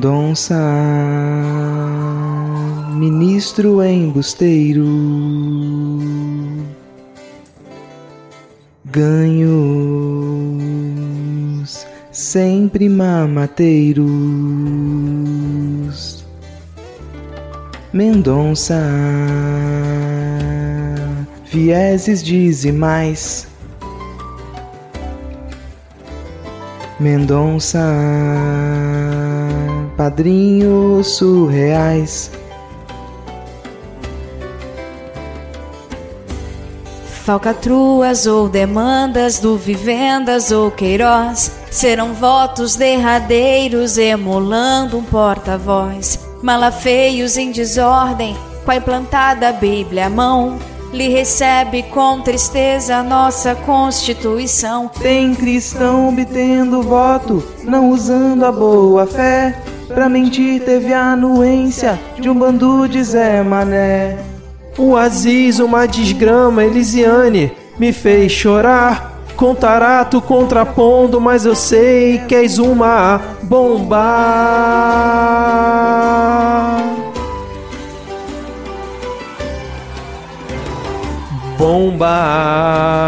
Mendonça, ministro embusteiro, ganhos sempre mamateiros. Mendonça, vieses dizimais. Mendonça, padrinhos surreais. Falcatruas ou demandas do Vivendas ou Queiroz serão votos derradeiros emulando um porta-voz. Malafeios em desordem, com a implantada Bíblia à mão, lhe recebe com tristeza nossa Constituição. Tem cristão obtendo voto, não usando a boa fé. Pra mentir teve a anuência de um bando de Zé Mané. O Aziz, uma desgrama, Elisiane, me fez chorar. Com tarato contrapondo, mas eu sei que és uma bomba. Bomba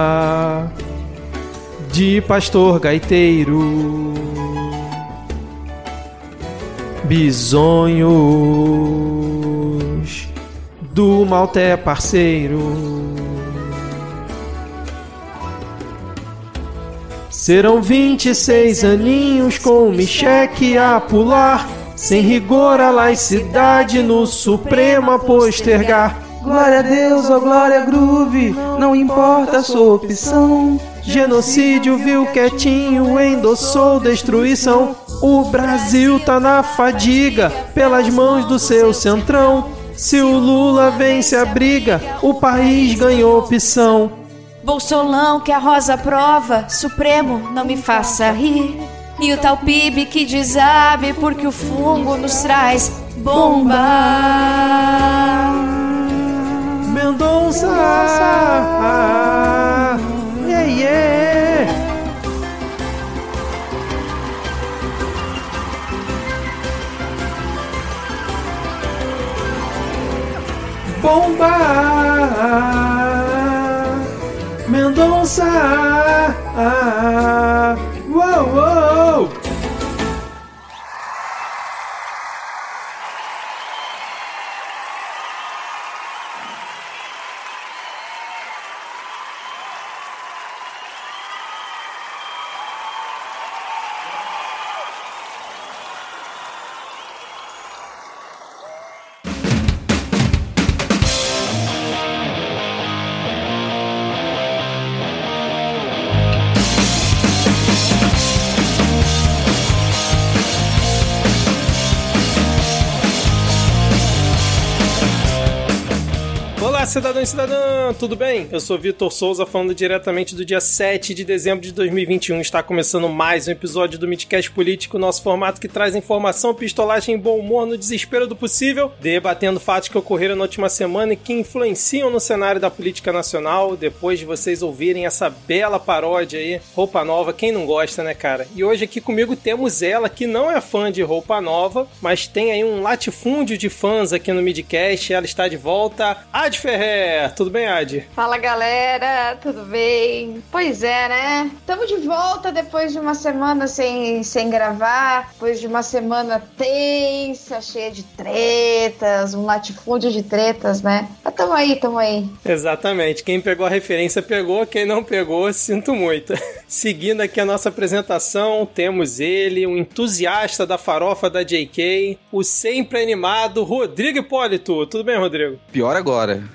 de pastor gaiteiro, bisonhos do malté parceiro. Serão 26 aninhos com o Micheque a pular, sem rigor a laicidade no Supremo a postergar. Glória a Deus, ó glória groove, não importa a sua opção. Genocídio viu quietinho, endossou destruição. O Brasil tá na fadiga, pelas mãos do seu centrão. Se o Lula vence a briga, o país ganhou opção. Bolsolão que a rosa prova, Supremo não me faça rir. E o tal PIB que desabe porque o fungo nos traz bomba. Mendonça, Bomba, Mendonça, Olá, cidadão e cidadã, tudo bem? Eu sou Vitor Souza, falando diretamente do dia 7 de dezembro de 2021. Está começando mais um episódio do Midcast Político, nosso formato que traz informação, pistolagem e bom humor no desespero do possível, debatendo fatos que ocorreram na última semana e que influenciam no cenário da política nacional. Depois de vocês ouvirem essa bela paródia aí, Roupa Nova, quem não gosta, né, cara? E hoje aqui comigo temos ela, que não é fã de Roupa Nova, mas tem aí um latifúndio de fãs aqui no Midcast. Ela está de volta, Ad Ferrer. Tudo bem, Ad? Fala galera, tudo bem? Pois é, né? Estamos de volta depois de uma semana sem, sem gravar, depois de uma semana tensa, cheia de tretas, um latifúndio de tretas, né? Mas tamo aí, tamo aí. Exatamente. Quem pegou a referência pegou, quem não pegou, sinto muito. Seguindo aqui a nossa apresentação, temos ele, um entusiasta da farofa da JK, o sempre animado Rodrigo Hipólito. Tudo bem, Rodrigo? Pior agora.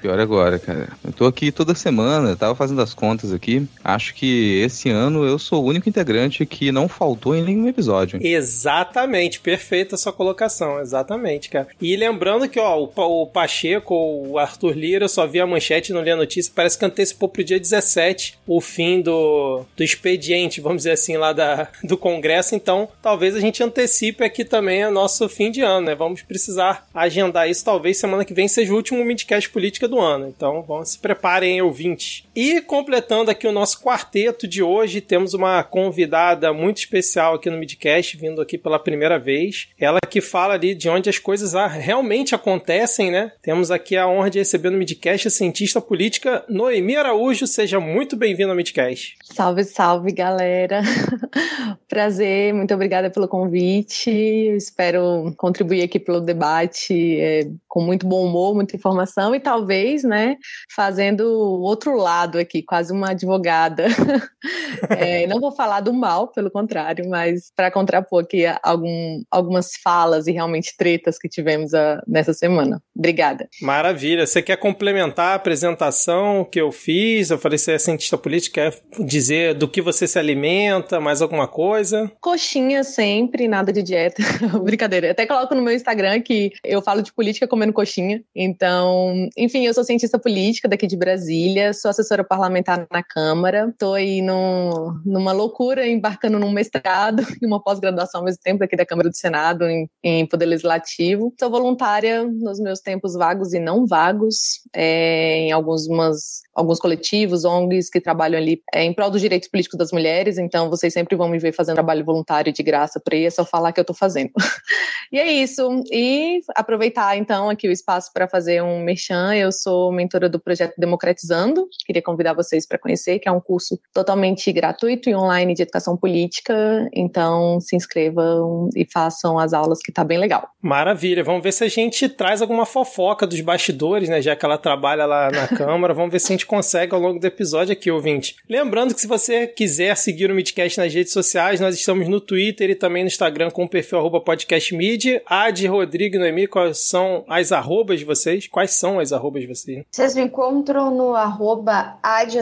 Pior agora, cara. Eu tô aqui toda semana, tava fazendo as contas aqui. Acho que esse ano eu sou o único integrante que não faltou em nenhum episódio. Exatamente, perfeita sua colocação, exatamente, cara. E lembrando que, ó, o Pacheco, o Arthur Lira, eu só vi a manchete e não li a notícia, parece que antecipou pro dia 17 o fim do, do expediente, vamos dizer assim, lá da, do Congresso, então talvez a gente antecipe aqui também o nosso fim de ano, né? Vamos precisar agendar isso, talvez semana que vem seja o último Midcast Político política do ano. Então, vamos se preparem, ouvintes. E completando aqui o nosso quarteto de hoje, temos uma convidada muito especial aqui no Midcast, vindo aqui pela primeira vez. Ela que fala ali de onde as coisas realmente acontecem, né? Temos aqui a honra de receber no Midcast a cientista política Noemi Araújo. Seja muito bem-vinda ao Midcast. Salve, salve, galera. Prazer, muito obrigada pelo convite. espero contribuir aqui pelo debate é, com muito bom humor, muita informação e talvez, né, fazendo outro lado aqui, quase uma advogada. é, não vou falar do mal, pelo contrário, mas para contrapor aqui algum, algumas falas e realmente tretas que tivemos a, ah, nessa semana. Obrigada. Maravilha. Você quer complementar a apresentação que eu fiz? Eu falei, você é cientista político, quer dizer do que você se alimenta, mais alguma coisa? Coxinha sempre, nada de dieta. Brincadeira. Até coloco no meu Instagram que eu falo de política comendo coxinha. Então, enfim, eu sou cientista política daqui de Brasília, sou assessora parlamentar na Câmara, estou aí no, numa loucura, embarcando num mestrado e uma pós-graduação ao mesmo tempo aqui da Câmara do Senado em, em Poder Legislativo. Sou voluntária nos meus tempos vagos e não vagos, é, em alguns, umas, alguns coletivos, ONGs que trabalham ali é, em prol dos direitos políticos das mulheres, então vocês sempre vão me ver fazendo trabalho voluntário de graça por aí, é só falar que eu estou fazendo. e é isso. E aproveitar então aqui o espaço para fazer um merchan. Eu sou mentora do projeto Democratizando. Queria convidar vocês para conhecer, que é um curso totalmente gratuito e online de educação política. Então se inscrevam e façam as aulas que tá bem legal. Maravilha. Vamos ver se a gente traz alguma fofoca dos bastidores, né? Já que ela trabalha lá na Câmara. Vamos ver se a gente consegue ao longo do episódio aqui, ouvinte. Lembrando que se você quiser seguir o Midcast nas redes sociais, nós estamos no Twitter e também no Instagram com o perfil arroba podcastmid. Ad, Rodrigo e Noemi, quais são as arrobas de vocês? Quais são as arrobas de vocês? Vocês me encontram no arroba ad,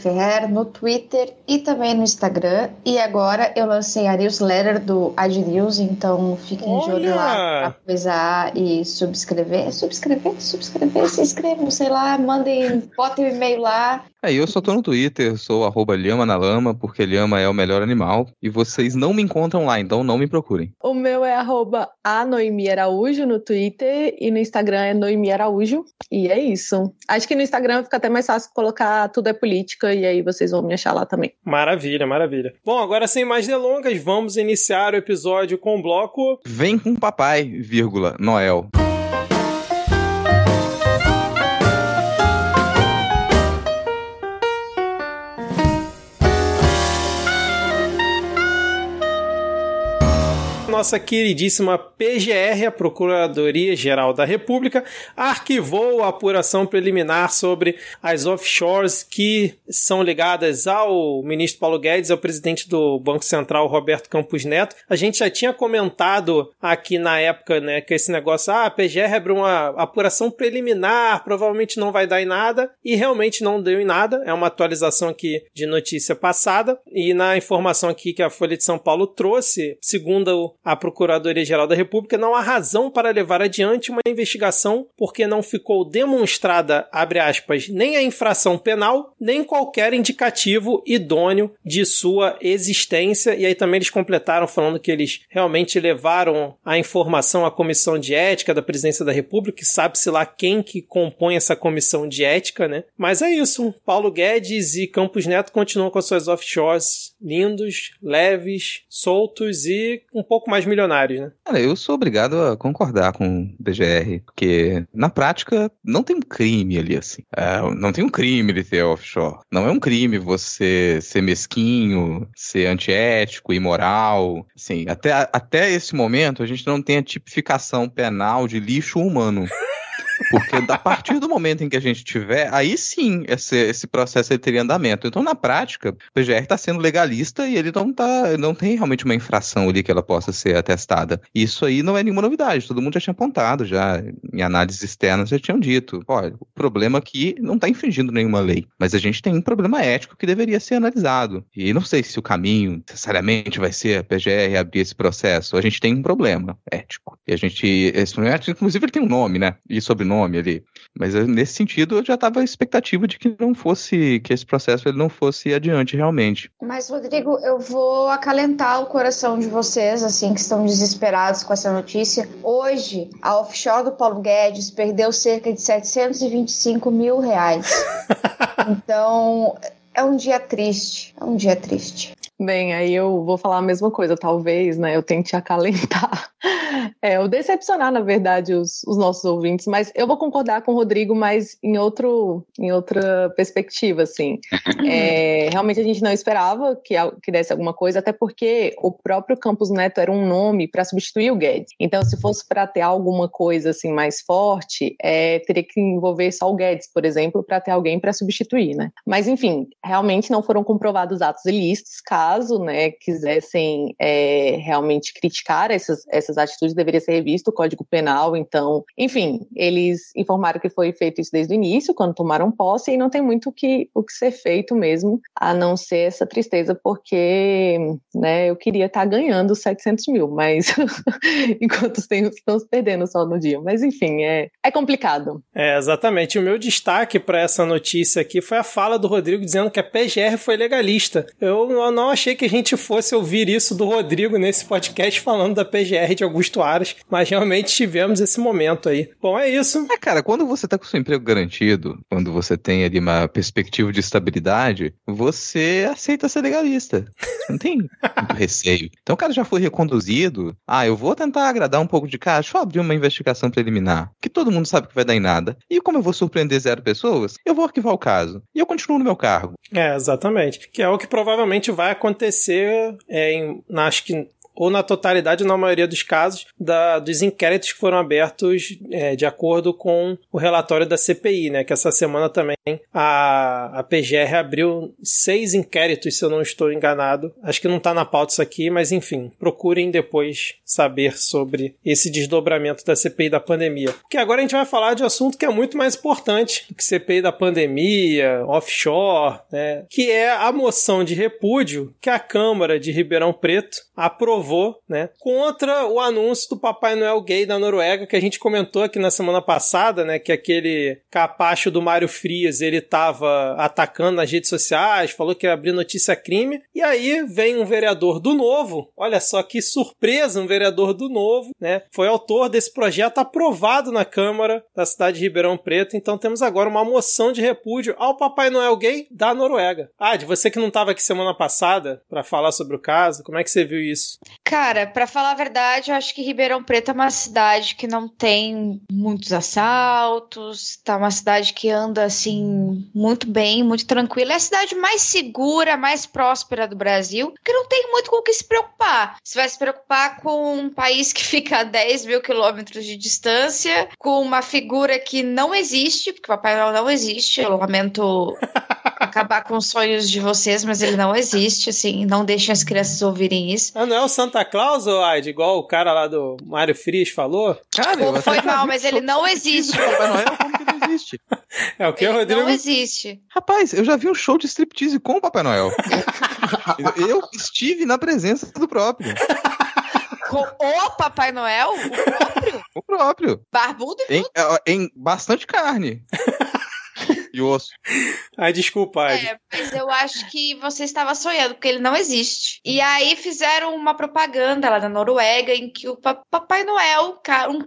Ferrer, no Twitter e também no Instagram. E agora eu lancei a newsletter do Ad News, então fiquem de olho lá pra e subscrever. Subscrever, subscrever, se inscrevam, sei lá, mandem, botem o um e-mail lá. É, eu só tô no Twitter, sou arroba Lhama na Lama, porque Lhama é o melhor animal. E vocês não me encontram lá, então não me procurem. O meu é arroba Noemi Araújo no Twitter e no Instagram é Noemi Araújo. E é isso. Acho que no Instagram fica até mais fácil colocar tudo é política e aí vocês vão me achar lá também. Maravilha, maravilha. Bom, agora sem mais delongas, vamos iniciar o episódio com o bloco. Vem com papai, vírgula, Noel. Nossa queridíssima PGR, a Procuradoria-Geral da República, arquivou a apuração preliminar sobre as offshores que são ligadas ao ministro Paulo Guedes, ao presidente do Banco Central, Roberto Campos Neto. A gente já tinha comentado aqui na época, né, que esse negócio, ah, a PGR abriu uma apuração preliminar, provavelmente não vai dar em nada, e realmente não deu em nada. É uma atualização aqui de notícia passada, e na informação aqui que a Folha de São Paulo trouxe, segundo a Procuradoria-Geral da República, não há razão para levar adiante uma investigação porque não ficou demonstrada, abre aspas, nem a infração penal, nem qualquer indicativo idôneo de sua existência. E aí também eles completaram falando que eles realmente levaram a informação à Comissão de Ética da Presidência da República, sabe-se lá quem que compõe essa comissão de ética, né? Mas é isso. Paulo Guedes e Campos Neto continuam com as suas offshores lindos, leves, soltos e um pouco mais milionários, né? Cara, eu sou obrigado a concordar com o BGR, porque na prática não tem um crime ali assim. É, não tem um crime de ter offshore. Não é um crime você ser mesquinho, ser antiético, imoral. Assim, até, até esse momento a gente não tem a tipificação penal de lixo humano. Porque a partir do momento em que a gente tiver, aí sim esse, esse processo teria andamento. Então, na prática, o PGR está sendo legalista e ele não, tá, não tem realmente uma infração ali que ela possa ser atestada. Isso aí não é nenhuma novidade, todo mundo já tinha apontado, já em análises externas já tinham dito. Olha, o problema aqui não está infringindo nenhuma lei, mas a gente tem um problema ético que deveria ser analisado. E não sei se o caminho necessariamente vai ser a PGR abrir esse processo. A gente tem um problema ético. E a gente, esse problema ético, inclusive, ele tem um nome, né? E sobrenome nome ali. Mas eu, nesse sentido, eu já estava a expectativa de que não fosse, que esse processo ele não fosse adiante realmente. Mas, Rodrigo, eu vou acalentar o coração de vocês, assim, que estão desesperados com essa notícia. Hoje, a offshore do Paulo Guedes perdeu cerca de 725 mil reais. então, é um dia triste. É um dia triste. Bem, aí eu vou falar a mesma coisa, talvez, né? Eu tente acalentar, é, ou decepcionar, na verdade, os, os, nossos ouvintes, mas eu vou concordar com o Rodrigo, mas em, outro, em outra perspectiva, assim. É, realmente a gente não esperava que, que desse alguma coisa, até porque o próprio Campos Neto era um nome para substituir o Guedes. Então, se fosse para ter alguma coisa assim mais forte, é, teria que envolver só o Guedes, por exemplo, para ter alguém para substituir, né? Mas, enfim, realmente não foram comprovados atos ilícitos, caso caso né, quisessem é, realmente criticar essas, essas atitudes, deveria ser revisto o Código Penal. Então, enfim, eles informaram que foi feito isso desde o início, quando tomaram posse, e não tem muito que, o que ser feito mesmo, a não ser essa tristeza, porque né, eu queria estar ganhando 700 mil, mas enquanto tem, estamos perdendo só no dia. Mas, enfim, é, é complicado. É, exatamente. O meu destaque para essa notícia aqui foi a fala do Rodrigo dizendo que a PGR foi legalista. Eu não achei que a gente fosse ouvir isso do Rodrigo nesse podcast falando da PGR de Augusto Aras, mas realmente tivemos esse momento aí. Bom, é isso. É, cara, quando você tá com seu emprego garantido, quando você tem ali uma perspectiva de estabilidade, você aceita ser legalista. Você não tem muito receio. Então o cara já foi reconduzido. Ah, eu vou tentar agradar um pouco de cara, deixa eu abrir uma investigação preliminar, que todo mundo sabe que vai dar em nada. E como eu vou surpreender zero pessoas, eu vou arquivar o caso. E eu continuo no meu cargo. É, exatamente. Que é o que provavelmente vai acontecer é, em, acho que ou na totalidade, na maioria dos casos, da, dos inquéritos que foram abertos é, de acordo com o relatório da CPI, né? Que essa semana também a, a PGR abriu seis inquéritos, se eu não estou enganado. Acho que não está na pauta isso aqui, mas enfim, procurem depois saber sobre esse desdobramento da CPI da pandemia. Porque agora a gente vai falar de um assunto que é muito mais importante do que CPI da pandemia, offshore, né? Que é a moção de repúdio que a Câmara de Ribeirão Preto aprovou né, contra o anúncio do Papai Noel gay da Noruega, que a gente comentou aqui na semana passada, né, que aquele capacho do Mário Frias, ele tava atacando nas redes sociais, falou que ia abrir notícia crime, e aí vem um vereador do Novo, olha só que surpresa, um vereador do Novo, né, foi autor desse projeto aprovado na Câmara da cidade de Ribeirão Preto, então temos agora uma moção de repúdio ao Papai Noel gay da Noruega. Ah, de você que não estava aqui semana passada para falar sobre o caso, como é que você viu isso? Cara, para falar a verdade, eu acho que Ribeirão Preto é uma cidade que não tem muitos assaltos, tá uma cidade que anda assim muito bem, muito tranquila. É a cidade mais segura, mais próspera do Brasil, que não tem muito com o que se preocupar. Você vai se preocupar com um país que fica a 10 mil quilômetros de distância, com uma figura que não existe, porque Papai Noel não existe. Eu lamento acabar com os sonhos de vocês, mas ele não existe, assim, não deixem as crianças ouvirem isso. Ah, não é o Santa Claus, ou Aide, igual o cara lá do Mário Frias falou? Cara, Pô, foi mal, mas ele não existe. Papai Noel, como que não existe? É o que, ele Rodrigo? Não existe. Rapaz, eu já vi um show de striptease com o Papai Noel. eu estive na presença do próprio. Com o Papai Noel? O próprio? O próprio. Barbudo e em, em bastante carne e osso. Ai, desculpa. É, mas eu acho que você estava sonhando, porque ele não existe. E aí fizeram uma propaganda lá na Noruega em que o Papai Noel,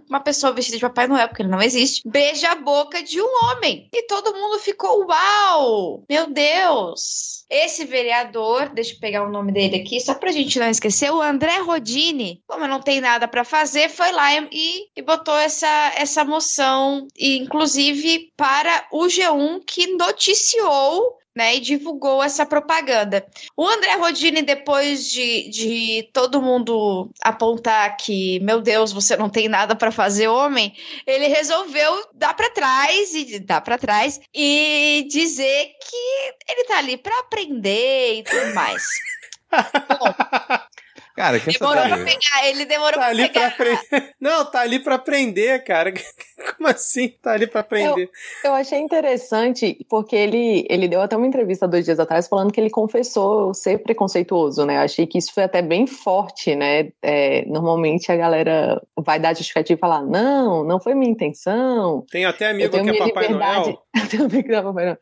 uma pessoa vestida de Papai Noel, porque ele não existe, beija a boca de um homem. E todo mundo ficou, uau! Meu Deus! Esse vereador, deixa eu pegar o nome dele aqui, só pra gente não esquecer, o André Rodini, como não tem nada para fazer, foi lá e, e botou essa, essa moção, e, inclusive para o G1 que noticiou né, e divulgou essa propaganda. O André Rodini, depois de, de todo mundo apontar que, meu Deus, você não tem nada para fazer, homem, ele resolveu dar para trás e dar para trás e dizer que ele tá ali para aprender e tudo mais. Bom, Cara, quer Demorou pra pegar, ele demorou Tá pra ali pra pegar. aprender. Não, tá ali pra aprender, cara. Como assim? Tá ali pra aprender. Eu achei interessante porque ele, ele deu até uma entrevista dois dias atrás falando que ele confessou ser preconceituoso, né? Eu achei que isso foi até bem forte, né? É, normalmente a galera vai dar justificativa e falar: não, não foi minha intenção. Tem até Eu amigo que é minha Papai liberdade. Noel. Eu tenho amigo que é Papai Noel.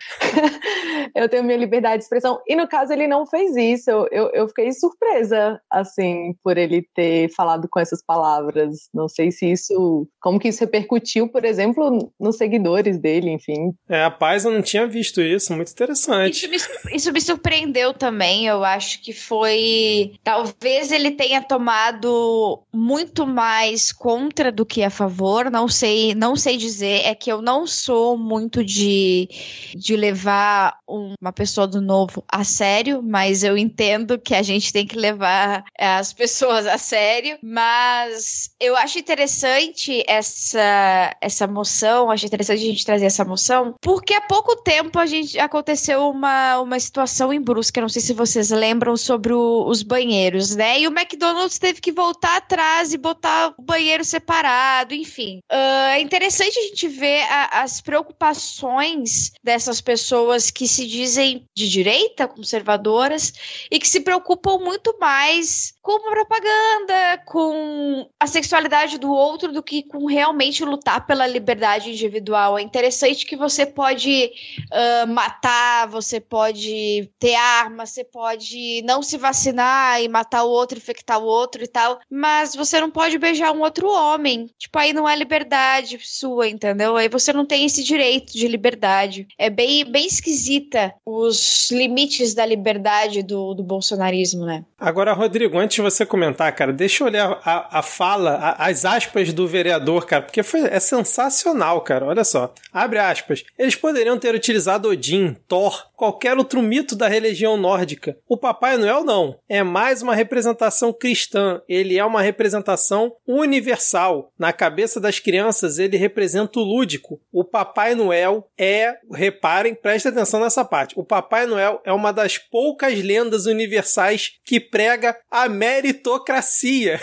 eu tenho minha liberdade de expressão. E no caso, ele não fez isso. Eu, eu, eu fiquei surpresa, assim, por ele ter falado com essas palavras. Não sei se isso. Como que isso repercutiu, por exemplo, nos seguidores dele, enfim. É, a paz eu não tinha visto isso. Muito interessante. Isso me, isso me surpreendeu também. Eu acho que foi. Talvez ele tenha tomado muito mais contra do que a favor. Não sei, não sei dizer. É que eu não sou muito de, de levar um- uma pessoa do novo a sério, mas eu entendo que a gente tem que levar as pessoas a sério. Mas eu acho interessante essa, essa moção, acho interessante a gente trazer essa moção, porque há pouco tempo a gente aconteceu uma, uma situação em Brusque, não sei se vocês lembram sobre o- os banheiros, né? E o McDonald's teve que voltar atrás e botar o banheiro separado, enfim. Ah, é interessante a gente ver a- as preocupações dessas pessoas que se dizem de direita, conservadoras, e que se preocupam muito mais com a propaganda, com a sexualidade do outro, do que com realmente lutar pela liberdade individual. É interessante que você pode ah, matar, você pode ter arma, você pode não se vacinar e matar o outro, infectar o outro e tal, mas você não pode beijar um outro homem. Tipo, aí não é liberdade sua, entendeu? Aí você não tem esse direito de liberdade. É bem, bem esquisita os limites da liberdade do, do bolsonarismo, né? Agora, Rodrigo, antes de você comentar, cara, deixa eu olhar a, a fala, a- as aspas do vereador, cara, porque foi, é sensacional, cara. Olha só. Abre aspas. Eles poderiam ter utilizado Odin, Thor, qualquer outro mito da religião nórdica. O Papai Noel não. É mais uma representação cristã. Ele é uma representação universal. Na cabeça das crianças, ele representa o lúdico. O Papai Noel é, reparem, prestem atenção nessa parte. O Papai Noel é uma das poucas lendas universais que prega a meritocracia.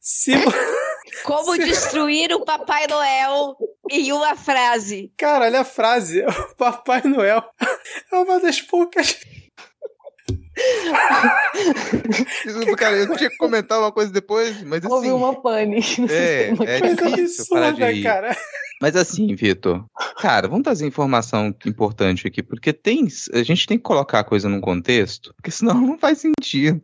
Se Como destruir o Papai Noel em uma frase. Cara, olha a frase. O Papai Noel é uma das poucas. Desculpa, cara, eu tinha que comentar uma coisa depois, mas assim. Houve uma pane. no É, sistema é difícil parar de absurda, rir. cara. Mas assim, Vitor, cara, vamos trazer informação importante aqui, porque tem, a gente tem que colocar a coisa num contexto, porque senão não faz sentido.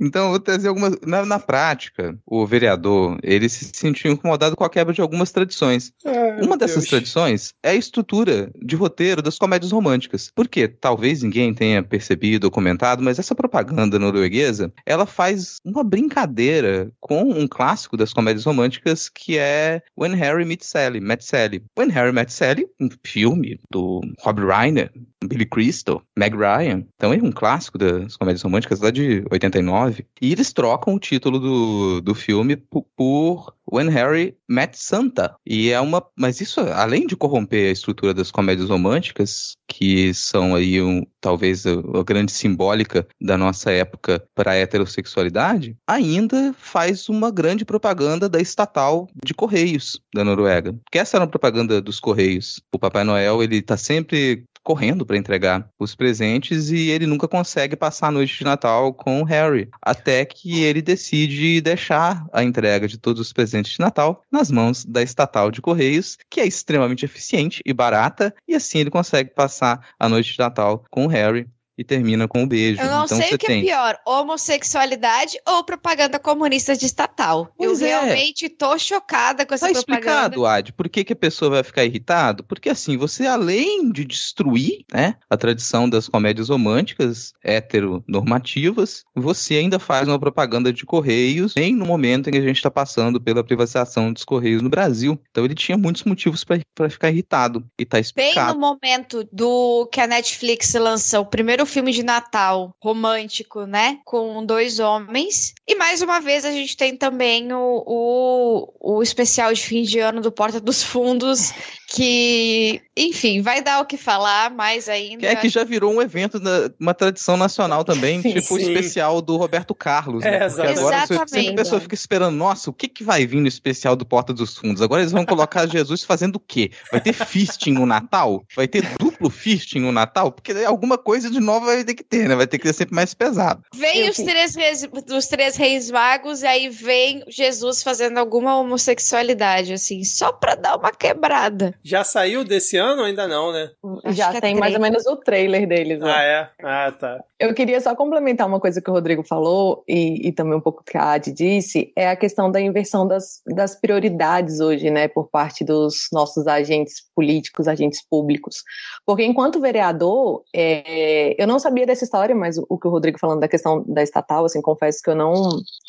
Então, eu vou trazer algumas. Na, na prática, o vereador, ele se sentiu incomodado com a quebra de algumas tradições. Ai, Uma dessas Deus. tradições é a estrutura de roteiro das comédias românticas. Porque talvez ninguém tenha percebido ou comentado, mas essa propaganda norueguesa, ela faz uma brincadeira com um clássico das comédias românticas que é When Harry Met Sally, Met Sally. When Harry Met Sally, um filme do Rob Reiner, Billy Crystal, Meg Ryan. Então é um clássico das comédias românticas lá de 89. E eles trocam o título do, do filme po- por When Harry Met Santa. E é uma. Mas isso, além de corromper a estrutura das comédias românticas, que são aí um, talvez a, a grande simbólica da nossa época para a heterossexualidade, ainda faz uma grande propaganda da estatal de Correios da Noruega. Porque essa era a propaganda dos Correios. O Papai Noel, ele tá sempre correndo para entregar os presentes e ele nunca consegue passar a noite de Natal com o Harry, até que ele decide deixar a entrega de todos os presentes de Natal nas mãos da estatal de Correios, que é extremamente eficiente e barata, e assim ele consegue passar a noite de Natal com o Harry e termina com o beijo. Eu não então sei o que tem é pior, homossexualidade ou propaganda comunista de estatal. Pois eu é. realmente tô chocada com essa Tá propaganda. explicado, Ad, por que, que a pessoa vai ficar irritado? Porque assim, você além de destruir né, a tradição das comédias românticas heteronormativas, você ainda faz uma propaganda de Correios bem no momento em que a gente está passando pela privatização dos Correios no Brasil. Então ele tinha muitos motivos para ficar irritado. E tá Bem explicado. no momento do que a Netflix lança o primeiro filme de Natal romântico, né? Com dois homens. E mais uma vez a gente tem também o, o, o especial de fim de ano do Porta dos Fundos, que, enfim, vai dar o que falar, mais ainda. É que já virou um evento, uma tradição nacional também, sim, tipo o especial do Roberto Carlos. Né? É, exatamente. agora sempre a pessoa fica esperando, nossa, o que, que vai vir no especial do Porta dos Fundos? Agora eles vão colocar Jesus fazendo o quê? Vai ter fisting no Natal? Vai ter duplo fisting no Natal? Porque alguma coisa de novo vai ter que ter, né? Vai ter que ser sempre mais pesado. Vem os três, reis, os três reis magos, e aí vem Jesus fazendo alguma homossexualidade, assim, só pra dar uma quebrada. Já saiu desse ano ou ainda não, né? Acho Já é tem é mais ou menos o trailer deles. Né? Ah, é? Ah, tá. Eu queria só complementar uma coisa que o Rodrigo falou e, e também um pouco que a Adi disse, é a questão da inversão das, das prioridades hoje, né, por parte dos nossos agentes políticos, agentes públicos. Porque enquanto vereador, é, eu não sabia dessa história, mas o, que o Rodrigo falando da questão da estatal, assim, confesso que eu não,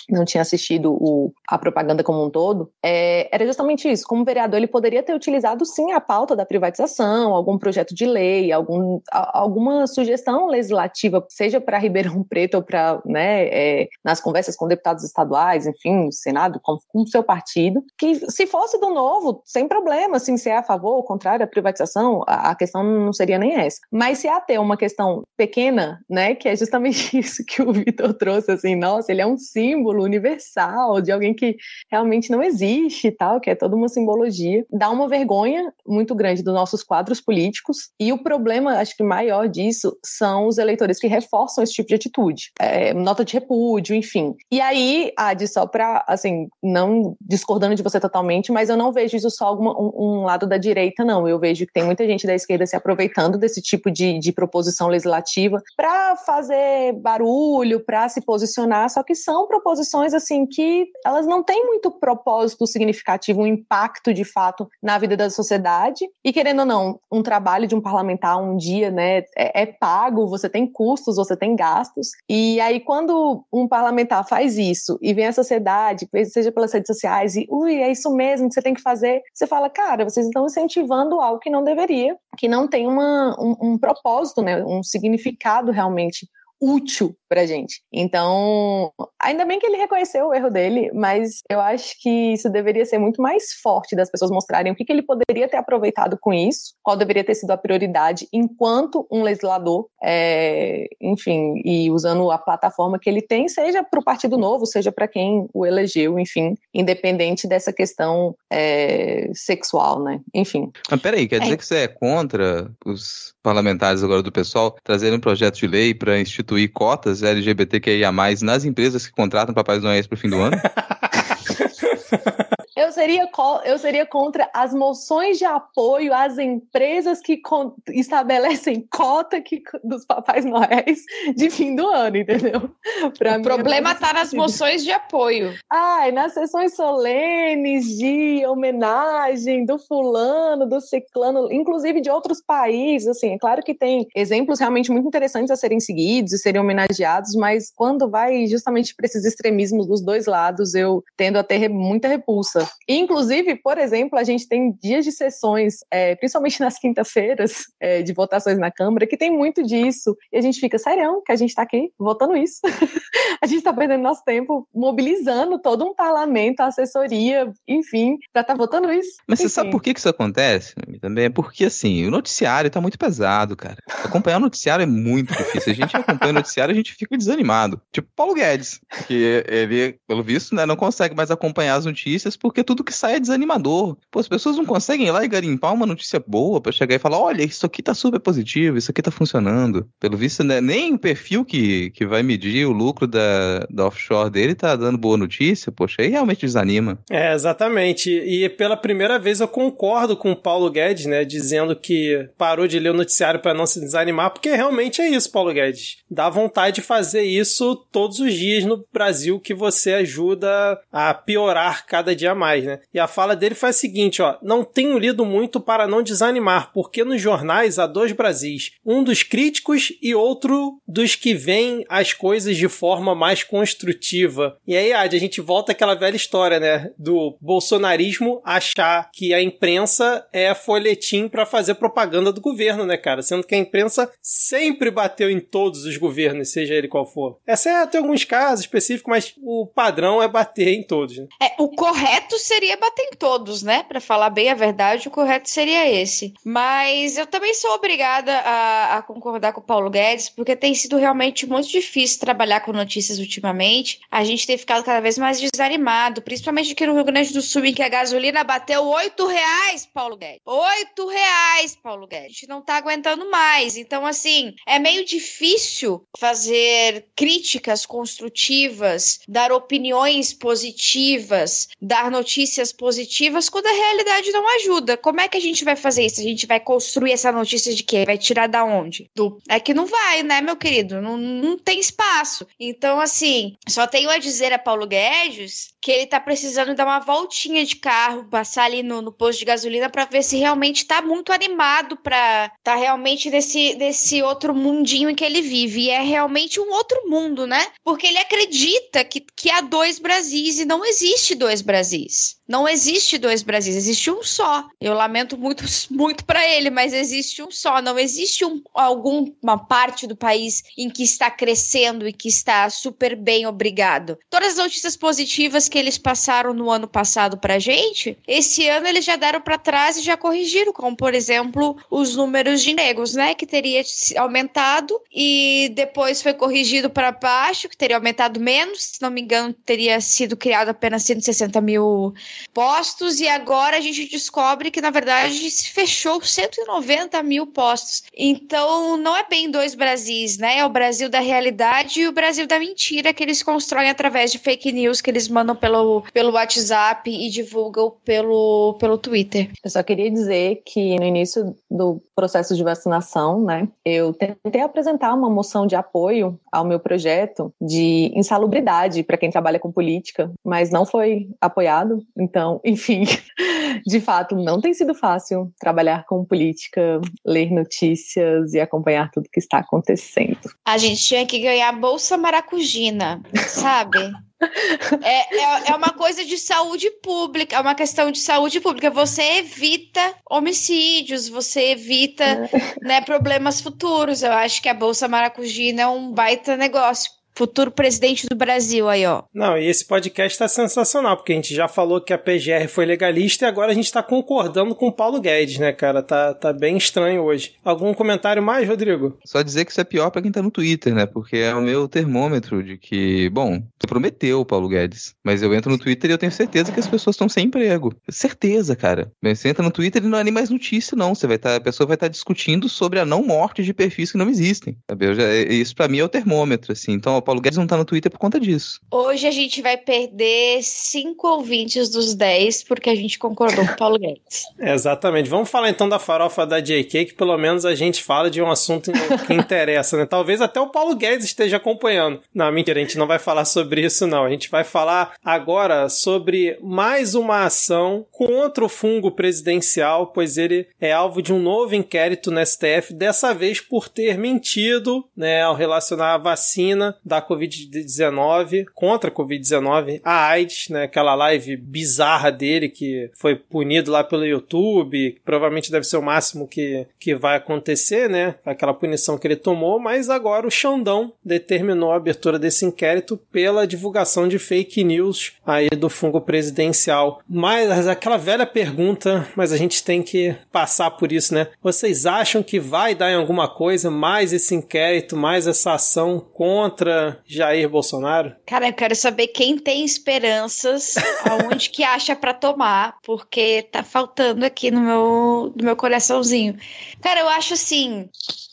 não tinha assistido o, a propaganda como um todo, é, era justamente isso. Como vereador, ele poderia ter utilizado sim a pauta da privatização, algum projeto de lei, algum, a, alguma sugestão legislativa seja para Ribeirão Preto ou para, né, é, nas conversas com deputados estaduais, enfim, Senado, com o seu partido, que se fosse do novo, sem problema, assim, se é a favor ou contrário à privatização, a, a questão não seria nem essa. Mas se há ter uma questão pequena, né, que é justamente isso que o Vitor trouxe, assim, nossa, ele é um símbolo universal de alguém que realmente não existe tal, que é toda uma simbologia, dá uma vergonha muito grande dos nossos quadros políticos, e o problema, acho que maior disso, são os eleitores que reforçam esse tipo de atitude. É, nota de repúdio, enfim. E aí, Adi, só para, assim, não discordando de você totalmente, mas eu não vejo isso só alguma, um, um, lado da direita, não. Eu vejo que tem muita gente da esquerda se aproveitando desse tipo de, de proposição legislativa para fazer barulho, para se posicionar, só que são proposições, assim, que elas não têm muito propósito significativo, um impacto de fato na vida da sociedade. E querendo ou não, um trabalho de um parlamentar um dia, né, é, é pago, você tem custos, você tem gastos. E aí, quando um parlamentar faz isso e vem a sociedade, seja pelas redes sociais, e ui, é isso mesmo que você tem que fazer, você fala, cara, vocês estão incentivando algo que não deveria, que não tem uma, um, um propósito, né, um significado realmente útil pra gente. Então, ainda bem que ele reconheceu o erro dele, mas eu acho que isso deveria ser muito mais forte das pessoas mostrarem o que, que ele poderia ter aproveitado com isso, qual deveria ter sido a prioridade enquanto um legislador, é, enfim, e usando a plataforma que ele tem, seja para o Partido Novo, seja para quem o elegeu, enfim, independente dessa questão é, sexual, né? Enfim. Mas peraí, quer dizer é. que você é contra os parlamentares agora do pessoal trazerem um projeto de lei para instituir cotas LGBTQIA+, nas empresas que contratam Papais Noéis para o fim do ano? Eu seria, eu seria contra as moções de apoio às empresas que estabelecem cota que, dos Papais Noéis de fim do ano, entendeu? Pra o problema está nas moções de apoio. Ai, nas sessões solenes de homenagem do fulano, do ciclano, inclusive de outros países, assim, é claro que tem exemplos realmente muito interessantes a serem seguidos e serem homenageados, mas quando vai justamente para esses extremismos dos dois lados, eu tendo a ter muita repulsa. Inclusive, por exemplo, a gente tem dias de sessões, é, principalmente nas quinta-feiras, é, de votações na Câmara, que tem muito disso. E a gente fica, sério, que a gente está aqui votando isso. a gente está perdendo nosso tempo mobilizando todo um parlamento, a assessoria, enfim, para estar tá votando isso. Mas enfim. você sabe por que isso acontece? Também é porque, assim, o noticiário está muito pesado, cara. Acompanhar o noticiário é muito difícil. A gente acompanha o noticiário, a gente fica desanimado. Tipo Paulo Guedes, que ele, pelo visto, né, não consegue mais acompanhar as notícias porque tudo que sai é desanimador. Pô, as pessoas não conseguem ir lá e garimpar uma notícia boa para chegar e falar: olha, isso aqui tá super positivo, isso aqui tá funcionando. Pelo visto, né, nem o perfil que, que vai medir o lucro da, da offshore dele tá dando boa notícia. Poxa, aí realmente desanima. É, exatamente. E pela primeira vez eu concordo com o Paulo Guedes, né, dizendo que parou de ler o noticiário para não se desanimar, porque realmente é isso, Paulo Guedes. Dá vontade de fazer isso todos os dias no Brasil que você ajuda a piorar cada dia mais né? E a fala dele foi a seguinte, ó: "Não tenho lido muito para não desanimar, porque nos jornais há dois Brasis, um dos críticos e outro dos que veem as coisas de forma mais construtiva". E aí, Ad, a gente volta àquela velha história, né, do bolsonarismo achar que a imprensa é folhetim para fazer propaganda do governo, né, cara? Sendo que a imprensa sempre bateu em todos os governos, seja ele qual for. Exceto em alguns casos específicos, mas o padrão é bater em todos. Né? É, o correto seria bater em todos, né? Para falar bem a verdade, o correto seria esse. Mas eu também sou obrigada a, a concordar com o Paulo Guedes, porque tem sido realmente muito difícil trabalhar com notícias ultimamente. A gente tem ficado cada vez mais desanimado, principalmente aqui no Rio Grande do Sul, em que a gasolina bateu oito reais, Paulo Guedes. Oito reais, Paulo Guedes. A gente não tá aguentando mais. Então, assim, é meio difícil fazer críticas construtivas, dar opiniões positivas, dar notícias positivas quando a realidade não ajuda. Como é que a gente vai fazer isso? A gente vai construir essa notícia de quê? Vai tirar da onde? Do... É que não vai, né, meu querido? Não, não tem espaço. Então, assim, só tenho a dizer a Paulo Guedes que ele tá precisando dar uma voltinha de carro, passar ali no, no posto de gasolina para ver se realmente tá muito animado para tá realmente nesse, nesse outro mundinho em que ele vive. E é realmente um outro mundo, né? Porque ele acredita que, que há dois Brasis e não existe dois Brasis. Não existe dois Brasis, existe um só. Eu lamento muito, muito para ele, mas existe um só. Não existe um, alguma parte do país em que está crescendo e que está super bem, obrigado. Todas as notícias positivas que eles passaram no ano passado pra gente, esse ano eles já deram para trás e já corrigiram, como por exemplo os números de negros, né, que teria aumentado e depois foi corrigido para baixo, que teria aumentado menos, se não me engano, teria sido criado apenas 160 mil postos e agora a gente descobre que na verdade se fechou 190 mil postos. Então não é bem dois Brasis, né? É o Brasil da realidade e o Brasil da mentira que eles constroem através de fake news que eles mandam pelo, pelo WhatsApp e divulgam pelo, pelo Twitter. Eu só queria dizer que no início do processo de vacinação, né, eu tentei apresentar uma moção de apoio ao meu projeto de insalubridade para quem trabalha com política, mas não foi apoiado. Então, enfim, de fato, não tem sido fácil trabalhar com política, ler notícias e acompanhar tudo que está acontecendo. A gente tinha que ganhar bolsa maracujina, sabe? É, é, é, uma coisa de saúde pública, é uma questão de saúde pública. Você evita homicídios, você evita é. né, problemas futuros. Eu acho que a Bolsa Maracujina é um baita negócio futuro presidente do Brasil aí, ó. Não, e esse podcast tá sensacional, porque a gente já falou que a PGR foi legalista e agora a gente tá concordando com o Paulo Guedes, né, cara? Tá, tá bem estranho hoje. Algum comentário mais, Rodrigo? Só dizer que isso é pior para quem tá no Twitter, né? Porque é o meu termômetro de que, bom, tu prometeu, Paulo Guedes, mas eu entro no Twitter e eu tenho certeza que as pessoas estão sem emprego. Certeza, cara. Você entra no Twitter e não é nem mais notícia, não. Você vai estar, tá, a pessoa vai estar tá discutindo sobre a não morte de perfis que não existem. Sabe? Já, isso para mim é o termômetro, assim. Então, Paulo Guedes não tá no Twitter por conta disso. Hoje a gente vai perder cinco ouvintes dos dez porque a gente concordou com o Paulo Guedes. exatamente. Vamos falar então da farofa da JK, que pelo menos a gente fala de um assunto que interessa, né? Talvez até o Paulo Guedes esteja acompanhando. Não, mentira, a gente não vai falar sobre isso, não. A gente vai falar agora sobre mais uma ação contra o fungo presidencial, pois ele é alvo de um novo inquérito no STF, dessa vez por ter mentido, né, ao relacionar a vacina da da Covid-19, contra a Covid-19, a AIDS, né? Aquela live bizarra dele que foi punido lá pelo YouTube, que provavelmente deve ser o máximo que, que vai acontecer, né? Aquela punição que ele tomou, mas agora o Xandão determinou a abertura desse inquérito pela divulgação de fake news aí do fungo presidencial. Mas aquela velha pergunta, mas a gente tem que passar por isso, né? Vocês acham que vai dar em alguma coisa mais esse inquérito, mais essa ação contra Jair Bolsonaro? Cara, eu quero saber quem tem esperanças, aonde que acha para tomar, porque tá faltando aqui no meu, no meu coraçãozinho. Cara, eu acho assim,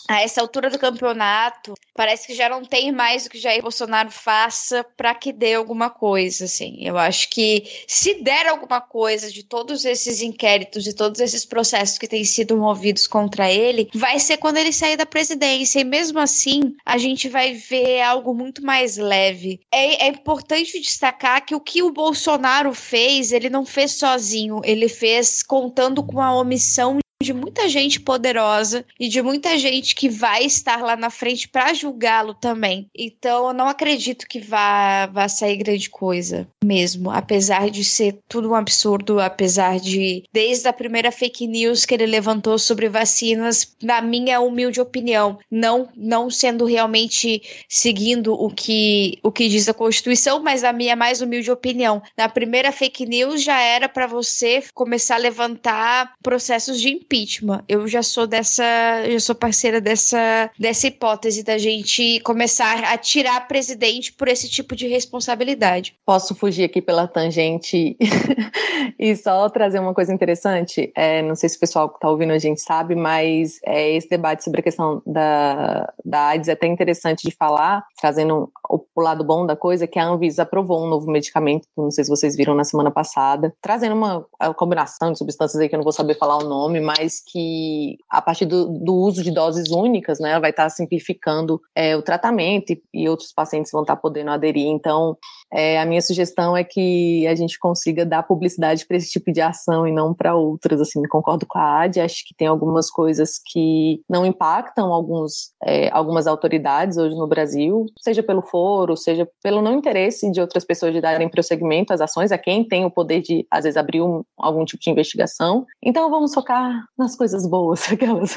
a essa altura do campeonato, parece que já não tem mais o que Jair Bolsonaro faça para que dê alguma coisa, assim. Eu acho que se der alguma coisa de todos esses inquéritos e todos esses processos que têm sido movidos contra ele, vai ser quando ele sair da presidência. E mesmo assim, a gente vai ver algo muito mais leve. É, é importante destacar que o que o Bolsonaro fez, ele não fez sozinho, ele fez contando com a omissão de muita gente poderosa e de muita gente que vai estar lá na frente para julgá-lo também. Então, eu não acredito que vá, vá sair grande coisa mesmo, apesar de ser tudo um absurdo, apesar de desde a primeira fake news que ele levantou sobre vacinas, na minha humilde opinião, não não sendo realmente seguindo o que o que diz a Constituição, mas a minha mais humilde opinião, na primeira fake news já era para você começar a levantar processos de impeachment. Eu já sou dessa, já sou parceira dessa, dessa hipótese da gente começar a tirar presidente por esse tipo de responsabilidade. Posso fugir aqui pela tangente e só trazer uma coisa interessante? É, não sei se o pessoal que está ouvindo a gente sabe, mas é, esse debate sobre a questão da, da AIDS é até interessante de falar, trazendo o, o lado bom da coisa, que a Anvisa aprovou um novo medicamento, não sei se vocês viram na semana passada, trazendo uma, uma combinação de substâncias aí que eu não vou saber falar o nome, mas mas que a partir do, do uso de doses únicas, né, vai estar simplificando é, o tratamento e, e, outros pacientes vão estar podendo aderir. Então, é, a minha sugestão é que a gente consiga dar publicidade para esse tipo de ação e não para outras. Assim, concordo com a AD, acho que tem algumas coisas que não impactam alguns, é, algumas autoridades hoje no Brasil, seja pelo foro, seja pelo não interesse de outras pessoas de darem prosseguimento às ações, a quem tem o poder de, às vezes, abrir um, algum tipo de investigação. Então, vamos focar nas coisas boas. Aquelas.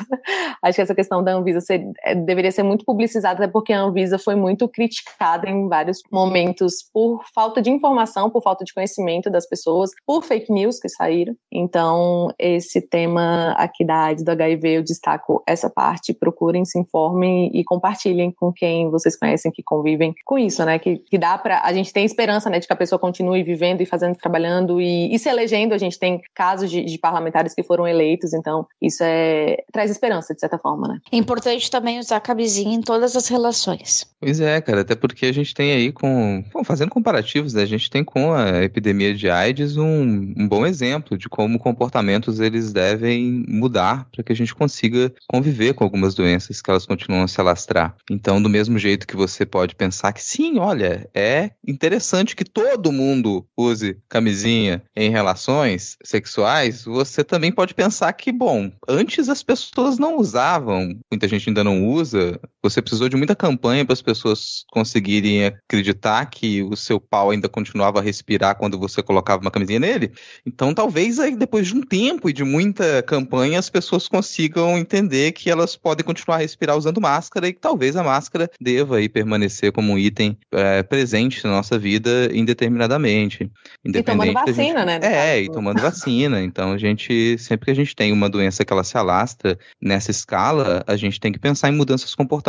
Acho que essa questão da Anvisa ser, é, deveria ser muito publicizada, até porque a Anvisa foi muito criticada em vários momentos por falta de informação, por falta de conhecimento das pessoas, por fake news que saíram. Então, esse tema aqui da AIDS, do HIV, eu destaco essa parte. Procurem, se informem e compartilhem com quem vocês conhecem que convivem com isso, né? Que, que dá para A gente tem esperança, né, de que a pessoa continue vivendo e fazendo, trabalhando e, e se elegendo. A gente tem casos de, de parlamentares que foram eleitos, então isso é traz esperança, de certa forma, né? É importante também usar camisinha em todas as relações. Pois é, cara, até porque a gente tem aí com. Bom, fazendo comparativos, né, a gente tem com a epidemia de AIDS um, um bom exemplo de como comportamentos eles devem mudar para que a gente consiga conviver com algumas doenças que elas continuam a se alastrar. Então, do mesmo jeito que você pode pensar que sim, olha, é interessante que todo mundo use camisinha em relações sexuais, você também pode pensar que, bom, antes as pessoas não usavam, muita gente ainda não usa. Você precisou de muita campanha para as pessoas conseguirem acreditar que o seu pau ainda continuava a respirar quando você colocava uma camisinha nele. Então, talvez aí depois de um tempo e de muita campanha, as pessoas consigam entender que elas podem continuar a respirar usando máscara e que talvez a máscara deva aí permanecer como um item é, presente na nossa vida indeterminadamente. E tomando vacina, gente... né? É, e tomando vacina. Então, a gente, sempre que a gente tem uma doença que ela se alastra nessa escala, a gente tem que pensar em mudanças comportamentais,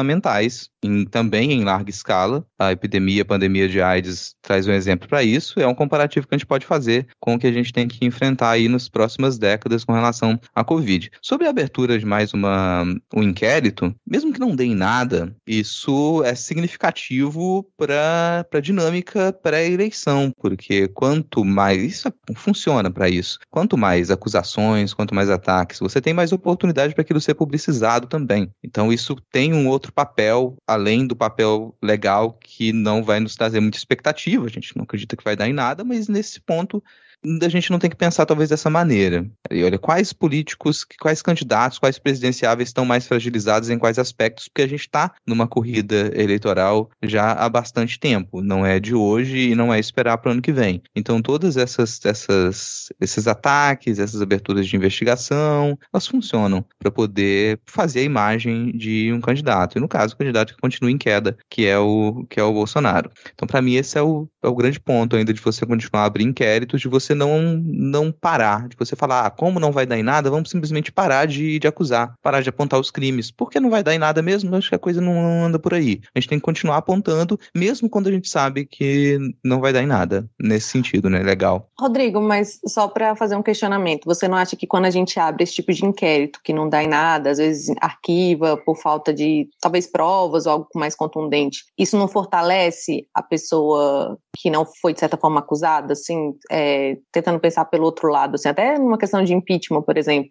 em, também em larga escala. A epidemia, a pandemia de AIDS traz um exemplo para isso. É um comparativo que a gente pode fazer com o que a gente tem que enfrentar aí nas próximas décadas com relação à Covid. Sobre a abertura de mais uma, um inquérito, mesmo que não dê em nada, isso é significativo para a dinâmica pré-eleição, porque quanto mais. Isso é, funciona para isso. Quanto mais acusações, quanto mais ataques você tem mais oportunidade para aquilo ser publicizado também. Então, isso tem um outro papel, além do papel legal, que não vai nos trazer muita expectativa. A gente não acredita que vai dar em nada, mas nesse ponto a gente não tem que pensar talvez dessa maneira. E olha, quais políticos, quais candidatos, quais presidenciáveis estão mais fragilizados em quais aspectos, porque a gente está numa corrida eleitoral já há bastante tempo. Não é de hoje e não é esperar para o ano que vem. Então, todas essas, essas, esses ataques, essas aberturas de investigação, elas funcionam para poder fazer a imagem de um candidato. E no caso, o candidato que continua em queda, que é o, que é o Bolsonaro. Então, para mim, esse é o, é o grande ponto ainda de você continuar a abrir inquéritos, de você você não, não parar, de você falar, ah, como não vai dar em nada, vamos simplesmente parar de, de acusar, parar de apontar os crimes. Porque não vai dar em nada mesmo, acho que a coisa não anda por aí. A gente tem que continuar apontando, mesmo quando a gente sabe que não vai dar em nada, nesse sentido, né? Legal. Rodrigo, mas só para fazer um questionamento, você não acha que quando a gente abre esse tipo de inquérito, que não dá em nada, às vezes arquiva por falta de, talvez, provas ou algo mais contundente, isso não fortalece a pessoa que não foi, de certa forma, acusada, assim, é, tentando pensar pelo outro lado, assim, até numa questão de impeachment, por exemplo,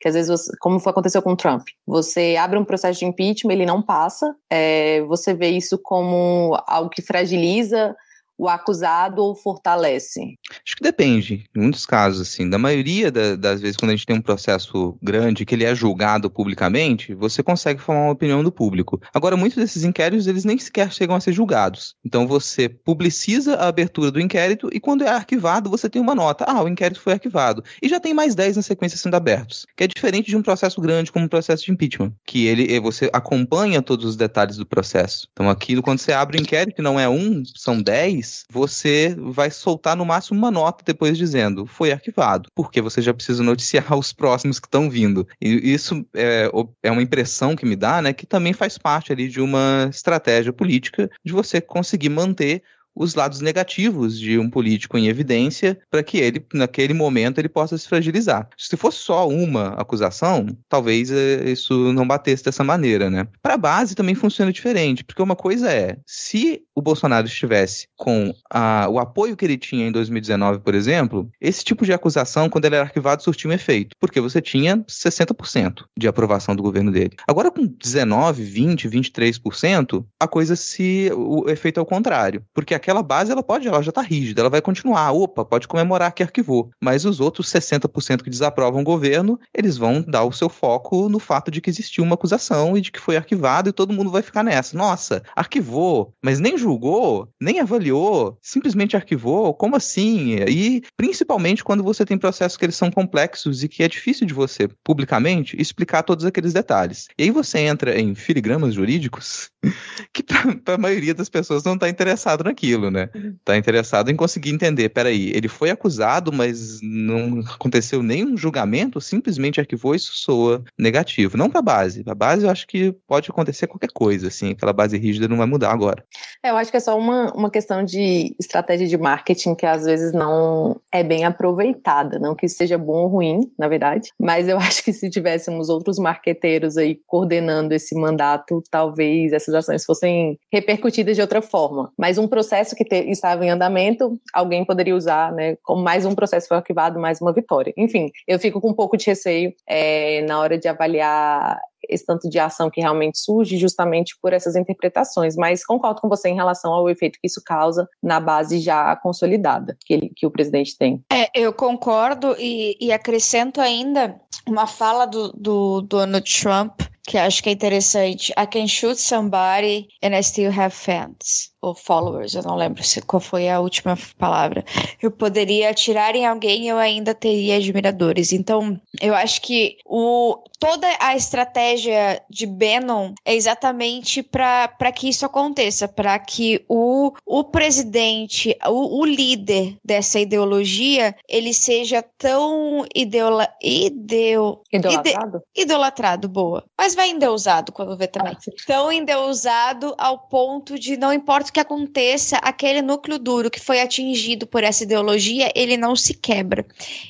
que às vezes, você, como aconteceu com o Trump, você abre um processo de impeachment, ele não passa, é, você vê isso como algo que fragiliza o acusado ou fortalece? Acho que depende, em muitos casos, assim. Da maioria da, das vezes, quando a gente tem um processo grande que ele é julgado publicamente, você consegue formar uma opinião do público. Agora, muitos desses inquéritos, eles nem sequer chegam a ser julgados. Então, você publiciza a abertura do inquérito e quando é arquivado, você tem uma nota. Ah, o inquérito foi arquivado. E já tem mais 10 na sequência sendo abertos. Que é diferente de um processo grande como um processo de impeachment, que ele eh, você acompanha todos os detalhes do processo. Então, aquilo, quando você abre o inquérito, não é um, são 10, você vai soltar no máximo uma nota depois dizendo foi arquivado, porque você já precisa noticiar os próximos que estão vindo. E isso é, é uma impressão que me dá, né, que também faz parte ali de uma estratégia política de você conseguir manter os lados negativos de um político em evidência para que ele, naquele momento, ele possa se fragilizar. Se fosse só uma acusação, talvez eh, isso não batesse dessa maneira, né? Para a base também funciona diferente, porque uma coisa é, se o Bolsonaro estivesse com a, o apoio que ele tinha em 2019, por exemplo, esse tipo de acusação, quando ele era arquivado, surtia um efeito, porque você tinha 60% de aprovação do governo dele. Agora, com 19, 20, 23%, a coisa se. o efeito é o contrário, porque aquela base ela pode, ela já está rígida, ela vai continuar. Opa, pode comemorar que arquivou. Mas os outros 60% que desaprovam o governo, eles vão dar o seu foco no fato de que existiu uma acusação e de que foi arquivado e todo mundo vai ficar nessa. Nossa, arquivou, mas nem julgou, nem avaliou, simplesmente arquivou. Como assim? E principalmente quando você tem processos que eles são complexos e que é difícil de você publicamente explicar todos aqueles detalhes. E aí você entra em filigramas jurídicos que para a maioria das pessoas não está interessado naquilo, né? Está interessado em conseguir entender, peraí, ele foi acusado, mas não aconteceu nenhum julgamento, simplesmente arquivou isso soa negativo. Não para a base. Para a base eu acho que pode acontecer qualquer coisa, assim, aquela base rígida não vai mudar agora. É, eu acho que é só uma, uma questão de estratégia de marketing que às vezes não é bem aproveitada, não que isso seja bom ou ruim, na verdade, mas eu acho que se tivéssemos outros marqueteiros aí coordenando esse mandato, talvez essa essas ações fossem repercutidas de outra forma. Mas um processo que te, estava em andamento, alguém poderia usar, né, como mais um processo foi arquivado, mais uma vitória. Enfim, eu fico com um pouco de receio é, na hora de avaliar esse tanto de ação que realmente surge justamente por essas interpretações, mas concordo com você em relação ao efeito que isso causa na base já consolidada que, ele, que o presidente tem. É, eu concordo e, e acrescento ainda uma fala do, do Donald Trump que acho que é interessante. I can shoot somebody and I still have fans ou followers, eu não lembro se, qual foi a última palavra. Eu poderia atirar em alguém e eu ainda teria admiradores. Então, eu acho que o, toda a estratégia de Bannon é exatamente para que isso aconteça, para que o, o presidente, o, o, líder dessa ideologia, ele seja tão ideola, ideo, idolatrado. Ide, idolatrado, boa. Mas vai endeusado quando vê também. Ah, tão endeusado ao ponto de não importa que aconteça, aquele núcleo duro que foi atingido por essa ideologia, ele não se quebra.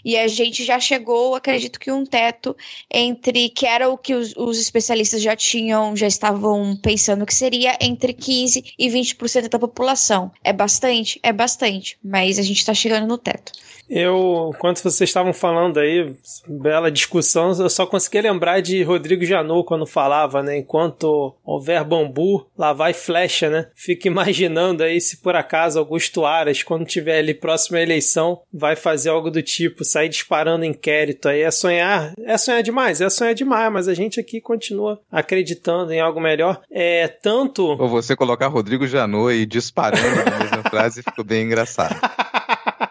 E a gente já chegou, acredito que um teto entre que era o que os, os especialistas já tinham, já estavam pensando que seria entre 15 e 20% da população. É bastante, é bastante, mas a gente está chegando no teto. Eu, enquanto vocês estavam falando aí, bela discussão, eu só consegui lembrar de Rodrigo Janot quando falava, né? Enquanto houver bambu, lá vai flecha, né? Fica imaginando aí se por acaso Augusto Aras, quando tiver ali próxima eleição, vai fazer algo do tipo, sair disparando inquérito aí. É sonhar, é sonhar demais, é sonhar demais, mas a gente aqui continua acreditando em algo melhor. É tanto. Ou você colocar Rodrigo Janot e disparando na mesma frase ficou bem engraçado.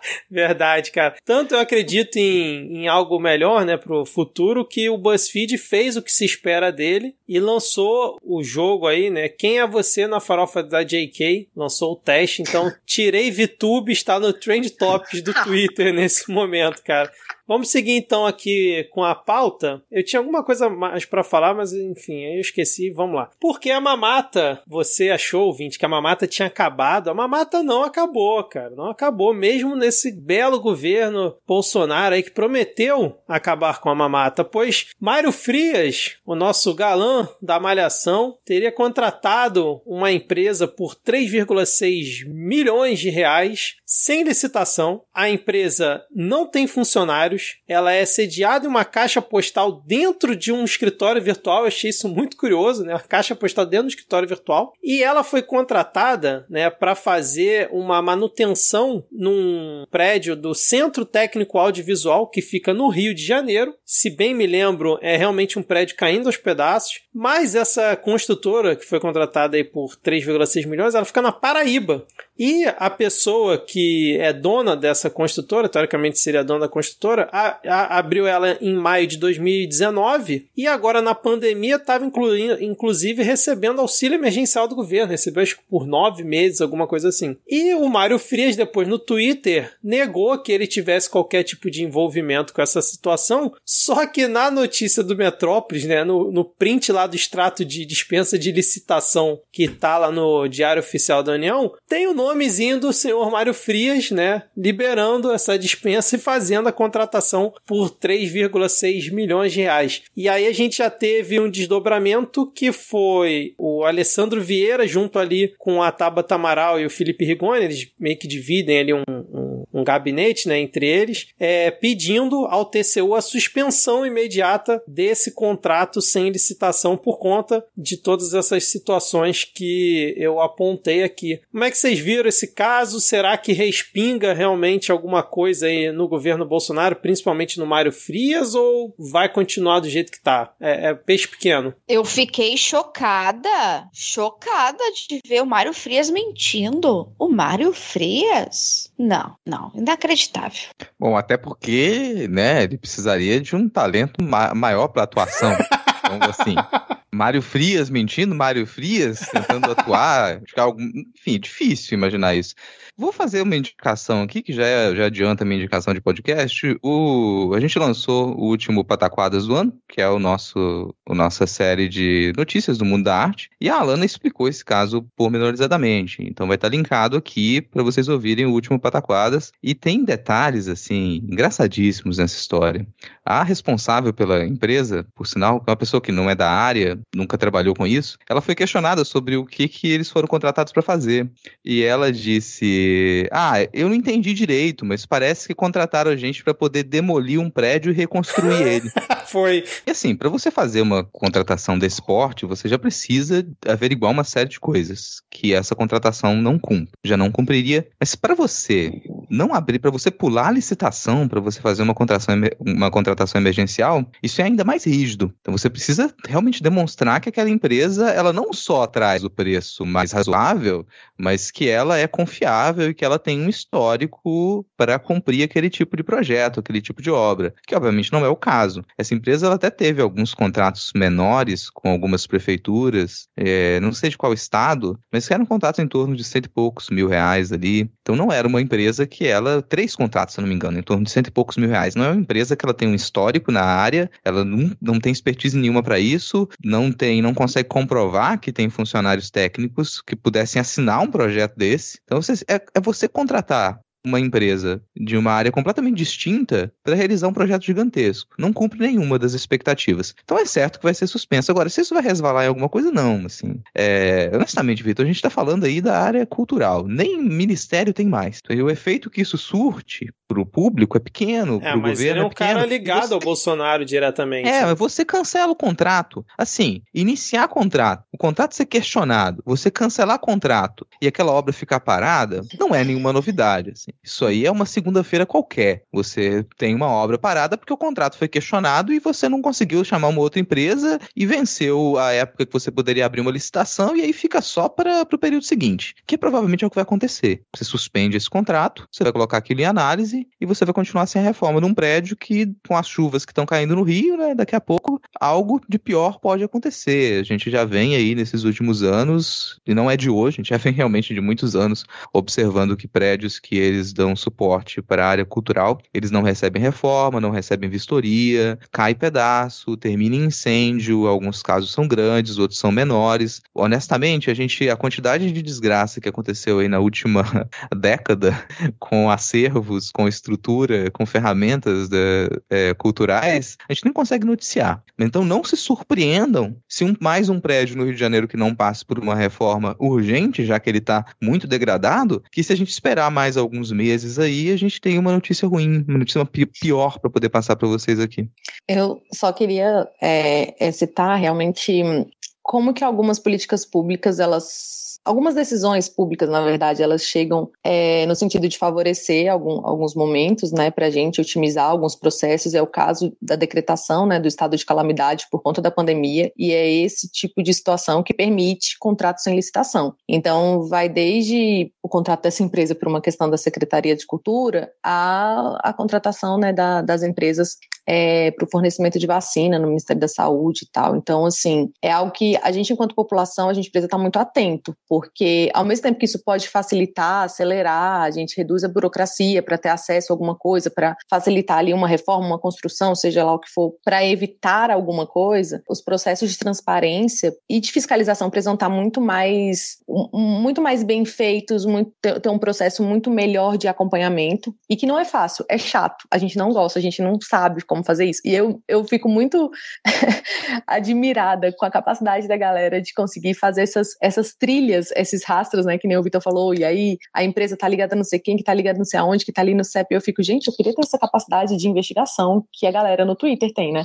Verdade, cara. Tanto eu acredito em, em algo melhor, né, pro futuro, que o BuzzFeed fez o que se espera dele e lançou o jogo aí, né? Quem é você na farofa da JK? Lançou o teste, então tirei VTube, está no Trend Topics do Twitter nesse momento, cara. Vamos seguir então aqui com a pauta. Eu tinha alguma coisa mais para falar, mas enfim, eu esqueci. Vamos lá. Porque a mamata, você achou, ouvinte, que a mamata tinha acabado? A mamata não acabou, cara. Não acabou, mesmo nesse belo governo Bolsonaro aí que prometeu acabar com a mamata. Pois Mário Frias, o nosso galã da Malhação, teria contratado uma empresa por 3,6 milhões de reais sem licitação. A empresa não tem funcionários, ela é sediada em uma caixa postal dentro de um escritório virtual. Eu achei isso muito curioso, né? Uma caixa postal dentro do escritório virtual. E ela foi contratada, né, para fazer uma manutenção num prédio do Centro Técnico Audiovisual que fica no Rio de Janeiro. Se bem me lembro, é realmente um prédio caindo aos pedaços. Mas essa construtora que foi contratada aí por 3,6 milhões, ela fica na Paraíba. E a pessoa que é dona dessa construtora, teoricamente seria dona da construtora, a, a, abriu ela em maio de 2019 e agora na pandemia estava inclusive recebendo auxílio emergencial do governo, recebeu acho que por nove meses, alguma coisa assim. E o Mário Frias, depois no Twitter, negou que ele tivesse qualquer tipo de envolvimento com essa situação, só que na notícia do Metrópolis, né, no, no print lá do extrato de dispensa de licitação que tá lá no Diário Oficial da União, tem o nome nomezinho do senhor Mário Frias, né? Liberando essa dispensa e fazendo a contratação por 3,6 milhões de reais. E aí a gente já teve um desdobramento que foi o Alessandro Vieira junto ali com a Tabata Amaral e o Felipe Rigoni, eles meio que dividem ali um, um, um gabinete, né, entre eles, é, pedindo ao TCU a suspensão imediata desse contrato sem licitação por conta de todas essas situações que eu apontei aqui. Como é que vocês viram esse caso? Será que respinga realmente alguma coisa aí no governo Bolsonaro, principalmente no Mário Frias, ou vai continuar do jeito que tá? É, é peixe pequeno. Eu fiquei chocada, chocada de ver o Mário Frias mentindo. O Mário Frias? Não, não, inacreditável. Bom, até porque, né, ele precisaria de um talento ma maior para atuação. então, assim, Mário Frias mentindo, Mário Frias tentando atuar, enfim, difícil imaginar isso. Vou fazer uma indicação aqui, que já, é, já adianta a minha indicação de podcast. O, a gente lançou o último Pataquadas do ano, que é o nosso a nossa série de notícias do mundo da arte, e a Alana explicou esse caso pormenorizadamente. Então vai estar linkado aqui para vocês ouvirem o último Pataquadas. E tem detalhes, assim, engraçadíssimos nessa história. A responsável pela empresa, por sinal, é uma pessoa que não é da área, nunca trabalhou com isso, ela foi questionada sobre o que, que eles foram contratados para fazer. E ela disse ah, eu não entendi direito, mas parece que contrataram a gente para poder demolir um prédio e reconstruir ele. Foi. E assim, para você fazer uma contratação desse porte, você já precisa averiguar uma série de coisas que essa contratação não cumpre. Já não cumpriria. Mas para você não abrir, para você pular a licitação, para você fazer uma contratação, uma contratação emergencial, isso é ainda mais rígido. Então você precisa realmente demonstrar que aquela empresa, ela não só traz o preço mais razoável, mas que ela é confiável e que ela tem um histórico para cumprir aquele tipo de projeto, aquele tipo de obra, que obviamente não é o caso. Essa empresa ela até teve alguns contratos menores com algumas prefeituras, é, não sei de qual estado, mas eram contratos em torno de cento e poucos mil reais ali. Então não era uma empresa que ela, três contratos, se não me engano, em torno de cento e poucos mil reais. Não é uma empresa que ela tem um histórico na área, ela não, não tem expertise nenhuma para isso, não tem, não consegue comprovar que tem funcionários técnicos que pudessem assinar um projeto desse. Então você, é, é você contratar uma empresa de uma área completamente distinta para realizar um projeto gigantesco. Não cumpre nenhuma das expectativas. Então é certo que vai ser suspenso. Agora, se isso vai resvalar em alguma coisa, não. Assim, é... honestamente, Vitor, a gente está falando aí da área cultural. Nem ministério tem mais. Então, o efeito que isso surte para o público é pequeno, é, mas governo ele é um é pequeno. cara ligado você... ao Bolsonaro diretamente. É, mas você cancela o contrato. Assim, iniciar contrato. contrato ser questionado, você cancelar contrato e aquela obra ficar parada, não é nenhuma novidade. Assim. Isso aí é uma segunda-feira qualquer. Você tem uma obra parada porque o contrato foi questionado e você não conseguiu chamar uma outra empresa e venceu a época que você poderia abrir uma licitação e aí fica só para o período seguinte, que provavelmente é o que vai acontecer. Você suspende esse contrato, você vai colocar aquilo em análise e você vai continuar sem a reforma num prédio que, com as chuvas que estão caindo no Rio, né, daqui a pouco algo de pior pode acontecer. A gente já vem aí nesses últimos anos, e não é de hoje, a gente já vem realmente de muitos anos observando que prédios que eles dão suporte para a área cultural, eles não recebem reforma, não recebem vistoria, cai pedaço, termina em incêndio, alguns casos são grandes, outros são menores. Honestamente, a gente a quantidade de desgraça que aconteceu aí na última década com acervos, com estrutura, com ferramentas de, é, culturais, a gente nem consegue noticiar. Então não se surpreendam se um, mais um prédio no Rio de Janeiro que não passe por uma reforma urgente, já que ele está muito degradado, que se a gente esperar mais alguns meses aí, a gente tem uma notícia ruim, uma notícia pior para poder passar para vocês aqui. Eu só queria é, é citar realmente como que algumas políticas públicas elas algumas decisões públicas, na verdade, elas chegam é, no sentido de favorecer algum, alguns momentos, né, para a gente otimizar alguns processos. É o caso da decretação, né, do estado de calamidade por conta da pandemia, e é esse tipo de situação que permite contratos sem licitação. Então, vai desde o contrato dessa empresa por uma questão da Secretaria de Cultura a, a contratação, né, da, das empresas é, para o fornecimento de vacina no Ministério da Saúde e tal. Então, assim, é algo que a gente, enquanto população, a gente precisa estar muito atento, porque ao mesmo tempo que isso pode facilitar, acelerar, a gente reduz a burocracia para ter acesso a alguma coisa, para facilitar ali uma reforma, uma construção, seja lá o que for, para evitar alguma coisa, os processos de transparência e de fiscalização precisam estar muito mais, muito mais bem feitos, muito, ter um processo muito melhor de acompanhamento e que não é fácil, é chato, a gente não gosta, a gente não sabe como fazer isso. E eu, eu fico muito admirada com a capacidade da galera de conseguir fazer essas, essas trilhas, esses rastros, né? Que nem o Vitor falou, e aí a empresa tá ligada não sei quem, que tá ligada não sei aonde, que tá ali no CEP. Eu fico, gente, eu queria ter essa capacidade de investigação que a galera no Twitter tem, né?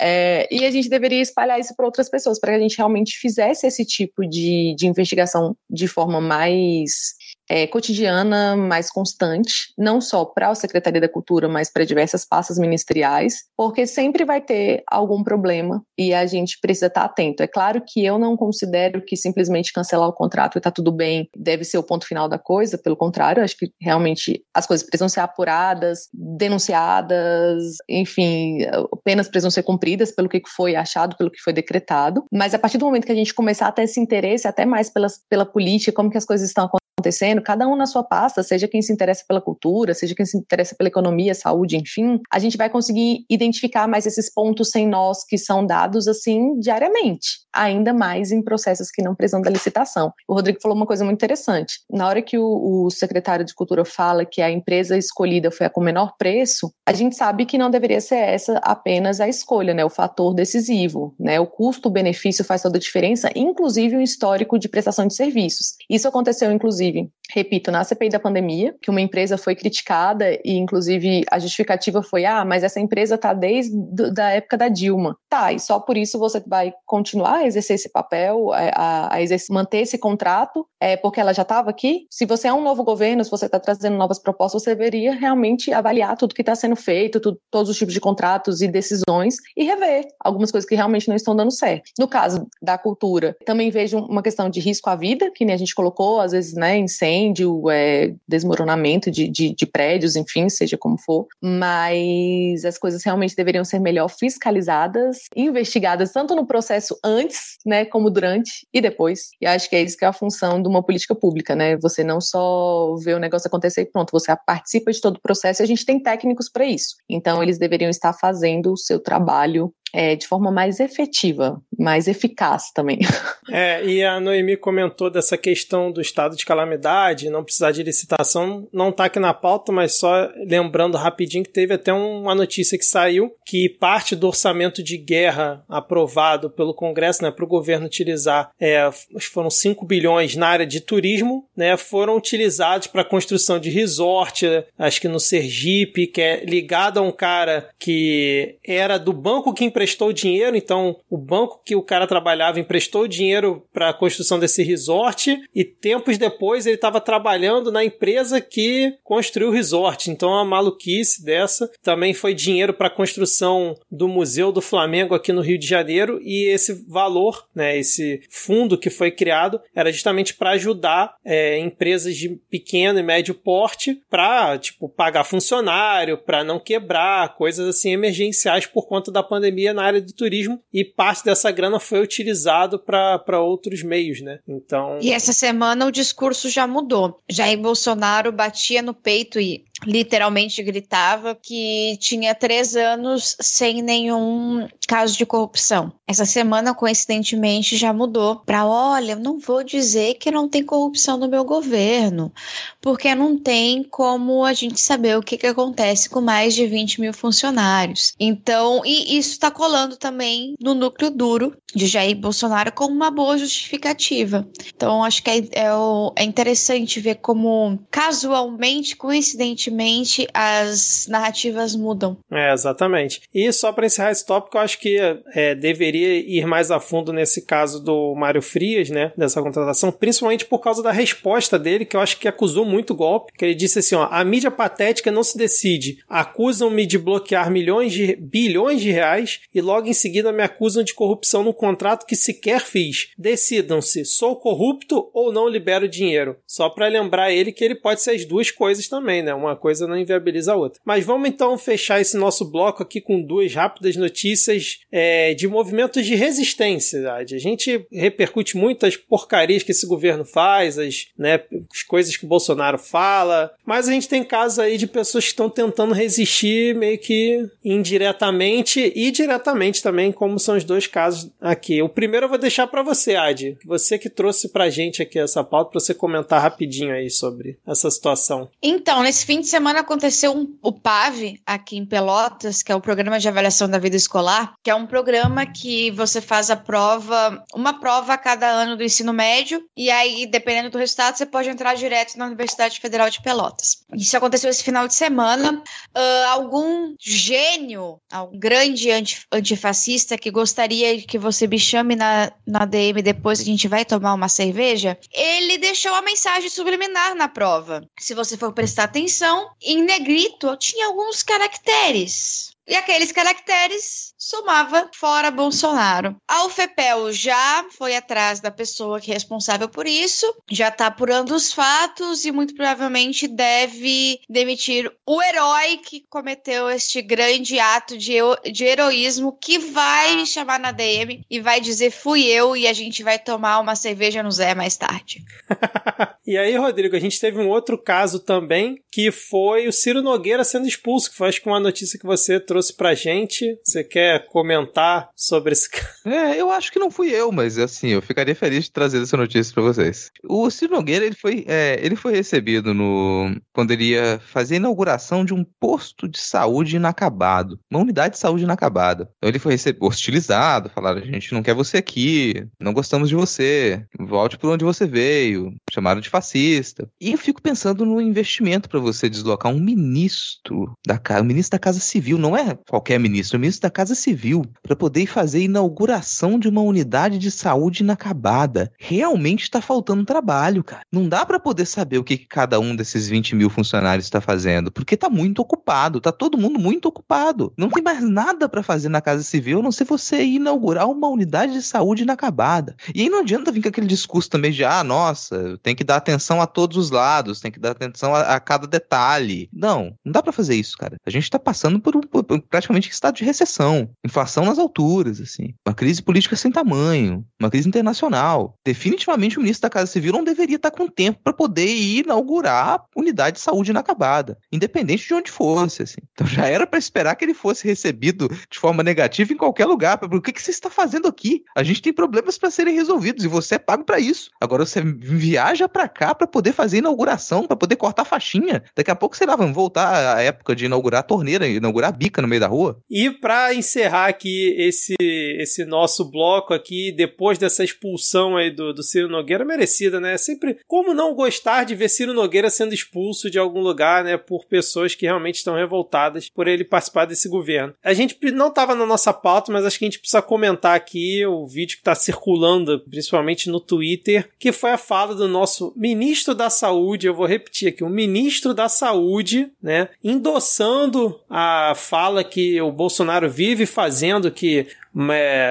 É, e a gente deveria espalhar isso para outras pessoas, para que a gente realmente fizesse esse tipo de, de investigação de forma mais é, cotidiana, mais constante, não só para a Secretaria da Cultura, mas para diversas pastas ministeriais, porque sempre vai ter algum problema e a gente precisa estar atento. É claro que eu não considero que simplesmente cancelar o contrato e está tudo bem deve ser o ponto final da coisa, pelo contrário, acho que realmente as coisas precisam ser apuradas, denunciadas, enfim, penas precisam ser cumpridas pelo que foi achado, pelo que foi decretado, mas a partir do momento que a gente começar a ter esse interesse até mais pelas, pela política, como que as coisas estão acontecendo, acontecendo, cada um na sua pasta, seja quem se interessa pela cultura, seja quem se interessa pela economia, saúde, enfim, a gente vai conseguir identificar mais esses pontos sem nós que são dados assim diariamente, ainda mais em processos que não precisam da licitação. O Rodrigo falou uma coisa muito interessante. Na hora que o, o secretário de Cultura fala que a empresa escolhida foi a com menor preço, a gente sabe que não deveria ser essa apenas a escolha, né, o fator decisivo, né? O custo-benefício faz toda a diferença, inclusive o histórico de prestação de serviços. Isso aconteceu inclusive inclusive, repito, na CPI da pandemia, que uma empresa foi criticada e, inclusive, a justificativa foi: ah, mas essa empresa está desde a época da Dilma. Tá, e só por isso você vai continuar a exercer esse papel, a, a exercer, manter esse contrato, é, porque ela já estava aqui? Se você é um novo governo, se você está trazendo novas propostas, você deveria realmente avaliar tudo que está sendo feito, tudo, todos os tipos de contratos e decisões e rever algumas coisas que realmente não estão dando certo. No caso da cultura, também vejo uma questão de risco à vida, que nem a gente colocou, às vezes, né, incêndio, é, desmoronamento de, de, de, prédios, enfim, seja como for, mas as coisas realmente deveriam ser melhor fiscalizadas, investigadas tanto no processo antes, né, como durante e depois. E acho que é isso que é a função de uma política pública, né? Você não só vê o negócio acontecer e pronto, você participa de todo o processo e a gente tem técnicos para isso. Então, eles deveriam estar fazendo o seu trabalho é, de forma mais efetiva, mais eficaz também. É, e a Noemi comentou dessa questão do estado de calamidade, não precisar de licitação, não está aqui na pauta, mas só lembrando rapidinho que teve até uma notícia que saiu que parte do orçamento de guerra aprovado pelo Congresso, né, para o governo utilizar, é, foram 5 bilhões na área de turismo, né, foram utilizados para construção de resort, acho que no Sergipe, que é ligado a um cara que era do banco que emprestou dinheiro, então o banco que o cara trabalhava emprestou dinheiro para a construção desse resort e tempos depois ele estava trabalhando na empresa que construiu o resort. Então a maluquice dessa também foi dinheiro para a construção do Museu do Flamengo aqui no Rio de Janeiro e esse valor, né, esse fundo que foi criado era justamente para ajudar é, empresas de pequeno e médio porte para tipo pagar funcionário, para não quebrar, coisas assim emergenciais por conta da pandemia na área do turismo e parte dessa grana foi utilizado para outros meios, né? Então. E essa semana o discurso já mudou. Jair Bolsonaro batia no peito e literalmente gritava que tinha três anos sem nenhum caso de corrupção. Essa semana, coincidentemente, já mudou para: olha, eu não vou dizer que não tem corrupção no meu governo, porque não tem como a gente saber o que, que acontece com mais de 20 mil funcionários. Então, e isso está colando também no núcleo duro de Jair Bolsonaro como uma boa justificativa. Então, acho que é, é, é interessante ver como, casualmente, coincidentemente, as narrativas mudam. É, exatamente. E só para encerrar esse tópico, eu acho que é, deveria ir mais a fundo nesse caso do Mário Frias, né, dessa contratação, principalmente por causa da resposta dele, que eu acho que acusou muito golpe, que ele disse assim, ó, a mídia patética não se decide, acusam-me de bloquear milhões de bilhões de reais e logo em seguida me acusam de corrupção no contrato que sequer fiz. Decidam-se, sou corrupto ou não libero dinheiro. Só para lembrar ele que ele pode ser as duas coisas também, né? Uma coisa não inviabiliza a outra. Mas vamos então fechar esse nosso bloco aqui com duas rápidas notícias é, de movimentos de resistência. A gente repercute muito as porcarias que esse governo faz, as, né, as coisas que o Bolsonaro fala, mas a gente tem casos aí de pessoas que estão tentando resistir meio que indiretamente e diretamente também, como são os dois casos aqui. O primeiro eu vou deixar para você, Adi. Você que trouxe pra gente aqui essa pauta, pra você comentar rapidinho aí sobre essa situação. Então, nesse fim de semana aconteceu um, o PAV aqui em Pelotas, que é o Programa de Avaliação da Vida Escolar, que é um programa que você faz a prova, uma prova a cada ano do ensino médio, e aí, dependendo do resultado, você pode entrar direto na Universidade Federal de Pelotas. Isso aconteceu esse final de semana. Uh, algum gênio, algum grande antifascista que gostaria que você me chame na, na DM depois a gente vai tomar uma cerveja, ele deixou a mensagem subliminar na prova. Se você for prestar atenção, em negrito tinha alguns caracteres. E aqueles caracteres somava fora Bolsonaro. A UFEPEL já foi atrás da pessoa que é responsável por isso, já está apurando os fatos e muito provavelmente deve demitir o herói que cometeu este grande ato de, de heroísmo que vai chamar na DM e vai dizer fui eu e a gente vai tomar uma cerveja no Zé mais tarde. e aí, Rodrigo, a gente teve um outro caso também que foi o Ciro Nogueira sendo expulso, que foi acho que uma notícia que você trouxe trouxe pra gente. Você quer comentar sobre esse caso? É, eu acho que não fui eu, mas assim, eu ficaria feliz de trazer essa notícia para vocês. O Ciro Nogueira, ele foi, é, ele foi recebido no quando ele ia fazer a inauguração de um posto de saúde inacabado, uma unidade de saúde inacabada. Então ele foi hostilizado, falaram, a gente não quer você aqui, não gostamos de você, volte por onde você veio, chamaram de fascista. E eu fico pensando no investimento para você deslocar um ministro da um ministro da Casa Civil, não é qualquer ministro, o ministro da Casa Civil, para poder fazer a inauguração de uma unidade de saúde inacabada. Realmente está faltando trabalho, cara. Não dá para poder saber o que cada um desses 20 mil funcionários está fazendo, porque está muito ocupado, tá todo mundo muito ocupado. Não tem mais nada para fazer na Casa Civil, a não ser você inaugurar uma unidade de saúde inacabada. E aí não adianta vir com aquele discurso também de, ah, nossa, tem que dar atenção a todos os lados, tem que dar atenção a, a cada detalhe. Não, não dá para fazer isso, cara. A gente está passando por, por, praticamente em estado de recessão, inflação nas alturas, assim, uma crise política sem tamanho, uma crise internacional. Definitivamente o ministro da Casa Civil não deveria estar com tempo para poder ir inaugurar unidade de saúde inacabada, independente de onde fosse, assim. Então já era para esperar que ele fosse recebido de forma negativa em qualquer lugar. O que, que você está fazendo aqui? A gente tem problemas para serem resolvidos e você é pago para isso. Agora você viaja para cá para poder fazer inauguração, para poder cortar faixinha. Daqui a pouco, sei lá, vamos voltar à época de inaugurar torneira, inaugurar bica no meio da rua. E para encerrar aqui esse, esse nosso bloco aqui, depois dessa expulsão aí do, do Ciro Nogueira, merecida, né? Sempre, como não gostar de ver Ciro Nogueira sendo expulso de algum lugar, né, por pessoas que realmente estão revoltadas por ele participar desse governo. A gente não estava na nossa pauta, mas acho que a gente precisa comentar aqui o vídeo que está circulando, principalmente no Twitter, que foi a fala do nosso ministro da Saúde, eu vou repetir aqui, o ministro da Saúde, né, endossando a fala que o Bolsonaro vive fazendo, que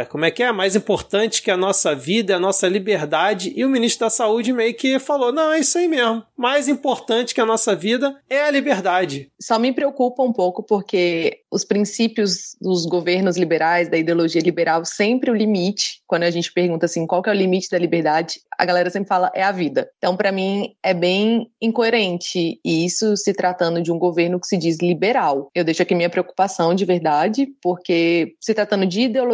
como é que é? Mais importante que a nossa vida, a nossa liberdade. E o ministro da Saúde meio que falou: não, é isso aí mesmo. Mais importante que a nossa vida é a liberdade. Só me preocupa um pouco porque os princípios dos governos liberais, da ideologia liberal, sempre o limite, quando a gente pergunta assim, qual que é o limite da liberdade, a galera sempre fala é a vida. Então, para mim, é bem incoerente isso se tratando de um governo que se diz liberal. Eu deixo aqui minha preocupação de verdade, porque se tratando de ideologia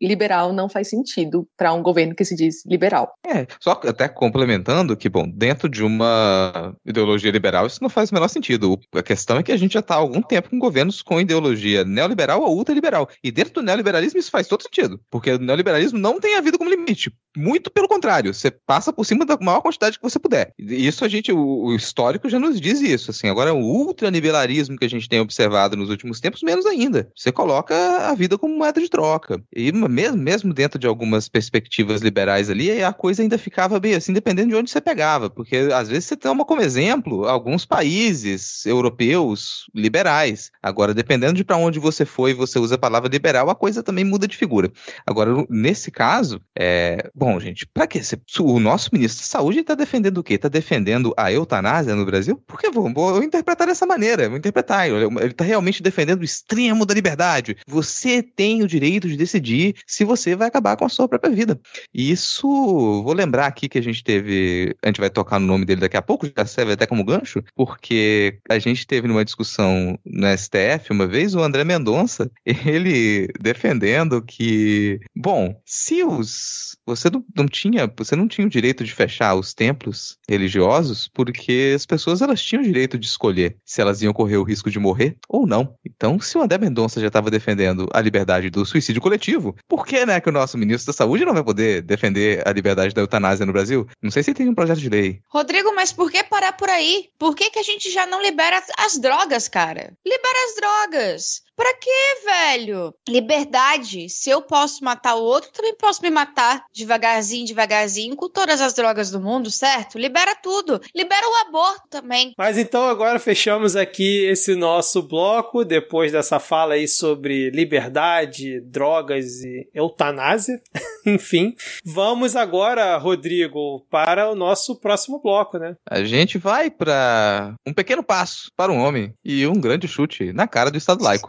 liberal não faz sentido para um governo que se diz liberal. É, só até complementando que, bom, dentro de uma ideologia liberal isso não faz o menor sentido. A questão é que a gente já está há algum tempo com governos com ideologia ideologia neoliberal ou ultraliberal. E dentro do neoliberalismo isso faz todo sentido, porque o neoliberalismo não tem a vida como limite. Muito pelo contrário, você passa por cima da maior quantidade que você puder. E isso a gente, o, histórico já nos diz isso. Assim, agora o ultraliberalismo que a gente tem observado nos últimos tempos, menos ainda. Você coloca a vida como moeda de troca. E mesmo, mesmo dentro de algumas perspectivas liberais ali, a coisa ainda ficava bem assim, dependendo de onde você pegava. Porque às vezes você toma como exemplo alguns países europeus liberais. Agora, dependendo de para onde você foi você usa a palavra liberal, a coisa também muda de figura. Agora, nesse caso, é... bom, gente, para que o nosso ministro da Saúde está defendendo o quê? Está defendendo a eutanásia no Brasil? Por que vou, vou interpretar dessa maneira? Vou interpretar. Ele está realmente defendendo o extremo da liberdade. Você tem o direito de decidir se você vai acabar com a sua própria vida. E isso, vou lembrar aqui que a gente teve, a gente vai tocar no nome dele daqui a pouco, já serve até como gancho, porque a gente teve numa discussão no STF uma vez o André Mendonça, ele defendendo que, bom, se os você não, não, tinha, você não tinha o direito de fechar os templos religiosos, porque as pessoas elas tinham o direito de escolher se elas iam correr o risco de morrer ou não. Então, se o André Mendonça já estava defendendo a liberdade do suicídio coletivo, por que, né, que o nosso ministro da Saúde não vai poder defender a liberdade da eutanásia no Brasil? Não sei se tem um projeto de lei. Rodrigo, mas por que parar por aí? Por que, que a gente já não libera as drogas, cara? Libera as drogas. Pra quê, velho? Liberdade. Se eu posso matar o outro, também posso me matar devagarzinho, devagarzinho, com todas as drogas do mundo, certo? Libera tudo. Libera o aborto também. Mas então agora fechamos aqui esse nosso bloco, depois dessa fala aí sobre liberdade, drogas e eutanásia. Enfim, vamos agora, Rodrigo, para o nosso próximo bloco, né? A gente vai para um pequeno passo para um homem e um grande chute na cara do Estado laico.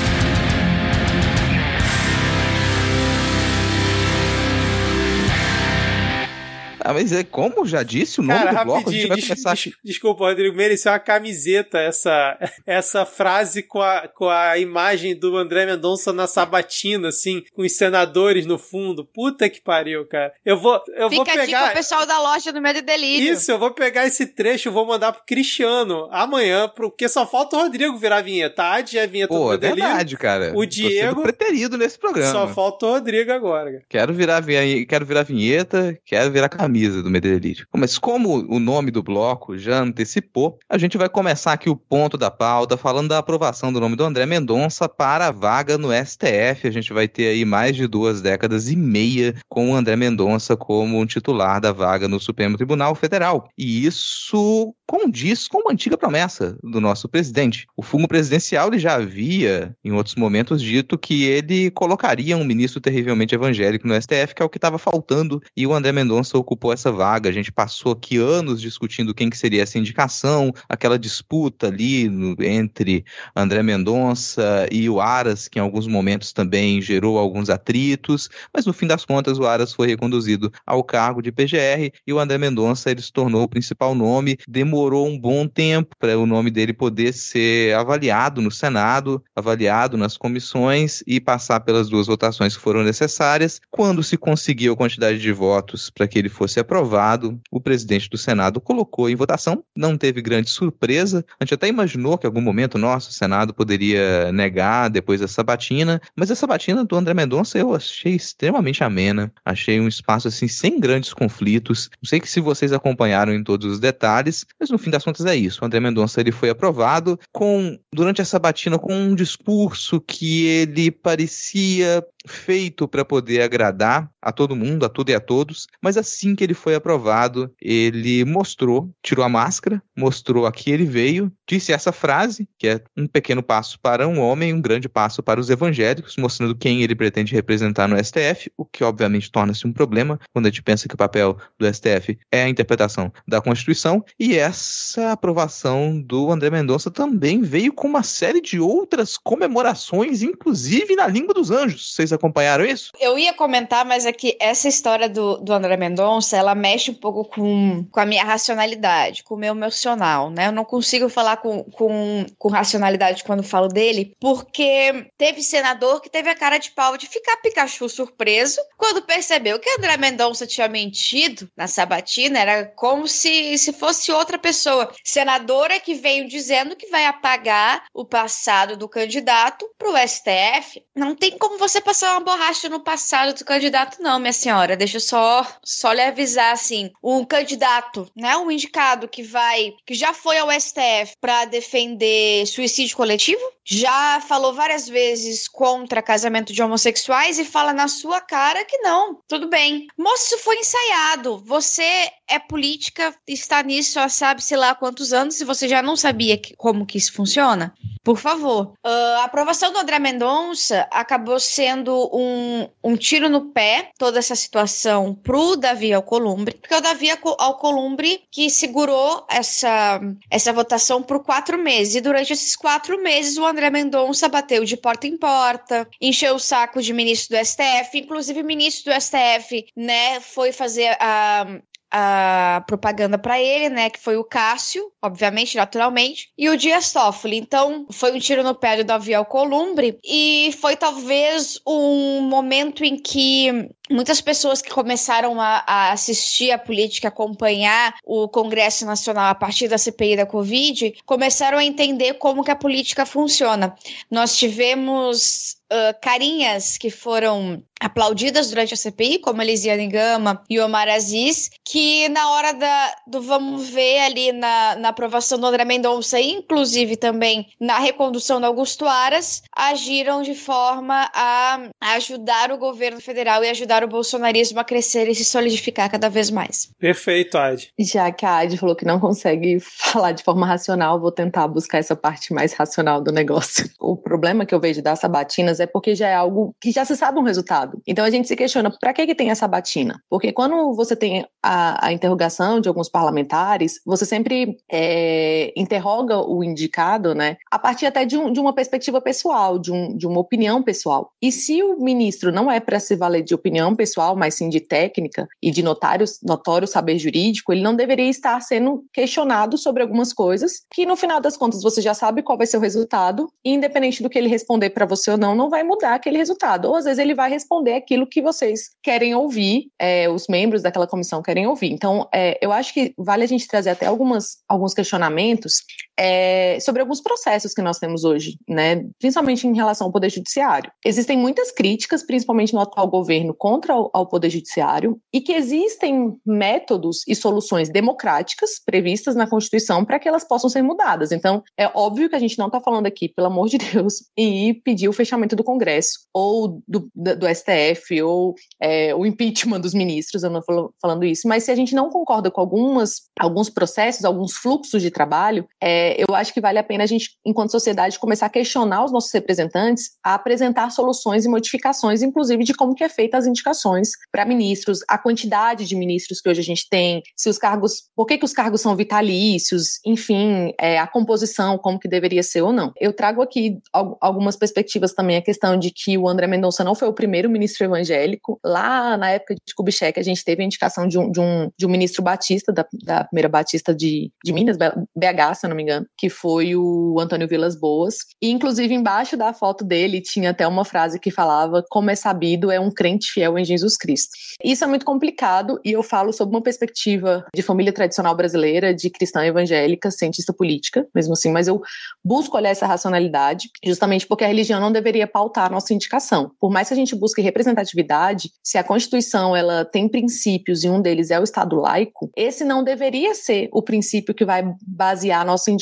Ah, mas é como já disse o nome Cara, do bloco, a gente vai des começar... Des desculpa, Rodrigo, mereceu uma camiseta essa, essa frase com a, com a imagem do André Mendonça na sabatina, assim, com os senadores no fundo. Puta que pariu, cara. Eu vou, eu Fica vou pegar... Fica dica pessoal da loja do Medo e Delírio. Isso, eu vou pegar esse trecho e vou mandar pro Cristiano amanhã, porque só falta o Rodrigo virar a vinheta. A Adi é a vinheta Pô, do é verdade, cara. O Diego... preterido nesse programa. Só falta o Rodrigo agora. Cara. Quero virar, quero virar vinheta, quero virar camisa do Medelírio. Mas como o nome do bloco já antecipou, a gente vai começar aqui o ponto da pauta falando da aprovação do nome do André Mendonça para a vaga no STF. A gente vai ter aí mais de duas décadas e meia com o André Mendonça como um titular da vaga no Supremo Tribunal Federal. E isso condiz com uma antiga promessa do nosso presidente. O fumo presidencial ele já havia, em outros momentos, dito que ele colocaria um ministro terrivelmente evangélico no STF, que é o que estava faltando, e o André Mendonça ocupou essa vaga. A gente passou aqui anos discutindo quem que seria essa indicação, aquela disputa ali no, entre André Mendonça e o Aras, que em alguns momentos também gerou alguns atritos, mas no fim das contas o Aras foi reconduzido ao cargo de PGR e o André Mendonça ele se tornou o principal nome, demorou um bom tempo para o nome dele poder ser avaliado no Senado, avaliado nas comissões e passar pelas duas votações que foram necessárias. Quando se conseguiu a quantidade de votos para que ele fosse fosse aprovado. O presidente do Senado colocou em votação, não teve grande surpresa. A gente até imaginou que em algum momento, nosso o Senado poderia negar depois da sabatina, mas a sabatina do André Mendonça eu achei extremamente amena. Achei um espaço assim sem grandes conflitos. Não sei que se vocês acompanharam em todos os detalhes, mas no fim das contas é isso. O André Mendonça ele foi aprovado com durante a sabatina com um discurso que ele parecia feito para poder agradar a todo mundo, a tudo e a todos, mas assim que ele foi aprovado, ele mostrou, tirou a máscara, mostrou a que ele veio, disse essa frase, que é um pequeno passo para um homem, um grande passo para os evangélicos, mostrando quem ele pretende representar no STF, o que obviamente torna-se um problema quando a gente pensa que o papel do STF é a interpretação da Constituição, e essa aprovação do André Mendonça também veio com uma série de outras comemorações, inclusive na língua dos anjos. Vocês acompanharam isso? Eu ia comentar, mas é que essa história do, do André Mendonça, ela mexe um pouco com, com a minha racionalidade, com o meu emocional, né? Eu não consigo falar com, com, com racionalidade quando falo dele, porque teve senador que teve a cara de pau de ficar Pikachu surpreso quando percebeu que André Mendonça tinha mentido na sabatina, era como se, se fosse outra pessoa. Senadora que veio dizendo que vai apagar o passado do candidato pro STF. Não tem como você passar uma borracha no passado do candidato, não, minha senhora. Deixa eu só, só lhe avisar, assim. Um candidato, né? Um indicado que vai, que já foi ao STF para defender suicídio coletivo, já falou várias vezes contra casamento de homossexuais e fala na sua cara que não, tudo bem. Moço, isso foi ensaiado. Você é política, está nisso há sabe-se lá quantos anos e você já não sabia que, como que isso funciona? Por favor. Uh, a aprovação do André Mendonça acabou sendo um, um tiro no pé, toda essa situação, pro Davi Alcolumbre, porque o Davi Alcolumbre que segurou essa, essa votação por quatro meses. E durante esses quatro meses, o André Mendonça bateu de porta em porta, encheu o saco de ministro do STF, inclusive o ministro do STF, né, foi fazer a, a propaganda para ele, né? Que foi o Cássio, obviamente, naturalmente, e o Dias Toffoli. Então, foi um tiro no pé do Davi Alcolumbre e foi talvez um momento em que muitas pessoas que começaram a, a, assistir a política, acompanhar o Congresso Nacional a partir da CPI da Covid, começaram a entender como que a política funciona. Nós tivemos uh, carinhas que foram aplaudidas durante a CPI, como Elisiane Gama e Omar Aziz, que na hora da, do vamos ver ali na, na aprovação do André Mendonça, inclusive também na recondução do Augusto Aras, agiram de forma a, a ajudar o governo federal e ajudar o bolsonarismo a crescer e se solidificar cada vez mais. Perfeito, Ad. Já que a Ad falou que não consegue falar de forma racional, vou tentar buscar essa parte mais racional do negócio. O problema que eu vejo das sabatinas é porque já é algo que já se sabe um resultado. Então a gente se questiona, para que, que tem a sabatina? Porque quando você tem a, a interrogação de alguns parlamentares, você sempre é, interroga o indicado, né, a partir até de, um, de uma perspectiva pessoal, de, um, de uma opinião pessoal. E se o ministro não é para se valer de opinião pessoal, mas sim de técnica e de notário, notório saber jurídico, ele não deveria estar sendo questionado sobre algumas coisas que no final das contas você já sabe qual vai ser o resultado, e independente do que ele responder para você ou não, não vai mudar aquele resultado. Ou às vezes ele vai responder aquilo que vocês querem ouvir, é, os membros daquela comissão querem ouvir. Então, é, eu acho que vale a gente trazer até algumas, alguns questionamentos é, sobre alguns processos que nós temos hoje, né? principalmente em relação ao Poder Judiciário. Existem muitas críticas, principalmente no atual governo, contra o ao Poder Judiciário e que existem métodos e soluções democráticas previstas na Constituição para que elas possam ser mudadas. Então, é óbvio que a gente não está falando aqui, pelo amor de Deus, e pedir o fechamento do Congresso ou do, do STF ou é, o impeachment dos ministros, eu não estou falando isso, mas se a gente não concorda com algumas, alguns processos, alguns fluxos de trabalho, é, eu acho que vale a pena a gente, enquanto sociedade, começar a questionar os nossos representantes a apresentar soluções e modificações, inclusive de como que é feita as indicações para ministros, a quantidade de ministros que hoje a gente tem, se os cargos, por que, que os cargos são vitalícios, enfim, é, a composição, como que deveria ser ou não. Eu trago aqui algumas perspectivas também, a questão de que o André Mendonça não foi o primeiro ministro evangélico. Lá na época de Kubitschek, a gente teve a indicação de um, de um, de um ministro batista, da, da primeira batista de, de Minas, BH, se eu não me engano, que foi o Antônio Vilas Boas. E, inclusive, embaixo da foto dele tinha até uma frase que falava: Como é sabido, é um crente fiel em Jesus Cristo. Isso é muito complicado e eu falo sob uma perspectiva de família tradicional brasileira, de cristã evangélica, cientista política, mesmo assim, mas eu busco olhar essa racionalidade, justamente porque a religião não deveria pautar a nossa indicação. Por mais que a gente busque representatividade, se a Constituição ela tem princípios e um deles é o Estado laico, esse não deveria ser o princípio que vai basear a nossa indicação.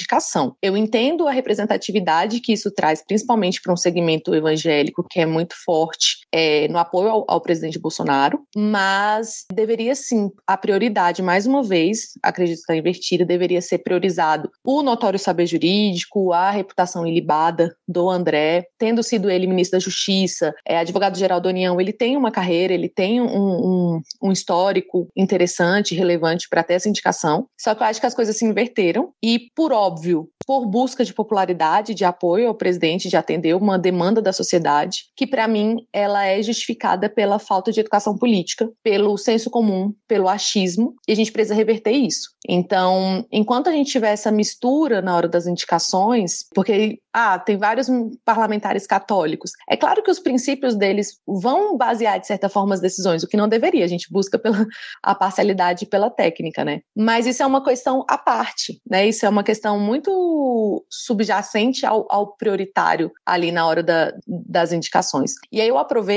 Eu entendo a representatividade que isso traz, principalmente para um segmento evangélico que é muito forte é, no apoio ao, ao presidente Bolsonaro, mas deveria sim, a prioridade, mais uma vez, acredito que está invertida, deveria ser priorizado o notório saber jurídico, a reputação ilibada do André, tendo sido ele ministro da Justiça, é, advogado-geral da União, ele tem uma carreira, ele tem um, um, um histórico interessante, relevante para ter essa indicação. Só que eu acho que as coisas se inverteram e, por óbvio, por busca de popularidade, de apoio ao presidente, de atender uma demanda da sociedade, que para mim ela é justificada pela falta de educação política, pelo senso comum, pelo achismo, e a gente precisa reverter isso. Então, enquanto a gente tiver essa mistura na hora das indicações, porque ah, tem vários parlamentares católicos. É claro que os princípios deles vão basear, de certa forma, as decisões, o que não deveria. A gente busca pela a parcialidade pela técnica, né? Mas isso é uma questão à parte, né? Isso é uma questão muito subjacente ao, ao prioritário ali na hora da, das indicações. E aí eu aproveito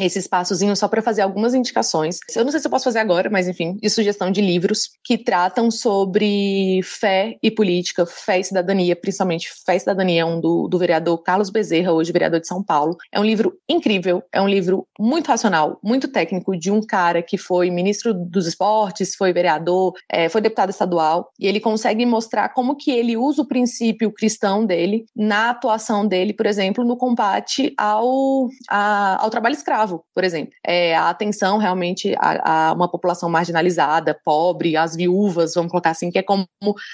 esse espaçozinho só para fazer algumas indicações. Eu não sei se eu posso fazer agora, mas enfim, de sugestão de livros que tratam sobre fé e política, fé e cidadania, principalmente fé e cidadania um do, do vereador Carlos Bezerra, hoje vereador de São Paulo. É um livro incrível, é um livro muito racional, muito técnico, de um cara que foi ministro dos esportes, foi vereador, é, foi deputado estadual, e ele consegue mostrar como que ele usa o princípio cristão dele na atuação dele, por exemplo, no combate ao, a, ao trabalho escravo, por exemplo. É, a atenção realmente a, a uma população marginalizada, pobre, as viúvas, vamos colocar assim, que é como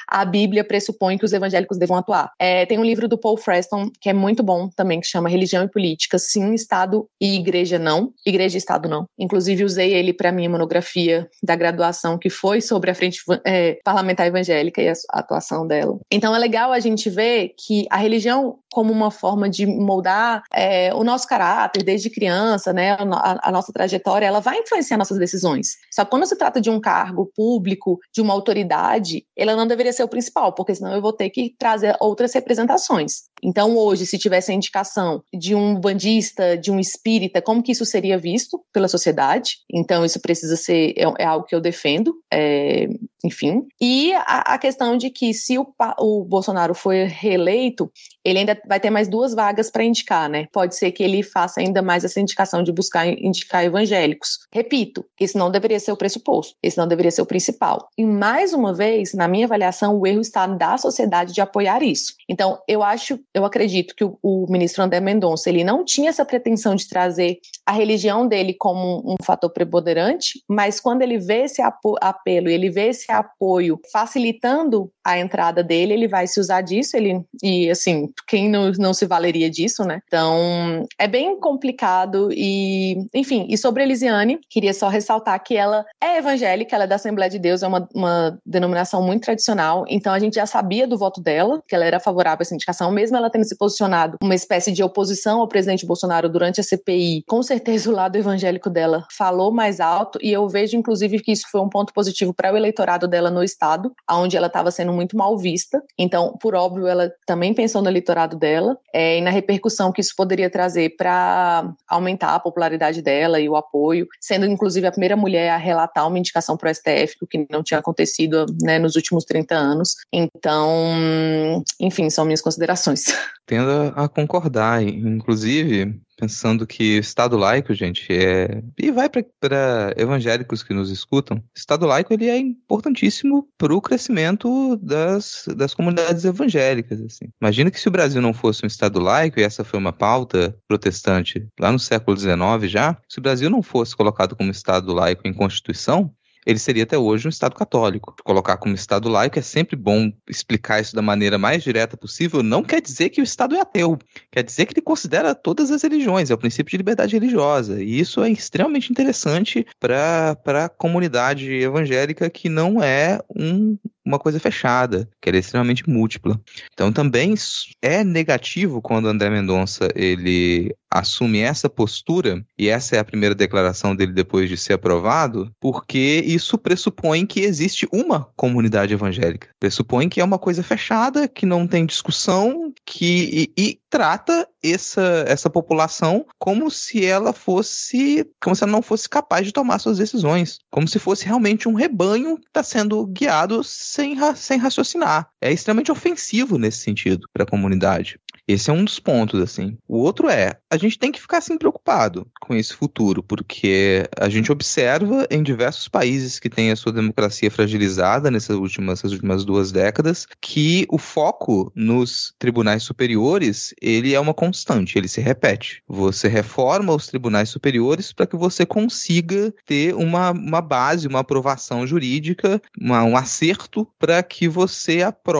a Bíblia pressupõe que os evangélicos devam atuar. É, tem um livro do Paul Freston, que é muito bom também, que chama Religião e Política, sim, Estado e Igreja não, Igreja e Estado não. Inclusive usei ele para minha monografia da graduação, que foi sobre a frente é, parlamentar evangélica e a atuação dela. Então é legal a gente ver que a religião como uma forma de moldar é, o nosso caráter desde criança, né, a, a, nossa trajetória, ela vai influenciar nossas decisões. Só que quando se trata de um cargo público, de uma autoridade, ela não deveria ser o principal, porque senão eu vou ter que trazer outras representações. Então, hoje, se tivesse a indicação de um bandista, de um espírita, como que isso seria visto pela sociedade? Então, isso precisa ser, é, é algo que eu defendo, é, enfim. E a, a, questão de que se o, o Bolsonaro for reeleito, ele ainda vai ter mais duas vagas para indicar, né? Pode ser que ele faça ainda mais essa indicação de buscar indicar evangélicos. Repito, isso não deveria ser o pressuposto, esse não deveria ser o principal. E mais uma vez, na minha avaliação, o erro está da sociedade de apoiar isso. Então, eu acho, eu acredito que o, o ministro André Mendonça, ele não tinha essa pretensão de trazer a religião dele como um, um fator preponderante, mas quando ele vê esse apelo ele vê esse apoio facilitando a entrada dele, ele vai se usar disso, ele e assim, quem não, não se valeria disso, né? Então, é bem complicado e, enfim, e sobre Elisiane, queria só ressaltar que ela é evangélica, ela é da Assembleia de Deus, é uma, uma denominação muito tradicional, então a gente já sabia do voto dela, que ela era favorável a essa indicação, mesmo ela tendo se posicionado uma espécie de oposição ao presidente Bolsonaro durante a CPI, com certeza o lado evangélico dela falou mais alto e eu vejo, inclusive, que isso foi um ponto positivo para o eleitorado dela no estado, onde ela estava sendo muito mal vista. Então, por óbvio, ela também pensou no eleitorado dela é, e na repercussão que isso poderia trazer para aumentar a popularidade dela e o apoio, sendo inclusive a primeira mulher a relatar uma indicação para o STF, o que não tinha acontecido né, nos últimos 30 anos. Então, enfim, são minhas considerações. Tendo a concordar, inclusive, pensando que Estado laico, gente, é e vai para evangélicos que nos escutam. Estado laico ele é importantíssimo para o crescimento das, das comunidades evangélicas. Assim. Imagina que se o Brasil não fosse um Estado laico e essa foi uma pauta protestante lá no século XIX já, se o Brasil não fosse colocado como Estado laico em Constituição, ele seria até hoje um Estado católico. Colocar como Estado laico é sempre bom explicar isso da maneira mais direta possível. Não quer dizer que o Estado é ateu, quer dizer que ele considera todas as religiões, é o princípio de liberdade religiosa. E isso é extremamente interessante para a comunidade evangélica que não é um uma coisa fechada, que era extremamente múltipla. Então também é negativo quando André Mendonça ele assume essa postura, e essa é a primeira declaração dele depois de ser aprovado, porque isso pressupõe que existe uma comunidade evangélica. Pressupõe que é uma coisa fechada, que não tem discussão, que e, e trata essa, essa população como se ela fosse, como se ela não fosse capaz de tomar suas decisões, como se fosse realmente um rebanho que está sendo guiado sem, sem raciocinar. É extremamente ofensivo nesse sentido para a comunidade. Esse é um dos pontos, assim. O outro é, a gente tem que ficar assim preocupado com esse futuro, porque a gente observa em diversos países que têm a sua democracia fragilizada nessas últimas, essas últimas duas décadas, que o foco nos tribunais superiores, ele é uma constante, ele se repete. Você reforma os tribunais superiores para que você consiga ter uma, uma base, uma aprovação jurídica, uma, um acerto para que você aprove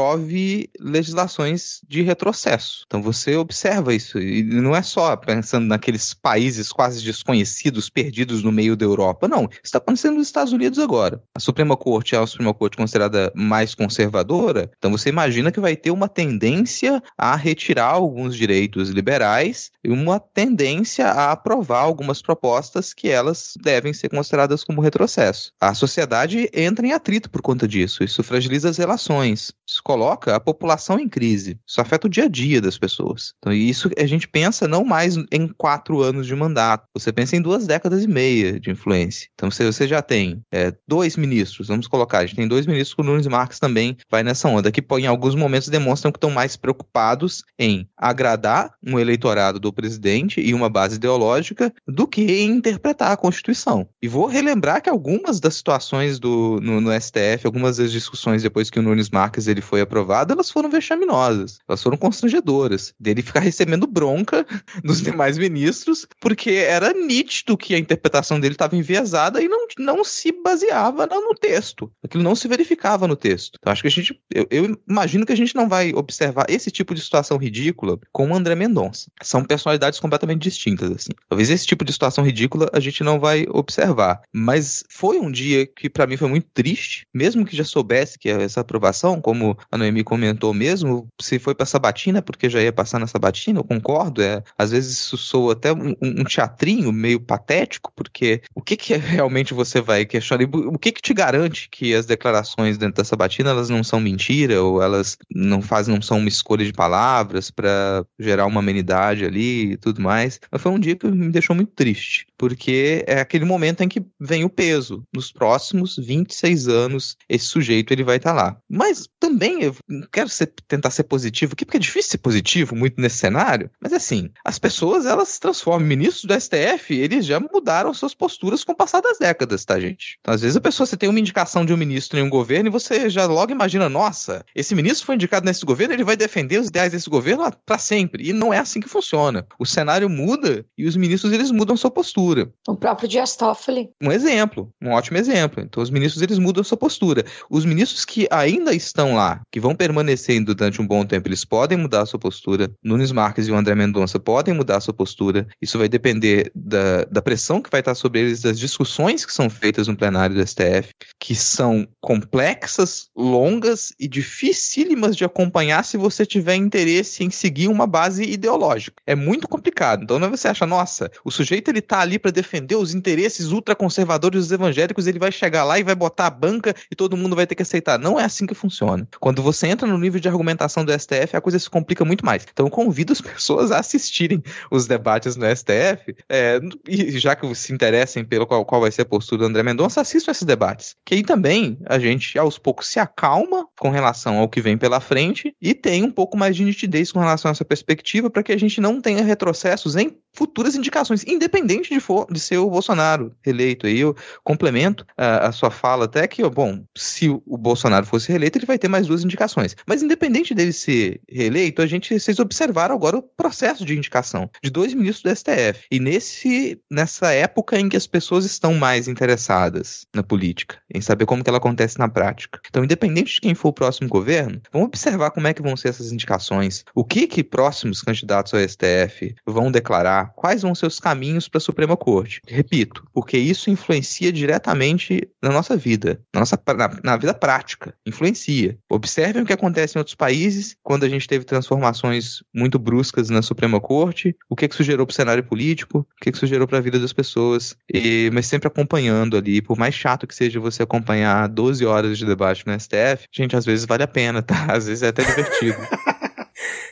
legislações de retrocesso. Então você observa isso, e não é só pensando naqueles países quase desconhecidos, perdidos no meio da Europa, não. Isso está acontecendo nos Estados Unidos agora. A Suprema Corte é a Suprema Corte considerada mais conservadora, então você imagina que vai ter uma tendência a retirar alguns direitos liberais e uma tendência a aprovar algumas propostas que elas devem ser consideradas como retrocesso. A sociedade entra em atrito por conta disso, isso fragiliza as relações, isso coloca a população em crise, isso afeta o dia a dia das pessoas. Então, isso a gente pensa não mais em quatro anos de mandato, você pensa em duas décadas e meia de influência. Então, você, você já tem é, dois ministros, vamos colocar, a gente tem dois ministros, o Nunes Marques também vai nessa onda, que em alguns momentos demonstram que estão mais preocupados em agradar um eleitorado do presidente e uma base ideológica do que em interpretar a Constituição. E vou relembrar que algumas das situações do, no, no STF, algumas das discussões depois que o Nunes Marques ele foi aprovado, elas foram vexaminosas, elas foram constrangedoras dele ficar recebendo bronca dos demais ministros, porque era nítido que a interpretação dele estava enviesada e não, não se baseava no texto. Aquilo não se verificava no texto. Então, acho que a gente. Eu, eu, imagino que a gente não vai observar esse tipo de situação ridícula com o André Mendonça. São personalidades completamente distintas, assim. Talvez esse tipo de situação ridícula a gente não vai observar. Mas foi um dia que para mim foi muito triste, mesmo que já soubesse que essa aprovação, como a Noemi comentou mesmo, se foi para Sabatina, porque já ia passar na sabatina, eu concordo. É, às vezes isso soa até um, um teatrinho meio patético, porque o que, que realmente você vai questionar? O que, que te garante que as declarações dentro da sabatina elas não são mentira ou elas não fazem, não são uma escolha de palavras para gerar uma amenidade ali e tudo mais? Mas foi um dia que me deixou muito triste, porque é aquele momento em que vem o peso. Nos próximos 26 anos, esse sujeito ele vai estar tá lá. Mas também eu quero ser, tentar ser positivo aqui, porque é difícil ser positivo muito nesse cenário, mas assim, as pessoas elas se transformam. Ministros do STF, eles já mudaram suas posturas com o passar das décadas, tá, gente? Então, às vezes a pessoa, você tem uma indicação de um ministro em um governo e você já logo imagina, nossa, esse ministro foi indicado nesse governo, ele vai defender os ideais desse governo para sempre. E não é assim que funciona. O cenário muda e os ministros eles mudam sua postura. O próprio Dias Toffoli. Um exemplo, um ótimo exemplo. Então, os ministros eles mudam sua postura. Os ministros que ainda estão lá, que vão permanecendo durante um bom tempo, eles podem mudar a sua postura postura. Nunes Marques e o André Mendonça podem mudar a sua postura. Isso vai depender da, da pressão que vai estar sobre eles, das discussões que são feitas no plenário do STF, que são complexas, longas e dificílimas de acompanhar se você tiver interesse em seguir uma base ideológica. É muito complicado. Então, não é você acha, nossa, o sujeito ele tá ali para defender os interesses ultraconservadores dos evangélicos, ele vai chegar lá e vai botar a banca e todo mundo vai ter que aceitar. Não é assim que funciona. Quando você entra no nível de argumentação do STF, a coisa se complica muito mais. Então convido as pessoas a assistirem os debates no STF, é, e já que se interessem pelo qual, qual vai ser a postura do André Mendonça, assistam esses debates. Que aí também a gente aos poucos se acalma com relação ao que vem pela frente e tem um pouco mais de nitidez com relação a essa perspectiva para que a gente não tenha retrocessos em futuras indicações, independente de, for, de ser o Bolsonaro eleito. Aí eu complemento a, a sua fala até que, bom, se o Bolsonaro fosse reeleito, ele vai ter mais duas indicações. Mas independente dele ser reeleito, a gente, vocês observaram agora o processo de indicação de dois ministros do STF. E nesse, nessa época em que as pessoas estão mais interessadas na política, em saber como que ela acontece na prática. Então, independente de quem for o próximo governo, vamos observar como é que vão ser essas indicações, o que que próximos candidatos ao STF vão declarar quais vão ser os caminhos para a Suprema Suprema Corte. Repito, porque isso influencia diretamente na nossa vida, na, nossa, na, na vida prática. Influencia. Observem o que acontece em outros países quando a gente teve transformações muito bruscas na Suprema Corte, o que, que isso gerou para o cenário político, o que, que isso gerou para a vida das pessoas, e, mas sempre acompanhando ali, por mais chato que seja você acompanhar 12 horas de debate no STF, gente, às vezes vale a pena, tá? Às vezes é até divertido.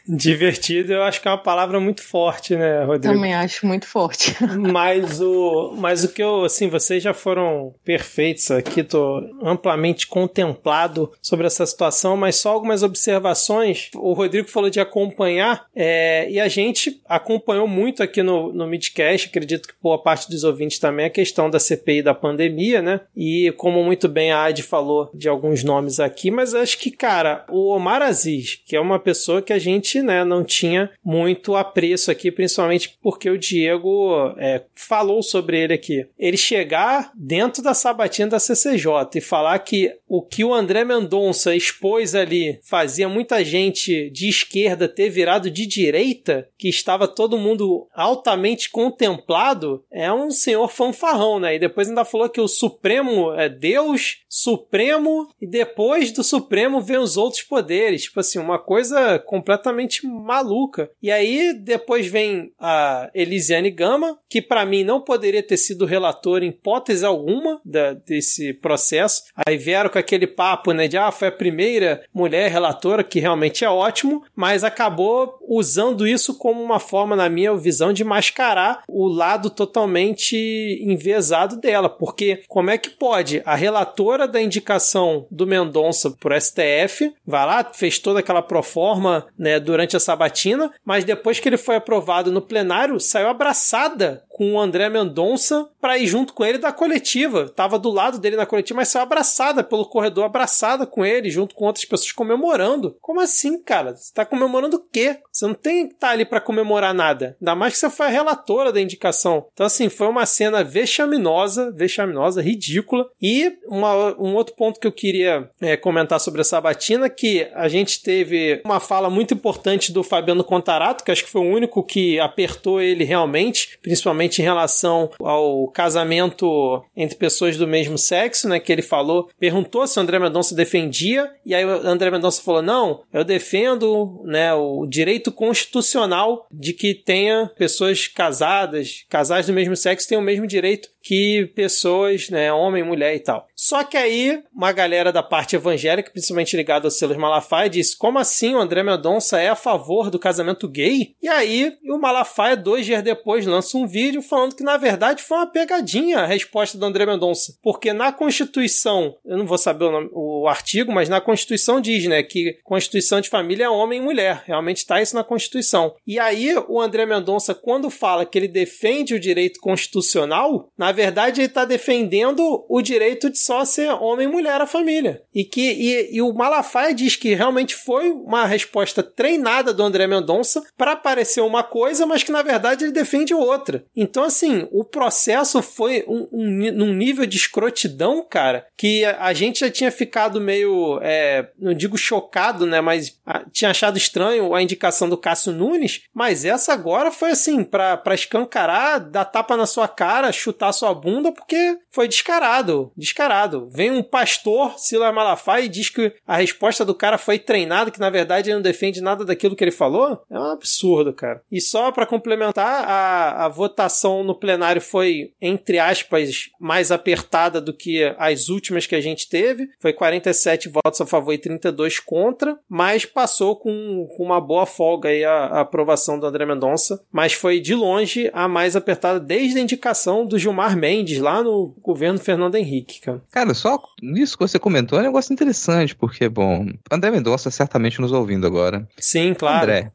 Divertido, eu acho que é uma palavra muito forte, né, Rodrigo? Também acho muito forte. mas o, mas o que eu, assim, vocês já foram perfeitos aqui, tô amplamente contemplado sobre essa situação, mas só algumas observações. O Rodrigo falou de acompanhar, é, e a gente acompanhou muito aqui no, no Midcast, acredito que boa parte dos ouvintes também, a questão da CPI da pandemia, né? E como muito bem a Adi falou de alguns nomes aqui, mas acho que, cara, o Omar Aziz, que é uma pessoa que a gente né, não tinha muito apreço aqui, principalmente porque o Diego é, falou sobre ele aqui. Ele chegar dentro da sabatina da CCJ e falar que o que o André Mendonça expôs ali fazia muita gente de esquerda ter virado de direita, que estava todo mundo altamente contemplado, é um senhor fanfarrão, né? E depois ainda falou que o Supremo é Deus, Supremo, e depois do Supremo vem os outros poderes. Tipo assim, uma coisa completamente maluca. E aí depois vem a Elisiane Gama, que para mim não poderia ter sido relator em hipótese alguma da, desse processo. Aí vieram com aquele papo, né, de ah, foi a primeira mulher relatora, que realmente é ótimo, mas acabou usando isso como uma forma, na minha visão, de mascarar o lado totalmente enviesado dela. Porque como é que pode a relatora da indicação do Mendonça pro STF, vai lá, fez toda aquela proforma, né, durante a sabatina, mas depois que ele foi aprovado no plenário, saiu abraçada com o André Mendonça para ir junto com ele da coletiva. Tava do lado dele na coletiva, mas saiu abraçada pelo corredor, abraçada com ele, junto com outras pessoas comemorando. Como assim, cara? Você tá comemorando o quê? Você não tem que estar tá ali para comemorar nada. Ainda mais que você foi a relatora da indicação. Então, assim, foi uma cena vexaminosa, vexaminosa, ridícula. E uma, um outro ponto que eu queria é, comentar sobre a sabatina, que a gente teve uma fala muito importante importante do Fabiano Contarato, que acho que foi o único que apertou ele realmente, principalmente em relação ao casamento entre pessoas do mesmo sexo, né? Que ele falou, perguntou se o André Mendonça defendia, e aí o André Mendonça falou: não, eu defendo né, o direito constitucional de que tenha pessoas casadas, casais do mesmo sexo tenham o mesmo direito que pessoas, né, homem, mulher e tal. Só que aí, uma galera da parte evangélica, principalmente ligada ao Silas Malafaia, disse: como assim o André Mendonça é a favor do casamento gay? E aí, o Malafaia, dois dias depois, lança um vídeo falando que na verdade foi uma pegadinha a resposta do André Mendonça. Porque na Constituição, eu não vou saber o, nome, o artigo, mas na Constituição diz, né, que Constituição de família é homem e mulher. Realmente está isso na Constituição. E aí, o André Mendonça, quando fala que ele defende o direito constitucional, na verdade, ele está defendendo o direito de só ser homem e mulher a família. E que e, e o Malafaia diz que realmente foi uma resposta treinada do André Mendonça para parecer uma coisa, mas que na verdade ele defende outra. Então, assim, o processo foi um, um, num nível de escrotidão, cara, que a gente já tinha ficado meio, é, não digo chocado, né, mas a, tinha achado estranho a indicação do Cássio Nunes, mas essa agora foi assim, para escancarar, dar tapa na sua cara, chutar sua bunda porque foi descarado, descarado. Vem um pastor, Sila Malafaia, e diz que a resposta do cara foi treinada, que na verdade ele não defende nada daquilo que ele falou. É um absurdo, cara. E só para complementar, a, a votação no plenário foi, entre aspas, mais apertada do que as últimas que a gente teve. Foi 47 votos a favor e 32 contra, mas passou com, com uma boa folga aí a, a aprovação do André Mendonça. Mas foi de longe a mais apertada desde a indicação do Gilmar Gilmar Mendes lá no governo Fernando Henrique, cara. Cara, só nisso que você comentou é um negócio interessante, porque, bom, André Mendonça certamente nos ouvindo agora. Sim, claro. André,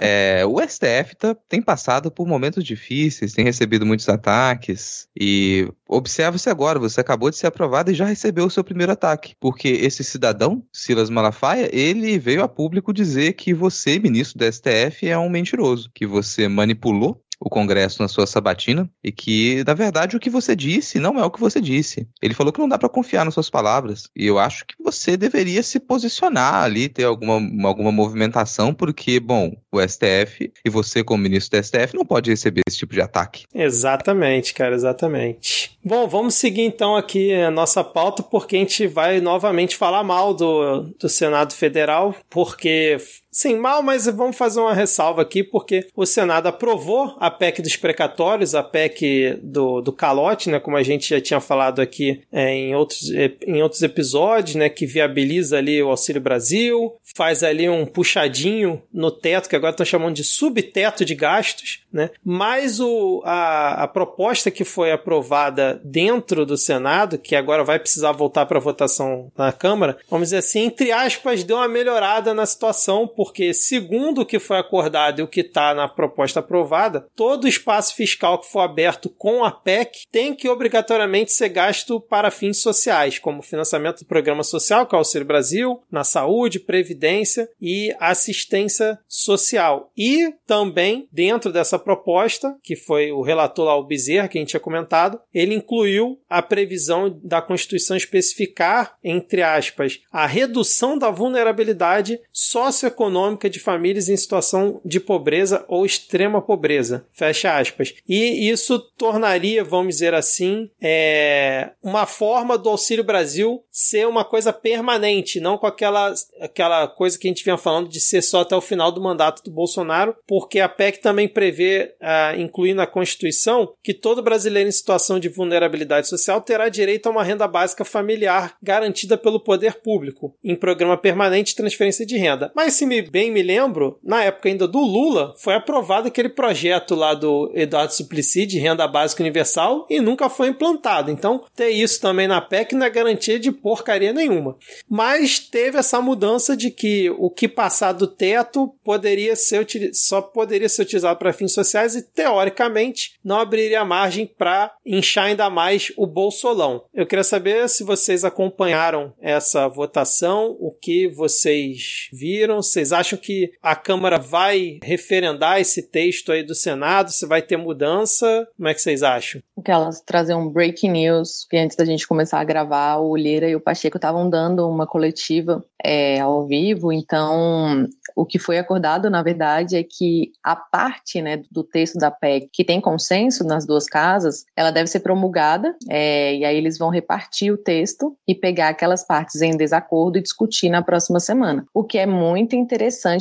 é, o STF tá, tem passado por momentos difíceis, tem recebido muitos ataques, e observe-se agora, você acabou de ser aprovado e já recebeu o seu primeiro ataque, porque esse cidadão, Silas Malafaia, ele veio a público dizer que você, ministro do STF, é um mentiroso, que você manipulou o Congresso na sua sabatina e que, na verdade, o que você disse não é o que você disse. Ele falou que não dá para confiar nas suas palavras. E eu acho que você deveria se posicionar ali, ter alguma, alguma movimentação, porque, bom, o STF e você, como ministro do STF, não pode receber esse tipo de ataque. Exatamente, cara, exatamente. Bom, vamos seguir então aqui a nossa pauta, porque a gente vai novamente falar mal do, do Senado Federal, porque Sim, mal, mas vamos fazer uma ressalva aqui, porque o Senado aprovou a PEC dos precatórios, a PEC do, do calote, né, como a gente já tinha falado aqui é, em, outros, é, em outros episódios, né, que viabiliza ali o Auxílio Brasil, faz ali um puxadinho no teto, que agora estão chamando de subteto de gastos, né, mas o, a, a proposta que foi aprovada dentro do Senado, que agora vai precisar voltar para votação na Câmara, vamos dizer assim, entre aspas, deu uma melhorada na situação, segundo o que foi acordado e o que está na proposta aprovada, todo espaço fiscal que for aberto com a PEC tem que obrigatoriamente ser gasto para fins sociais, como financiamento do programa social, que é o Brasil, na saúde, previdência e assistência social. E também, dentro dessa proposta, que foi o relator lá, o Bezerra, que a gente tinha comentado, ele incluiu a previsão da Constituição especificar, entre aspas, a redução da vulnerabilidade socioeconômica econômica de famílias em situação de pobreza ou extrema pobreza. Fecha aspas. E isso tornaria, vamos dizer assim, é, uma forma do Auxílio Brasil ser uma coisa permanente, não com aquela, aquela coisa que a gente vinha falando de ser só até o final do mandato do Bolsonaro, porque a PEC também prevê, uh, incluir na Constituição, que todo brasileiro em situação de vulnerabilidade social terá direito a uma renda básica familiar garantida pelo poder público, em programa permanente de transferência de renda. Mas se me bem me lembro, na época ainda do Lula, foi aprovado aquele projeto lá do Eduardo Suplicy de renda básica universal e nunca foi implantado. Então, ter isso também na PEC não é garantia de porcaria nenhuma. Mas teve essa mudança de que o que passar do teto poderia ser só poderia ser utilizado para fins sociais e teoricamente não abriria margem para inchar ainda mais o bolsolão. Eu queria saber se vocês acompanharam essa votação, o que vocês viram, vocês acham que a Câmara vai referendar esse texto aí do Senado? Se vai ter mudança? Como é que vocês acham? Que elas trazer um breaking news, que antes da gente começar a gravar, o Lira e o Pacheco estavam dando uma coletiva é, ao vivo, então o que foi acordado, na verdade, é que a parte né, do texto da PEC que tem consenso nas duas casas, ela deve ser promulgada, é, e aí eles vão repartir o texto e pegar aquelas partes em desacordo e discutir na próxima semana. O que é muito interessante,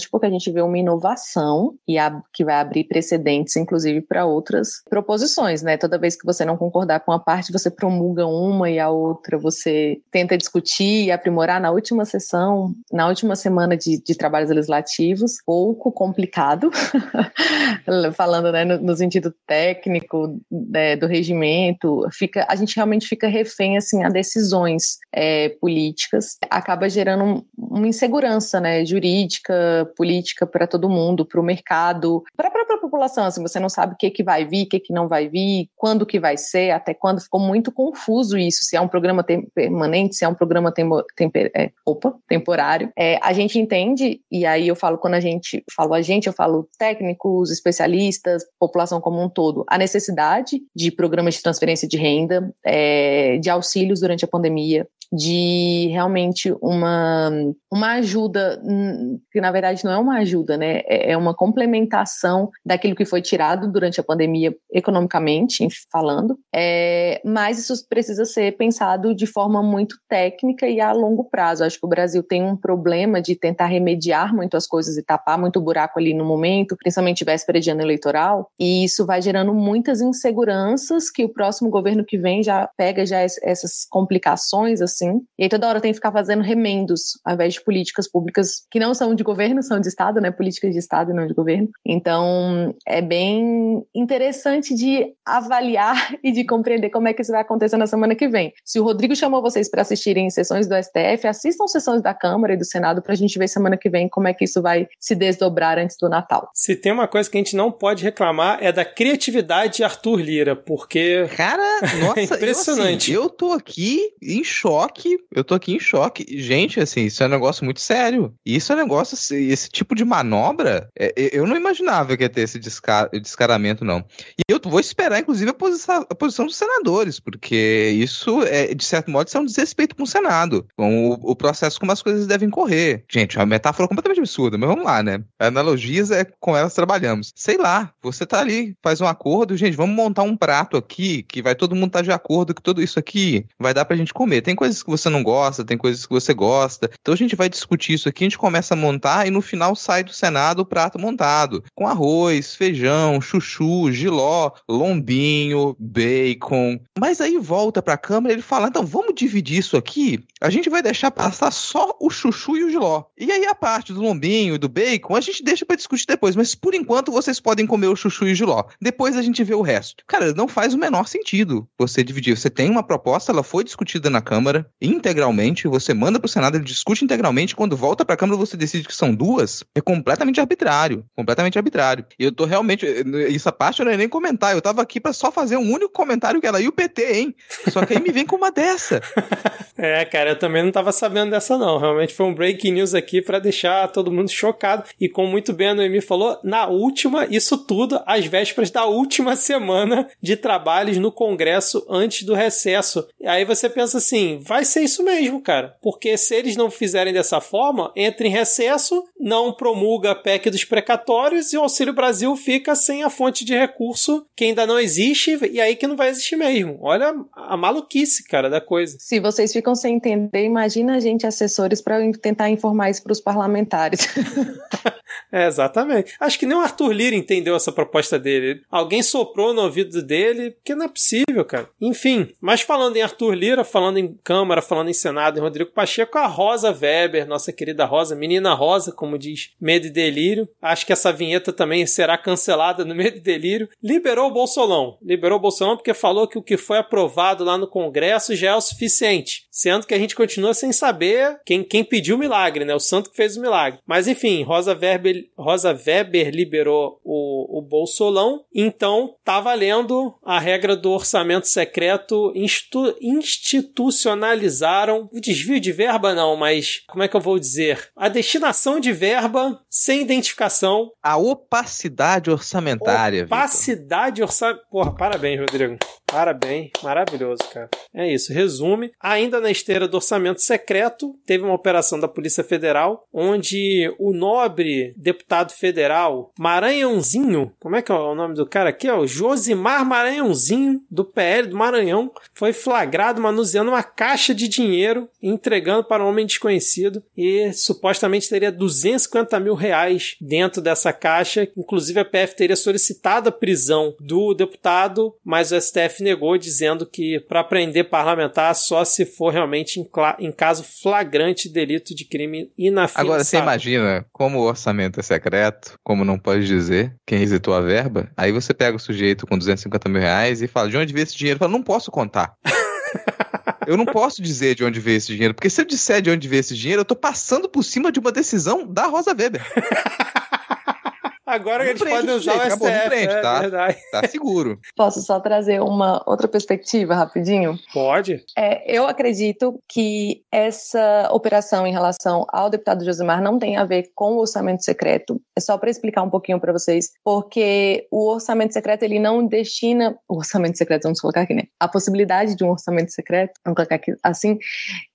porque a gente vê uma inovação e a, que vai abrir precedentes, inclusive, para outras proposições, né? Toda vez que você não concordar com a parte, você promulga uma e a outra você tenta discutir e aprimorar. Na última sessão, na última semana de, de trabalhos legislativos, pouco complicado, falando né, no, no, sentido técnico né, do regimento, fica, a gente realmente fica refém assim, a decisões é, políticas, acaba gerando uma insegurança né, jurídica, política para todo mundo, para o mercado, para a própria população, assim, você não sabe o que, que vai vir, o que, que não vai vir, quando que vai ser, até quando, ficou muito confuso isso, se é um programa permanente, se é um programa tempo, é, opa, temporário. É, a gente entende, e aí eu falo quando a gente, falo a gente, eu falo técnicos, especialistas, população como um todo, a necessidade de programas de transferência de renda, é, de auxílios durante a pandemia, de realmente uma, uma ajuda, hum, que na verdade não é uma ajuda, né? É, é uma complementação daquilo que foi tirado durante a pandemia, economicamente falando, é, mas isso precisa ser pensado de forma muito técnica e a longo prazo. Acho que o Brasil tem um problema de tentar remediar muitas coisas e tapar muito buraco ali no momento, principalmente véspera de ano eleitoral, e isso vai gerando muitas inseguranças que o próximo governo que vem já pega já essas complicações assim assim. E aí toda hora tem que ficar fazendo remendos, ao invés de políticas públicas que não são de governo, são de Estado, né? Políticas de Estado e não de governo. Então, é bem interessante de avaliar e de compreender como é que isso vai acontecer na semana que vem. Se o Rodrigo chamou vocês para assistirem sessões do STF, assistam sessões da Câmara e do Senado para a gente ver semana que vem como é que isso vai se desdobrar antes do Natal. Se tem uma coisa que a gente não pode reclamar é da criatividade de Arthur Lira, porque. Cara, nossa, é impressionante. Eu, assim, eu tô aqui em choque choque. Eu tô aqui em choque. Gente, assim, isso é um negócio muito sério. Isso é um negócio, assim, esse tipo de manobra, é, eu não imaginava que ia ter esse descar descaramento, não. E eu vou esperar, inclusive, a, posição, a posição dos senadores, porque isso, é, de certo modo, isso é um desrespeito com o Senado, com o, o processo como as coisas devem correr. Gente, é uma metáfora completamente absurda, mas vamos lá, né? Analogias é com elas trabalhamos. Sei lá, você tá ali, faz um acordo, gente, vamos montar um prato aqui que vai todo mundo estar tá de acordo que tudo isso aqui vai dar pra gente comer. Tem coisas que você não gosta, tem coisas que você gosta. Então a gente vai discutir isso aqui, a gente começa a montar e no final sai do Senado o prato montado, com arroz, feijão, chuchu, giló, lombinho, bacon. Mas aí volta pra Câmara e ele fala: então vamos dividir isso aqui. A gente vai deixar passar só o chuchu e o giló. E aí a parte do lombinho e do bacon a gente deixa para discutir depois. Mas por enquanto vocês podem comer o chuchu e o giló. Depois a gente vê o resto. Cara, não faz o menor sentido você dividir. Você tem uma proposta, ela foi discutida na Câmara integralmente, você manda pro Senado, ele discute integralmente. Quando volta pra Câmara, você decide que são duas. É completamente arbitrário. Completamente arbitrário. E eu tô realmente. Essa parte eu não ia nem comentar. Eu tava aqui para só fazer um único comentário que ela e o PT, hein? Só que aí me vem com uma dessa. é, cara, eu também não tava sabendo dessa, não. Realmente foi um breaking news aqui para deixar todo mundo chocado. E como muito bem a Noemi falou, na última, isso tudo às vésperas da última semana de trabalhos no Congresso antes do recesso. E aí você pensa assim, vai ser isso mesmo, cara. Porque se eles não fizerem dessa forma, entra em recesso, não promulga a PEC dos precatórios e o Auxílio Brasil fica sem a fonte de recurso que ainda não existe e aí que não vai existir mesmo. Olha a maluquice, cara, da coisa. Se vocês ficam sem entender, imagina a gente, assessores, para tentar informar isso para os parlamentares. é, exatamente. Acho que nem o Arthur Lira entendeu essa proposta dele. Alguém soprou no ouvido dele, porque não é possível, cara. Enfim, mas falando em Arthur Lira, falando em Câmara, falando em Senado, em Rodrigo Pacheco, a Rosa Weber, nossa querida Rosa, menina Rosa, como diz Medo e Delírio. Acho que essa vinheta também será cancelada no Medo e Delírio. Liberou o Bolsolão. Liberou o Bolsolão porque falou que o que foi aprovado lá no Congresso já é o suficiente. Sendo que a gente continua sem saber quem, quem pediu o milagre, né? O santo que fez o milagre. Mas enfim, Rosa Weber, Rosa Weber liberou o, o. Então tá valendo a regra do orçamento secreto. Institu, institucionalizaram o desvio de verba, não, mas como é que eu vou dizer? A destinação de verba sem identificação. A opacidade orçamentária. Opacidade orçamentária. Porra, parabéns, Rodrigo. Parabéns, maravilhoso, cara. É isso, resume. Ainda na esteira do orçamento secreto, teve uma operação da Polícia Federal onde o nobre deputado federal Maranhãozinho, como é que é o nome do cara aqui? É o Josimar Maranhãozinho, do PL do Maranhão, foi flagrado manuseando uma caixa de dinheiro e entregando para um homem desconhecido e supostamente teria 250 mil reais dentro dessa caixa. Inclusive a PF teria solicitado a prisão do deputado, mas o STF negou, dizendo que para prender parlamentar só se for realmente em, em, caso flagrante de delito de crime inafiançável. Agora, você imagina como o orçamento é secreto, como não pode dizer quem recitou a verba, aí você pega o sujeito com 250 mil reais e fala, de onde veio esse dinheiro? Fala, não posso contar. Eu não posso dizer de onde veio esse dinheiro, porque se eu disser de onde veio esse dinheiro, eu tô passando por cima de uma decisão da Rosa Weber. Agora eles podem usar o STF, frente, é tá? Verdade. Tá seguro. Posso só trazer uma outra perspectiva rapidinho? Pode. É, eu acredito que essa operação em relação ao deputado Josimar não tem a ver com o orçamento secreto. É só para explicar um pouquinho para vocês, porque o orçamento secreto ele não destina o orçamento secreto, vamos colocar aqui, né? A possibilidade de um orçamento secreto, vamos colocar aqui assim,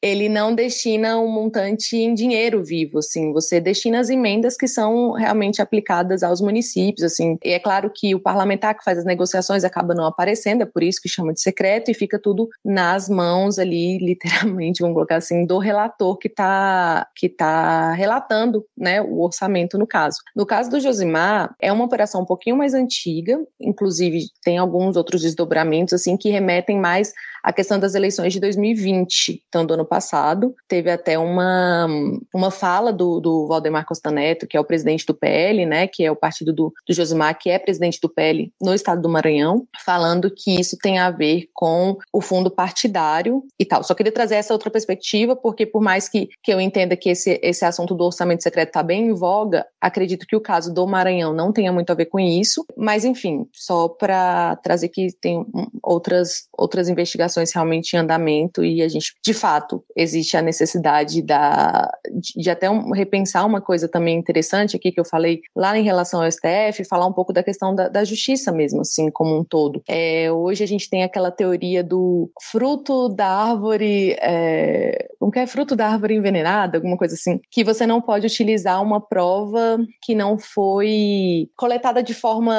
ele não destina um montante em dinheiro vivo, assim, você destina as emendas que são realmente aplicadas aos municípios, assim. E é claro que o parlamentar que faz as negociações acaba não aparecendo, é por isso que chama de secreto e fica tudo nas mãos ali, literalmente, vamos colocar assim, do relator que está que tá relatando, né, o orçamento no caso. No caso do Josimar, é uma operação um pouquinho mais antiga, inclusive tem alguns outros desdobramentos assim que remetem mais a questão das eleições de 2020, então do ano passado. Teve até uma, uma fala do, do Valdemar Costa Neto, que é o presidente do PL, né, que é o partido do, do Josimar, que é presidente do PL no estado do Maranhão, falando que isso tem a ver com o fundo partidário e tal. Só queria trazer essa outra perspectiva, porque por mais que, que eu entenda que esse, esse assunto do orçamento secreto está bem em voga, acredito que o caso do Maranhão não tenha muito a ver com isso. Mas, enfim, só para trazer que tem outras, outras investigações realmente em andamento e a gente, de fato, existe a necessidade da, de, de até um, repensar uma coisa também interessante aqui que eu falei lá em relação ao STF, falar um pouco da questão da, da justiça mesmo, assim, como um todo. É, hoje a gente tem aquela teoria do fruto da árvore, é, como que é? Fruto da árvore envenenada, alguma coisa assim, que você não pode utilizar uma prova que não foi coletada de forma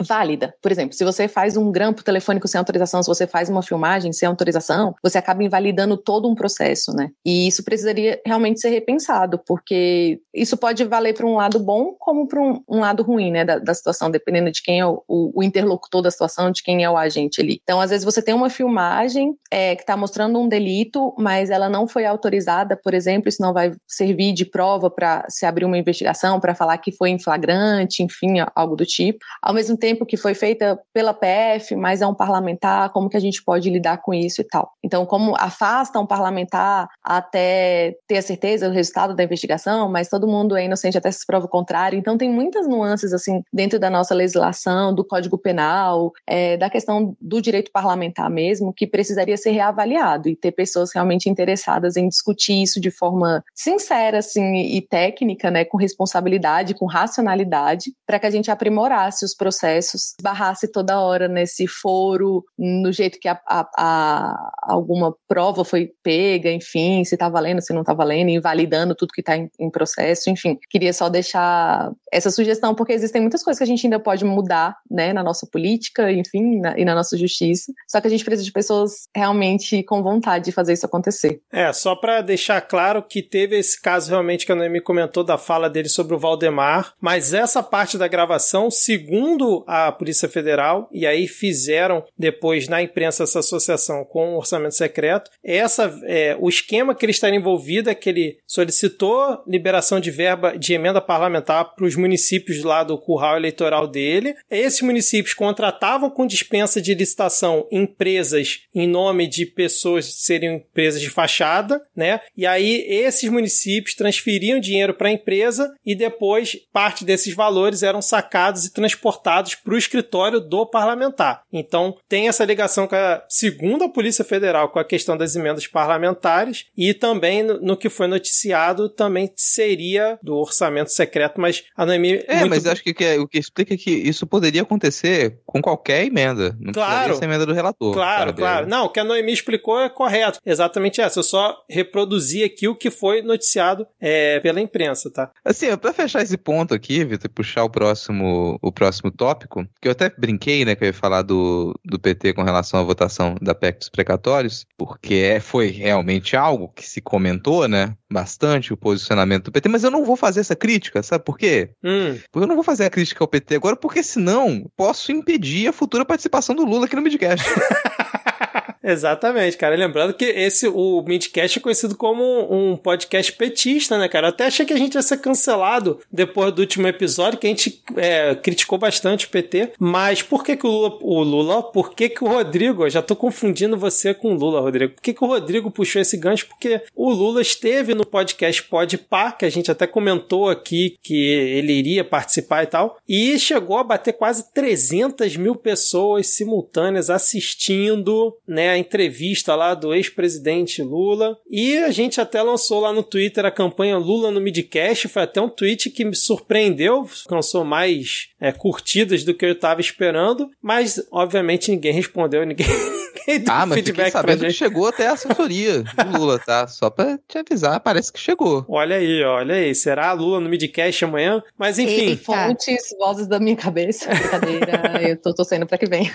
válida. Por exemplo, se você faz um grampo telefônico sem autorização, se você faz uma filmagem sem autorização, você acaba invalidando todo um processo, né? E isso precisaria realmente ser repensado, porque isso pode valer para um lado bom como para um, um, lado ruim, né, da, da, situação, dependendo de quem é o, o, interlocutor da situação, de quem é o agente ali. Então, às vezes você tem uma filmagem é, que está mostrando um delito, mas ela não foi autorizada, por exemplo, isso não vai servir de prova para se abrir uma investigação, para falar que foi em flagrante, enfim, algo do tipo. Ao mesmo tempo que foi feita pela PF, mas é um parlamentar, como que a gente pode lidar com isso e tal. Então, como afasta um parlamentar até ter a certeza do resultado da investigação, mas todo mundo é inocente até se prova o contrário. Então, tem muitas nuances, assim, dentro da nossa legislação, do Código Penal, é, da questão do direito parlamentar mesmo, que precisaria ser reavaliado e ter pessoas realmente interessadas em discutir isso de forma sincera, assim, e técnica, né, com responsabilidade, com racionalidade, para que a gente aprimorasse os processos, barrasse toda hora nesse foro, no jeito que a, a, a alguma prova foi pega, enfim, se está valendo, se não está valendo, invalidando tudo que está em, em processo, enfim. Queria só deixar essa sugestão, porque existem muitas coisas que a gente ainda pode mudar, né, na nossa política, enfim, na, e na nossa justiça. Só que a gente precisa de pessoas realmente com vontade de fazer isso acontecer. É, só para deixar claro que teve esse caso realmente que a Noemi comentou da fala dele sobre o Valdemar, mas essa parte da gravação, segundo a Polícia Federal, e aí fizeram depois na imprensa essa associação com o orçamento secreto, essa é, o esquema que ele estaria envolvido é que ele solicitou liberação de verba de emenda parlamentar para os municípios lá do curral eleitoral dele. Esses municípios contratavam com dispensa de licitação empresas em nome de pessoas que seriam empresas de fachada, né? E aí esses municípios transferiam dinheiro para a empresa e depois parte desses valores eram sacados e transportados para o escritório do parlamentar. Então tem essa ligação com a segunda Polícia Federal com a questão das emendas parlamentares e também no, no que foi noticiado também seria do orçamento secreto, mas a Noemi. É, muito... mas acho que, que é, o que explica é que isso poderia acontecer com qualquer emenda. Não claro. ser emenda do relator. Claro, claro. Não, o que a Noemi explicou é correto. Exatamente essa. Eu só reproduzi aqui o que foi noticiado é, pela imprensa, tá? Assim, para fechar esse ponto aqui, Vitor, e puxar o próximo, o próximo tópico, que eu até brinquei, né, que eu ia falar do, do PT com relação à votação da PEC dos precatórios, porque é, foi realmente algo que se comentou, né, bastante o posicionamento do PT, mas eu não vou fazer essa crítica, sabe por quê? Hum. Porque eu não vou fazer a crítica ao PT agora, porque senão posso impedir a futura participação do Lula aqui no Midcast. Exatamente, cara. Lembrando que esse, o Midcast é conhecido como um podcast petista, né, cara? Eu até achei que a gente ia ser cancelado depois do último episódio, que a gente é, criticou bastante o PT. Mas por que que o Lula, o Lula, por que que o Rodrigo, eu já tô confundindo você com o Lula, Rodrigo. Por que que o Rodrigo puxou esse gancho? Porque o Lula esteve no podcast Podpah, que a gente até comentou aqui que ele iria participar e tal, e chegou a bater quase 300 mil pessoas simultâneas assistindo, né, a entrevista lá do ex-presidente Lula. E a gente até lançou lá no Twitter a campanha Lula no Midcast. Foi até um tweet que me surpreendeu, alcançou mais é, curtidas do que eu estava esperando, mas obviamente ninguém respondeu, ninguém. ah, mas feedback sabendo que chegou até a assessoria do Lula, tá? Só pra te avisar, parece que chegou. Olha aí, olha aí. Será Lula no Midcast amanhã? Mas enfim. Eita. Fontes, vozes da minha cabeça. Brincadeira, eu tô torcendo pra que vem.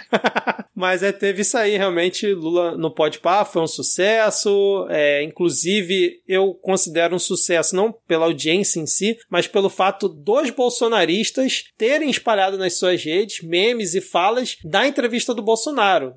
mas é, teve isso aí, realmente. Lula no Podpah foi um sucesso. É, inclusive, eu considero um sucesso não pela audiência em si, mas pelo fato dos bolsonaristas terem espalhado nas suas redes memes e falas da entrevista do Bolsonaro.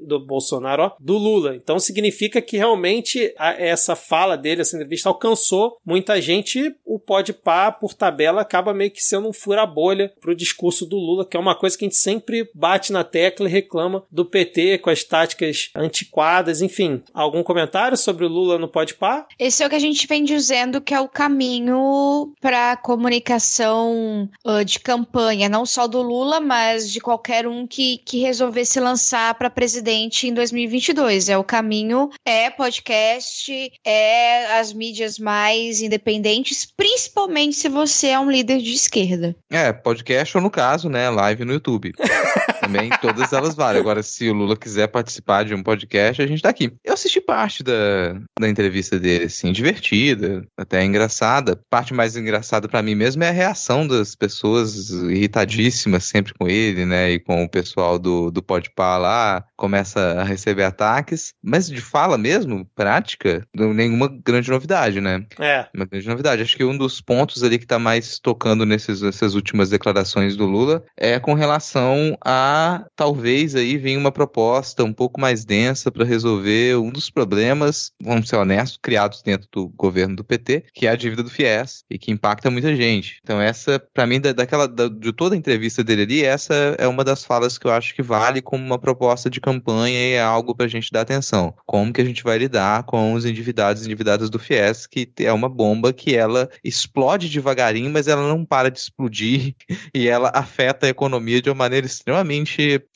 Do Bolsonaro, ó, do Lula. Então significa que realmente a, essa fala dele, essa entrevista, alcançou muita gente. O Podpah, por tabela, acaba meio que sendo um fura-bolha pro discurso do Lula, que é uma coisa que a gente sempre bate na tecla e reclama do PT com as táticas antiquadas, enfim. Algum comentário sobre o Lula no Podpah? Esse é o que a gente vem dizendo que é o caminho para comunicação uh, de campanha, não só do Lula, mas de qualquer um que, que resolver se lançar para presidente em 2022. É o caminho, é podcast, é as mídias mais independentes, principalmente se você é um líder de esquerda. É, podcast ou no caso, né, live no YouTube. Também todas elas valem. Agora, se o Lula quiser participar de um podcast, a gente tá aqui. Eu assisti parte da, da entrevista dele, assim, divertida, até engraçada. Parte mais engraçada para mim mesmo é a reação das pessoas irritadíssimas sempre com ele, né, e com o pessoal do, do Podpah lá, começa a receber ataques. Mas de fala mesmo, prática, nenhuma grande novidade, né? É. Uma grande novidade. Acho que um dos pontos ali que tá mais tocando nesses, nessas últimas declarações do Lula é com relação a talvez aí venha uma proposta um pouco mais densa para resolver um dos problemas, vamos ser honestos, criados dentro do governo do PT, que é a dívida do FIES e que impacta muita gente. Então essa, para mim, da, daquela da, de toda a entrevista dele ali, essa é uma das falas que eu acho que vale como uma proposta de campanha e é algo para a gente dar atenção. Como que a gente vai lidar com os endividados e endividadas do FIES, que é uma bomba que ela explode devagarinho, mas ela não para de explodir e ela afeta a economia de uma maneira extremamente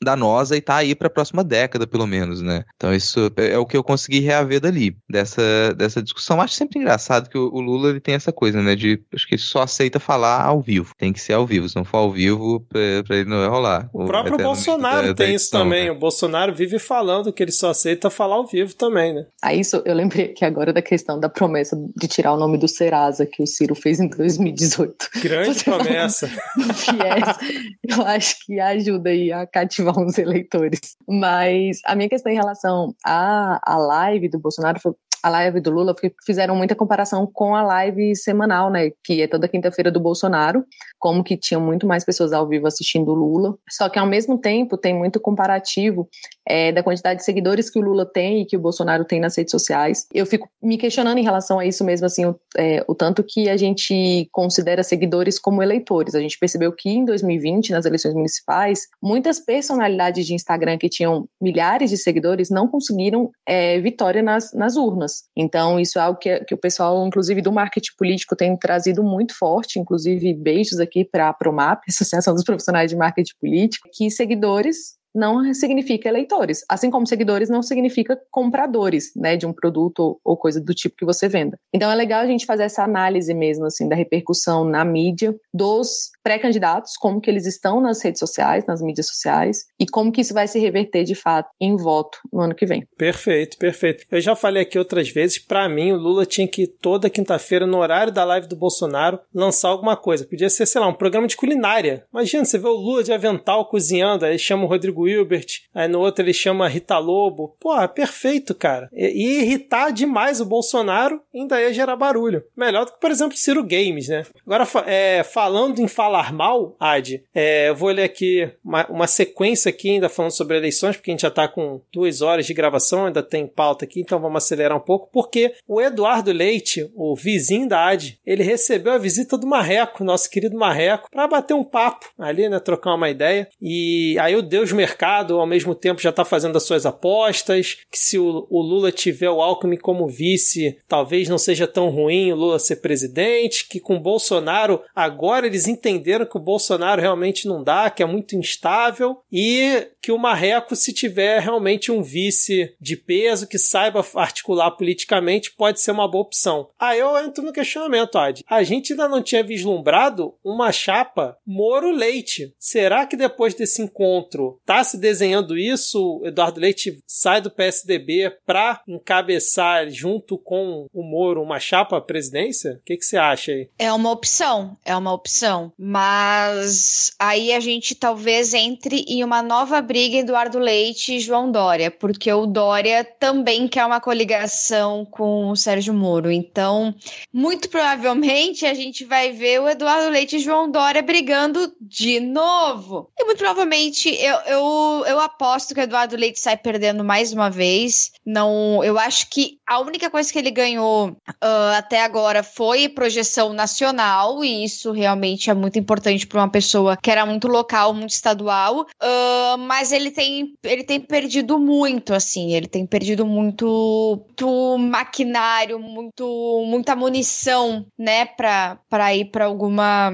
danosa e tá aí para a próxima década, pelo menos, né? Então isso é, é o que eu consegui reaver dali, dessa, dessa discussão. Acho sempre engraçado que o, o Lula ele tem essa coisa, né, de acho que ele só aceita falar ao vivo. Tem que ser ao vivo, se não for ao vivo, pra, ele não vai rolar. O, o próprio Bolsonaro da, tem da isso também. Né? O Bolsonaro vive falando que ele só aceita falar ao vivo também, né? A isso eu lembrei que agora da questão da promessa de tirar o nome do Serasa que o Ciro fez em 2018. Grande promessa. Fies, eu acho que ajuda aí a cativar uns eleitores. Mas a minha questão em relação à, à live do Bolsonaro foi a live do Lula, porque fizeram muita comparação com a live semanal, né, que é toda quinta-feira do Bolsonaro, como que tinham muito mais pessoas ao vivo assistindo o Lula, só que ao mesmo tempo tem muito comparativo é, da quantidade de seguidores que o Lula tem e que o Bolsonaro tem nas redes sociais. Eu fico me questionando em relação a isso mesmo, assim, o, é, o tanto que a gente considera seguidores como eleitores. A gente percebeu que em 2020, nas eleições municipais, muitas personalidades de Instagram que tinham milhares de seguidores não conseguiram é, vitória nas, nas urnas. Então, isso é algo que, que o pessoal, inclusive do marketing político, tem trazido muito forte, inclusive beijos aqui para a Promap, Associação dos Profissionais de Marketing Político, que seguidores não significa eleitores, assim como seguidores não significa compradores, né, de um produto ou coisa do tipo que você venda. Então é legal a gente fazer essa análise mesmo assim da repercussão na mídia dos pré-candidatos, como que eles estão nas redes sociais, nas mídias sociais e como que isso vai se reverter de fato em voto no ano que vem. Perfeito, perfeito. Eu já falei aqui outras vezes, para mim o Lula tinha que toda quinta-feira no horário da live do Bolsonaro lançar alguma coisa. Podia ser, sei lá, um programa de culinária. Imagina, você vê o Lula de avental cozinhando, aí chama o Rodrigo Hilbert, aí no outro ele chama Rita Lobo. Pô, perfeito, cara. E, e irritar demais o Bolsonaro ainda ia gerar barulho. Melhor do que, por exemplo, Ciro Games, né? Agora, é, falando em falar mal, Ad, é, eu vou ler aqui uma, uma, sequência aqui ainda falando sobre eleições, porque a gente já tá com duas horas de gravação, ainda tem pauta aqui, então vamos acelerar um pouco, porque o Eduardo Leite, o vizinho da Ad, ele recebeu a visita do Marreco, nosso querido Marreco, para bater um papo ali, né? Trocar uma ideia. E aí o Deus Mercado ao mesmo tempo já está fazendo as suas apostas, que se o, o, Lula tiver o Alckmin como vice, talvez não seja tão ruim o Lula ser presidente, que com Bolsonaro, agora eles entenderam que o Bolsonaro realmente não dá, que é muito instável, e que o Marreco, se tiver realmente um vice de peso, que saiba articular politicamente, pode ser uma boa opção. Aí eu entro no questionamento, Ad. A gente ainda não tinha vislumbrado uma chapa Moro-Leite. Será que depois desse encontro tá se desenhando isso, Eduardo Leite sai do PSDB para encabeçar junto com o Moro uma chapa à presidência? O que, que você acha aí? É uma opção, é uma opção. Mas aí a gente talvez entre em uma nova briga Eduardo Leite e João Dória, porque o Dória também quer uma coligação com o Sérgio Moro. Então, muito provavelmente a gente vai ver o Eduardo Leite e João Dória brigando de novo. E muito provavelmente eu, eu Eu, aposto que o Eduardo Leite sai perdendo mais uma vez. Não, eu acho que a única coisa que ele ganhou uh, até agora foi projeção nacional, e isso realmente é muito importante para uma pessoa que era muito local, muito estadual. Uh, mas ele tem, ele tem perdido muito, assim, ele tem perdido muito, muito maquinário, muito, muita munição, né, para ir para alguma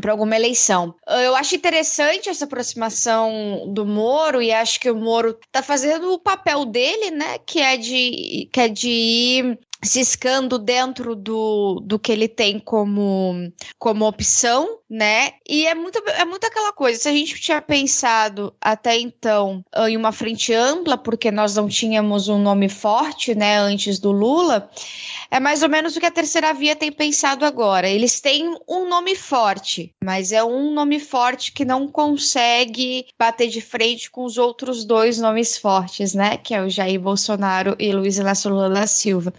para alguma eleição. Eu acho interessante essa aproximação do Moro e acho que o Moro tá fazendo o papel dele, né, que é de que é de ir ciscando dentro do, do que ele tem como, como opção, né? E é muito, é muito aquela coisa. Se a gente tinha pensado até então em uma frente ampla, porque nós não tínhamos um nome forte, né, antes do Lula, é mais ou menos o que a terceira via tem pensado agora. Eles têm um nome forte, mas é um nome forte que não consegue bater de frente com os outros dois nomes fortes, né? Que é o Jair Bolsonaro e Luiz Inácio Lula da Silva.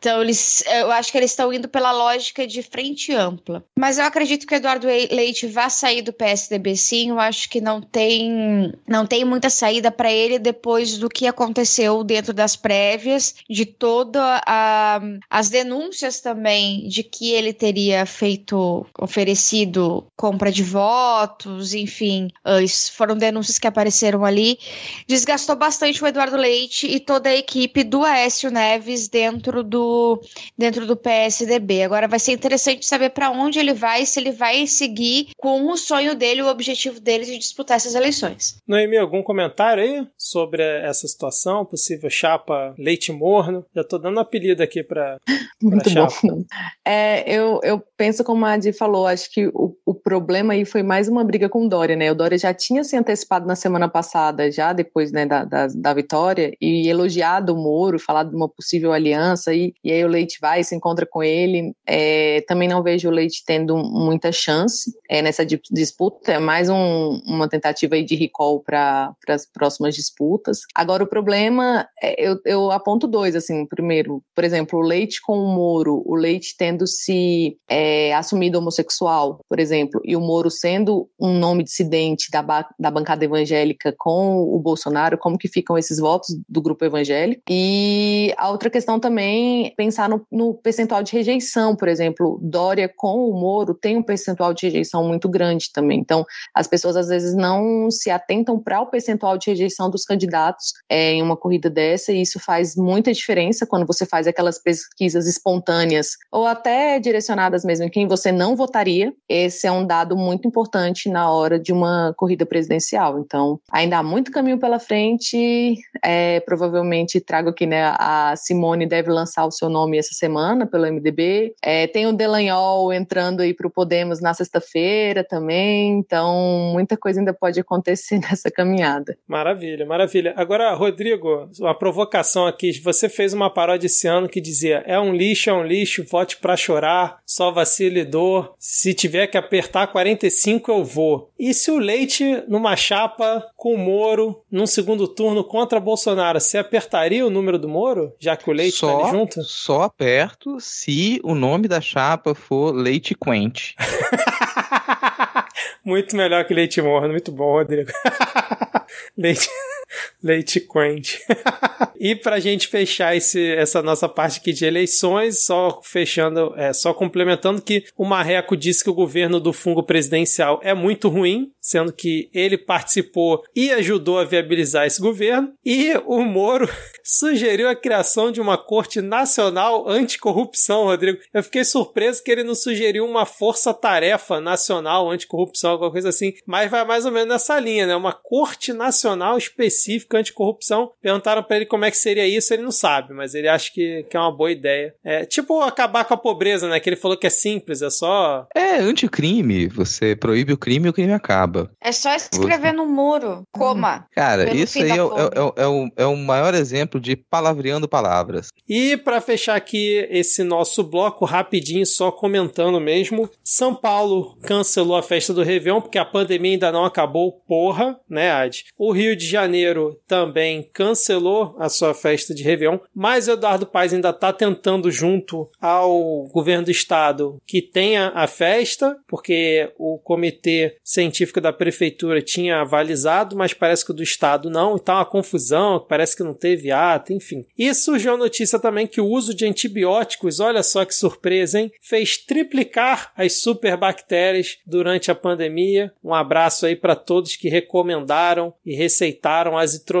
Então, eles, eu acho que eles estão indo pela lógica de frente ampla. Mas eu acredito que o Eduardo Leite vai sair do PSDB sim. Eu acho que não tem, não tem muita saída para ele depois do que aconteceu dentro das prévias, de toda a, as denúncias também de que ele teria feito, oferecido compra de votos, enfim, foram denúncias que apareceram ali. Desgastou bastante o Eduardo Leite e toda a equipe do Aécio Neves dentro do dentro do PSDB. Agora vai ser interessante saber para onde ele vai, se ele vai seguir com o sonho dele, o objetivo dele de disputar essas eleições. Noemi, algum comentário aí sobre essa situação, possível chapa leite morno? Já tô dando apelido aqui para Muito chapa. bom. É, eu, eu penso como a Adi falou, acho que o, o problema aí foi mais uma briga com o Dória, né? O Dória já tinha se antecipado na semana passada, já depois né, da, da, da vitória, e elogiado o Moro, falado de uma possível aliança, e e aí o Leite vai se encontra com ele. É, também não vejo o Leite tendo muita chance é, nessa disputa, é mais um, uma tentativa aí de recall para as próximas disputas. Agora, o problema, é, eu, eu aponto dois, assim, primeiro, por exemplo, o Leite com o Moro, o Leite tendo se é, assumido homossexual, por exemplo, e o Moro sendo um nome dissidente da, ba da bancada evangélica com o Bolsonaro, como que ficam esses votos do grupo evangélico? E a outra questão também pensar no, no, percentual de rejeição, por exemplo, Dória com o Moro tem um percentual de rejeição muito grande também. Então, as pessoas às vezes não se atentam para o percentual de rejeição dos candidatos é, em uma corrida dessa, e isso faz muita diferença quando você faz aquelas pesquisas espontâneas ou até direcionadas mesmo em quem você não votaria. Esse é um dado muito importante na hora de uma corrida presidencial. Então, ainda há muito caminho pela frente. É, provavelmente trago aqui, né? A Simone deve lançar o seu nome essa semana pelo MDB. É, tem o Delanhol entrando aí para o Podemos na sexta-feira também. Então, muita coisa ainda pode acontecer nessa caminhada. Maravilha, maravilha. Agora, Rodrigo, uma provocação aqui. Você fez uma paródia esse ano que dizia: é um lixo, é um lixo, vote para chorar, só vacile dor. Se tiver que apertar 45, eu vou. E se o Leite numa chapa com o Moro num segundo turno contra Bolsonaro, você apertaria o número do Moro, já que o Leite tá ali junto? Só aperto se o nome da chapa for Leite Quente. muito melhor que Leite Morno. Muito bom, Rodrigo. leite. Leite quente. e pra gente fechar esse, essa nossa parte aqui de eleições, só fechando, é, só complementando que o Marreco disse que o governo do fungo presidencial é muito ruim, sendo que ele participou e ajudou a viabilizar esse governo, e o Moro sugeriu a criação de uma corte nacional anticorrupção, Rodrigo. Eu fiquei surpreso que ele não sugeriu uma força-tarefa nacional anticorrupção, alguma coisa assim, mas vai mais ou menos nessa linha, né? Uma corte nacional específica anticorrupção. Perguntaram para ele como é que seria isso, ele não sabe, mas ele acha que, que é uma boa ideia. É tipo acabar com a pobreza, né? Que ele falou que é simples, é só. É anticrime. Você proíbe o crime e o crime acaba. É só escrever Você... no muro. Coma. Cara, isso aí é, é, é, é, o, é o maior exemplo de palavreando palavras. E para fechar aqui esse nosso bloco rapidinho, só comentando mesmo, São Paulo cancelou a festa do Réveillon porque a pandemia ainda não acabou, porra, né, Ad? O Rio de Janeiro também cancelou a sua festa de Réveillon, mas Eduardo Paes ainda está tentando, junto ao governo do estado, que tenha a festa, porque o comitê científico da prefeitura tinha avalizado, mas parece que o do estado não, então uma confusão, parece que não teve ato, enfim. E surgiu a notícia também que o uso de antibióticos, olha só que surpresa, hein? Fez triplicar as superbactérias durante a pandemia. Um abraço aí para todos que recomendaram e receitaram azitromicina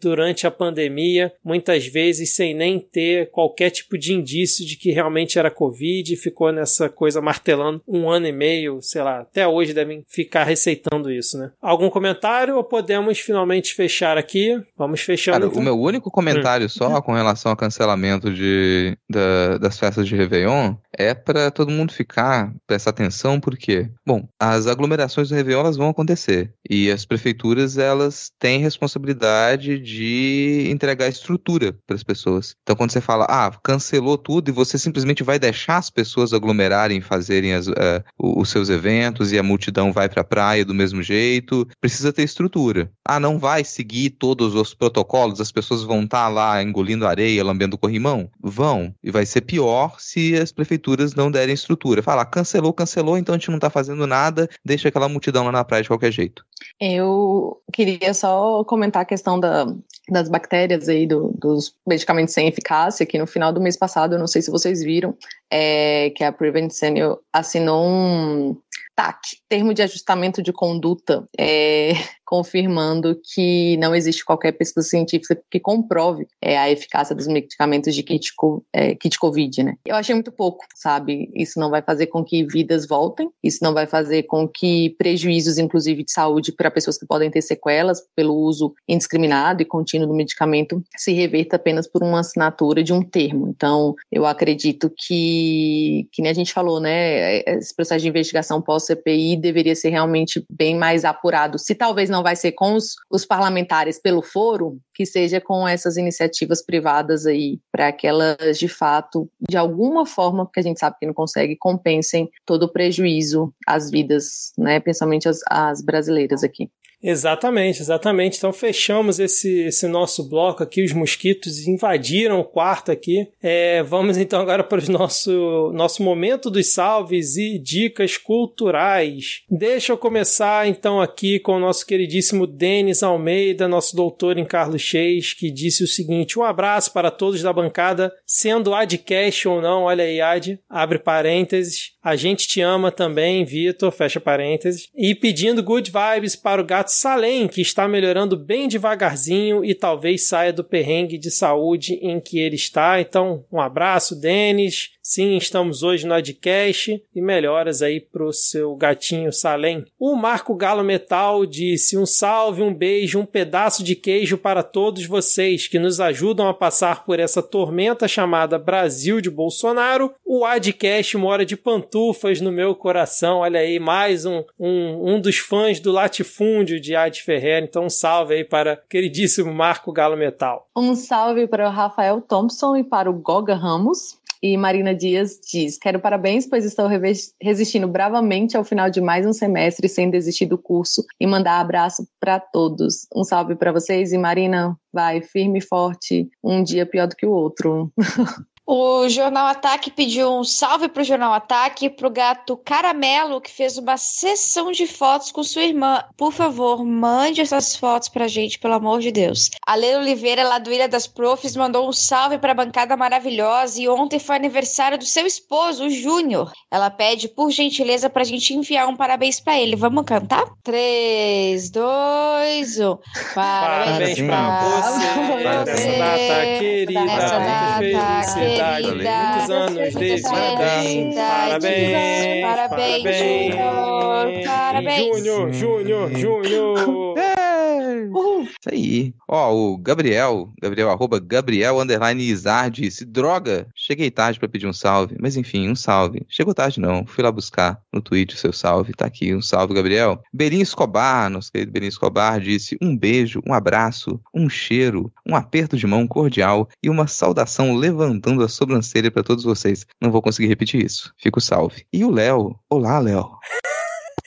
durante a pandemia, muitas vezes sem nem ter qualquer tipo de indício de que realmente era Covid ficou nessa coisa martelando um ano e meio, sei lá, até hoje devem ficar receitando isso, né? Algum comentário ou podemos finalmente fechar aqui? Vamos fechando. Cara, então. o meu único comentário hum. só com relação ao cancelamento de, da, das festas de Réveillon é para todo mundo ficar, prestar atenção, porque, bom, as aglomerações do Réveillon elas vão acontecer e as prefeituras elas têm responsabilidade de entregar estrutura para as pessoas. Então, quando você fala, ah, cancelou tudo e você simplesmente vai deixar as pessoas aglomerarem, fazerem as, uh, os seus eventos e a multidão vai para a praia do mesmo jeito, precisa ter estrutura. Ah, não vai seguir todos os protocolos, as pessoas vão estar tá lá engolindo areia, lambendo corrimão? Vão. E vai ser pior se as prefeituras não derem estrutura. Falar, cancelou, cancelou, então a gente não está fazendo nada, deixa aquela multidão lá na praia de qualquer jeito. Eu queria só comentar a questão da, das bactérias aí, do, dos medicamentos sem eficácia, que no final do mês passado, eu não sei se vocês viram, é, que a Prevent Senior assinou um TAC, termo de ajustamento de conduta, é, confirmando que não existe qualquer pesquisa científica que comprove é, a eficácia dos medicamentos de kit, é, kit COVID, né? Eu achei muito pouco, sabe? Isso não vai fazer com que vidas voltem, isso não vai fazer com que prejuízos, inclusive de saúde, para pessoas que podem ter sequelas pelo uso indiscriminado e contínuo do medicamento, se reverta apenas por uma assinatura de um termo. Então, eu acredito que, que nem a gente falou, né? Esse processo de investigação pós-CPI deveria ser realmente bem mais apurado. Se talvez não não vai ser com os, os parlamentares pelo foro, que seja com essas iniciativas privadas aí, para que elas, de fato, de alguma forma, porque a gente sabe que não consegue, compensem todo o prejuízo às vidas, né, principalmente as, as brasileiras aqui. Exatamente, exatamente. Então fechamos esse, esse nosso bloco aqui. Os mosquitos invadiram o quarto aqui. É, vamos então agora para o nosso, nosso momento dos salves e dicas culturais. Deixa eu começar então aqui com o nosso queridíssimo Denis Almeida, nosso doutor em Carlos Cheis, que disse o seguinte: um abraço para todos da bancada, sendo Adcast ou não. Olha aí, Ad, abre parênteses. A gente te ama também, Vitor, fecha parênteses. E pedindo good vibes para o gato Salem, que está melhorando bem devagarzinho e talvez saia do perrengue de saúde em que ele está. Então, um abraço, Denis. Sim, estamos hoje no Adcast e melhoras aí pro seu gatinho Salem. O Marco Galo Metal disse: um salve, um beijo, um pedaço de queijo para todos vocês que nos ajudam a passar por essa tormenta chamada Brasil de Bolsonaro. O Adcast mora de pantufas no meu coração. Olha aí, mais um, um, um dos fãs do latifúndio de Ad Ferreira. Então, um salve aí para queridíssimo Marco Galo Metal. Um salve para o Rafael Thompson e para o Goga Ramos. E Marina Dias diz: Quero parabéns, pois estou resistindo bravamente ao final de mais um semestre sem desistir do curso e mandar abraço para todos. Um salve para vocês e Marina, vai firme e forte, um dia pior do que o outro. O Jornal Ataque pediu um salve pro Jornal Ataque, pro gato Caramelo, que fez uma sessão de fotos com sua irmã. Por favor, mande essas fotos pra gente, pelo amor de Deus. A Leila Oliveira, lá do Ilha das Profs, mandou um salve pra bancada maravilhosa e ontem foi aniversário do seu esposo, o Júnior. Ela pede, por gentileza, pra gente enviar um parabéns pra ele. Vamos cantar? 3, 2, 1. Parabéns, parabéns pra você nessa data querida. Nessa data querida felicidade. Muitos anos de vida. Parabéns. Parabéns, Júnior. Parabéns. Júnior, Júnior, Júnior. Isso aí. Ó, o Gabriel, Gabriel, arroba Gabriel, underline Izar, disse, droga, cheguei tarde para pedir um salve. Mas enfim, um salve. Chegou tarde não, fui lá buscar no tweet o seu salve, tá aqui, um salve, Gabriel. Belinho Escobar, nosso querido Belinho Escobar, disse, um beijo, um abraço, um cheiro, um aperto de mão cordial e uma saudação levantando a sobrancelha para todos vocês. Não vou conseguir repetir isso. Fico salve. E o Léo, olá, Léo.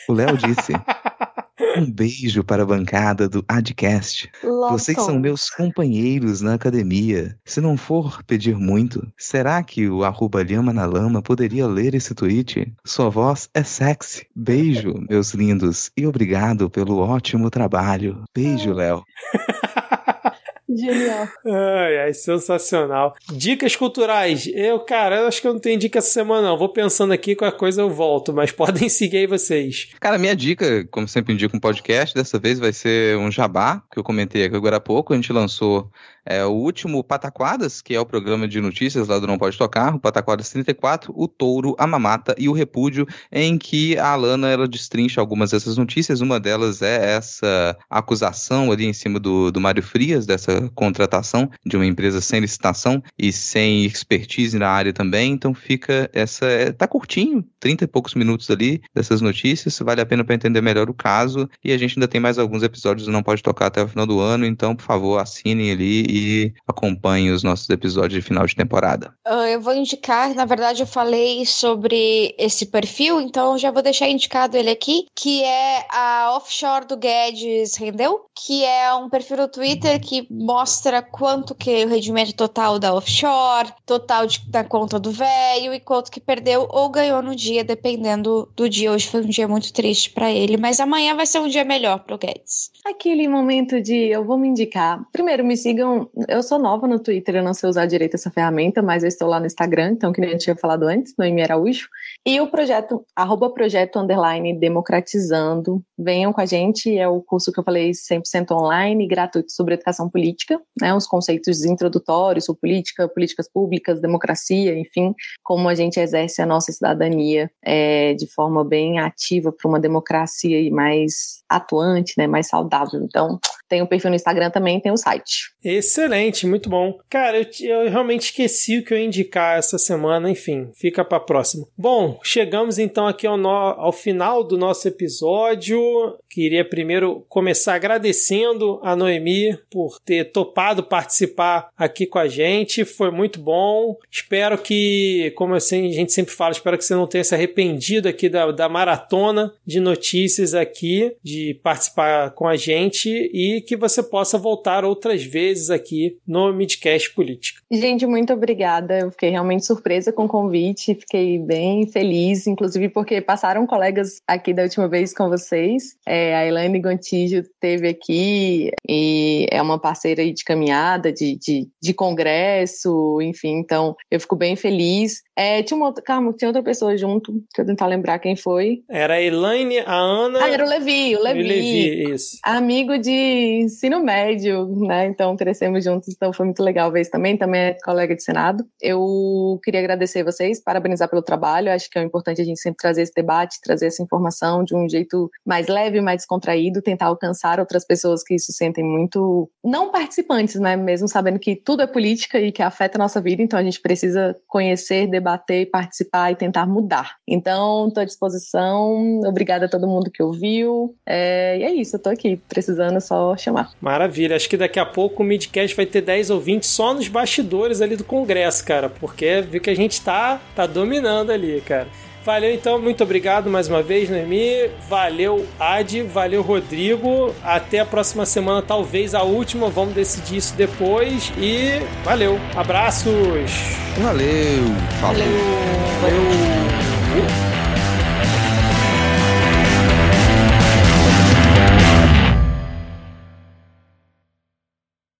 O Léo disse... Um beijo para a bancada do Adcast. Vocês são meus companheiros na academia. Se não for pedir muito, será que o arroba Lhama na Lama poderia ler esse tweet? Sua voz é sexy. Beijo, meus lindos, e obrigado pelo ótimo trabalho. Beijo, Léo. Genial. Ai, ai, sensacional. Dicas culturais. Eu, cara, eu acho que eu não tenho dica essa semana, não. Vou pensando aqui, qualquer coisa eu volto, mas podem seguir aí vocês. Cara, minha dica, como sempre indico um podcast, dessa vez vai ser um jabá, que eu comentei aqui agora há pouco. A gente lançou é, o último Pataquadas, que é o programa de notícias lá do Não Pode Tocar, o Pataquadas 34, o Touro, a Mamata e o Repúdio, em que a Alana ela destrincha algumas dessas notícias. Uma delas é essa acusação ali em cima do, do Mário Frias, dessa contratação de uma empresa sem licitação e sem expertise na área também. Então fica essa. É, tá curtinho, 30 e poucos minutos ali dessas notícias. Vale a pena para entender melhor o caso. E a gente ainda tem mais alguns episódios do Não Pode Tocar até o final do ano. Então, por favor, assinem ali e acompanhem os nossos episódios de final de temporada. Uh, eu vou indicar, na verdade, eu falei sobre esse perfil, então já vou deixar indicado ele aqui, que é a Offshore do Guedes Rendeu, que é um perfil no Twitter que mostra quanto que o rendimento total da offshore, total de, da conta do velho e quanto que perdeu ou ganhou no dia, dependendo do dia. Hoje foi um dia muito triste para ele, mas amanhã vai ser um dia melhor pro Guedes. Aquele momento de eu vou me indicar. Primeiro, me sigam. Eu sou nova no Twitter, eu não sei usar direito essa ferramenta, mas eu estou lá no Instagram, então, que nem eu tinha falado antes, no Emi Araújo. E o projeto, arroba projeto underline democratizando. Venham com a gente, é o curso que eu falei 100% online, gratuito sobre educação política, né? Os conceitos introdutórios sobre política, políticas públicas, democracia, enfim, como a gente exerce a nossa cidadania é, de forma bem ativa para uma democracia mais atuante, né? Mais saudável. Então, tem o perfil no Instagram também, tem o site. Excelente, muito bom. Cara, eu, eu realmente esqueci o que eu ia indicar essa semana, enfim, fica para próxima. Bom, chegamos então aqui ao, no, ao final do nosso episódio. Queria primeiro começar agradecendo a Noemi por ter topado participar aqui com a gente. Foi muito bom. Espero que, como assim, a gente sempre fala, espero que você não tenha se arrependido aqui da, da maratona de notícias aqui, de participar com a gente e que você possa voltar outras vezes aqui no Midcast Política. Gente, muito obrigada. Eu fiquei realmente surpresa com o convite, fiquei bem feliz, inclusive porque passaram colegas aqui da última vez com vocês. É, a Elaine Gontijo teve aqui e é uma parceira de caminhada, de, de, de congresso, enfim, então eu fico bem feliz. É, tinha uma outra, calma, tinha outra pessoa junto, deixa eu tentar lembrar quem foi. Era a Elaine, a Ana. Ah, era o Levi, o Levi. O Levi, isso. Amigo de ensino médio, né? Então crescemos juntos, então foi muito legal ver isso também. Também é colega de Senado. Eu queria agradecer vocês, parabenizar pelo trabalho. Acho que é importante a gente sempre trazer esse debate, trazer essa informação de um jeito mais leve, mais descontraído, tentar alcançar outras pessoas que se sentem muito não participantes, né? Mesmo sabendo que tudo é política e que afeta a nossa vida, então a gente precisa conhecer, debater, participar e tentar mudar. Então, estou à disposição. Obrigada a todo mundo que ouviu. É, e é isso, eu estou aqui, precisando só chamar. Maravilha. Acho que daqui a pouco o Midcast vai ter 10 ou 20 só nos bastidores ali do Congresso, cara, porque viu que a gente tá, tá dominando ali, cara. Valeu então, muito obrigado mais uma vez, Noemi. Valeu, Adi. Valeu, Rodrigo. Até a próxima semana, talvez a última. Vamos decidir isso depois. E valeu. Abraços. Valeu. Valeu. valeu. valeu.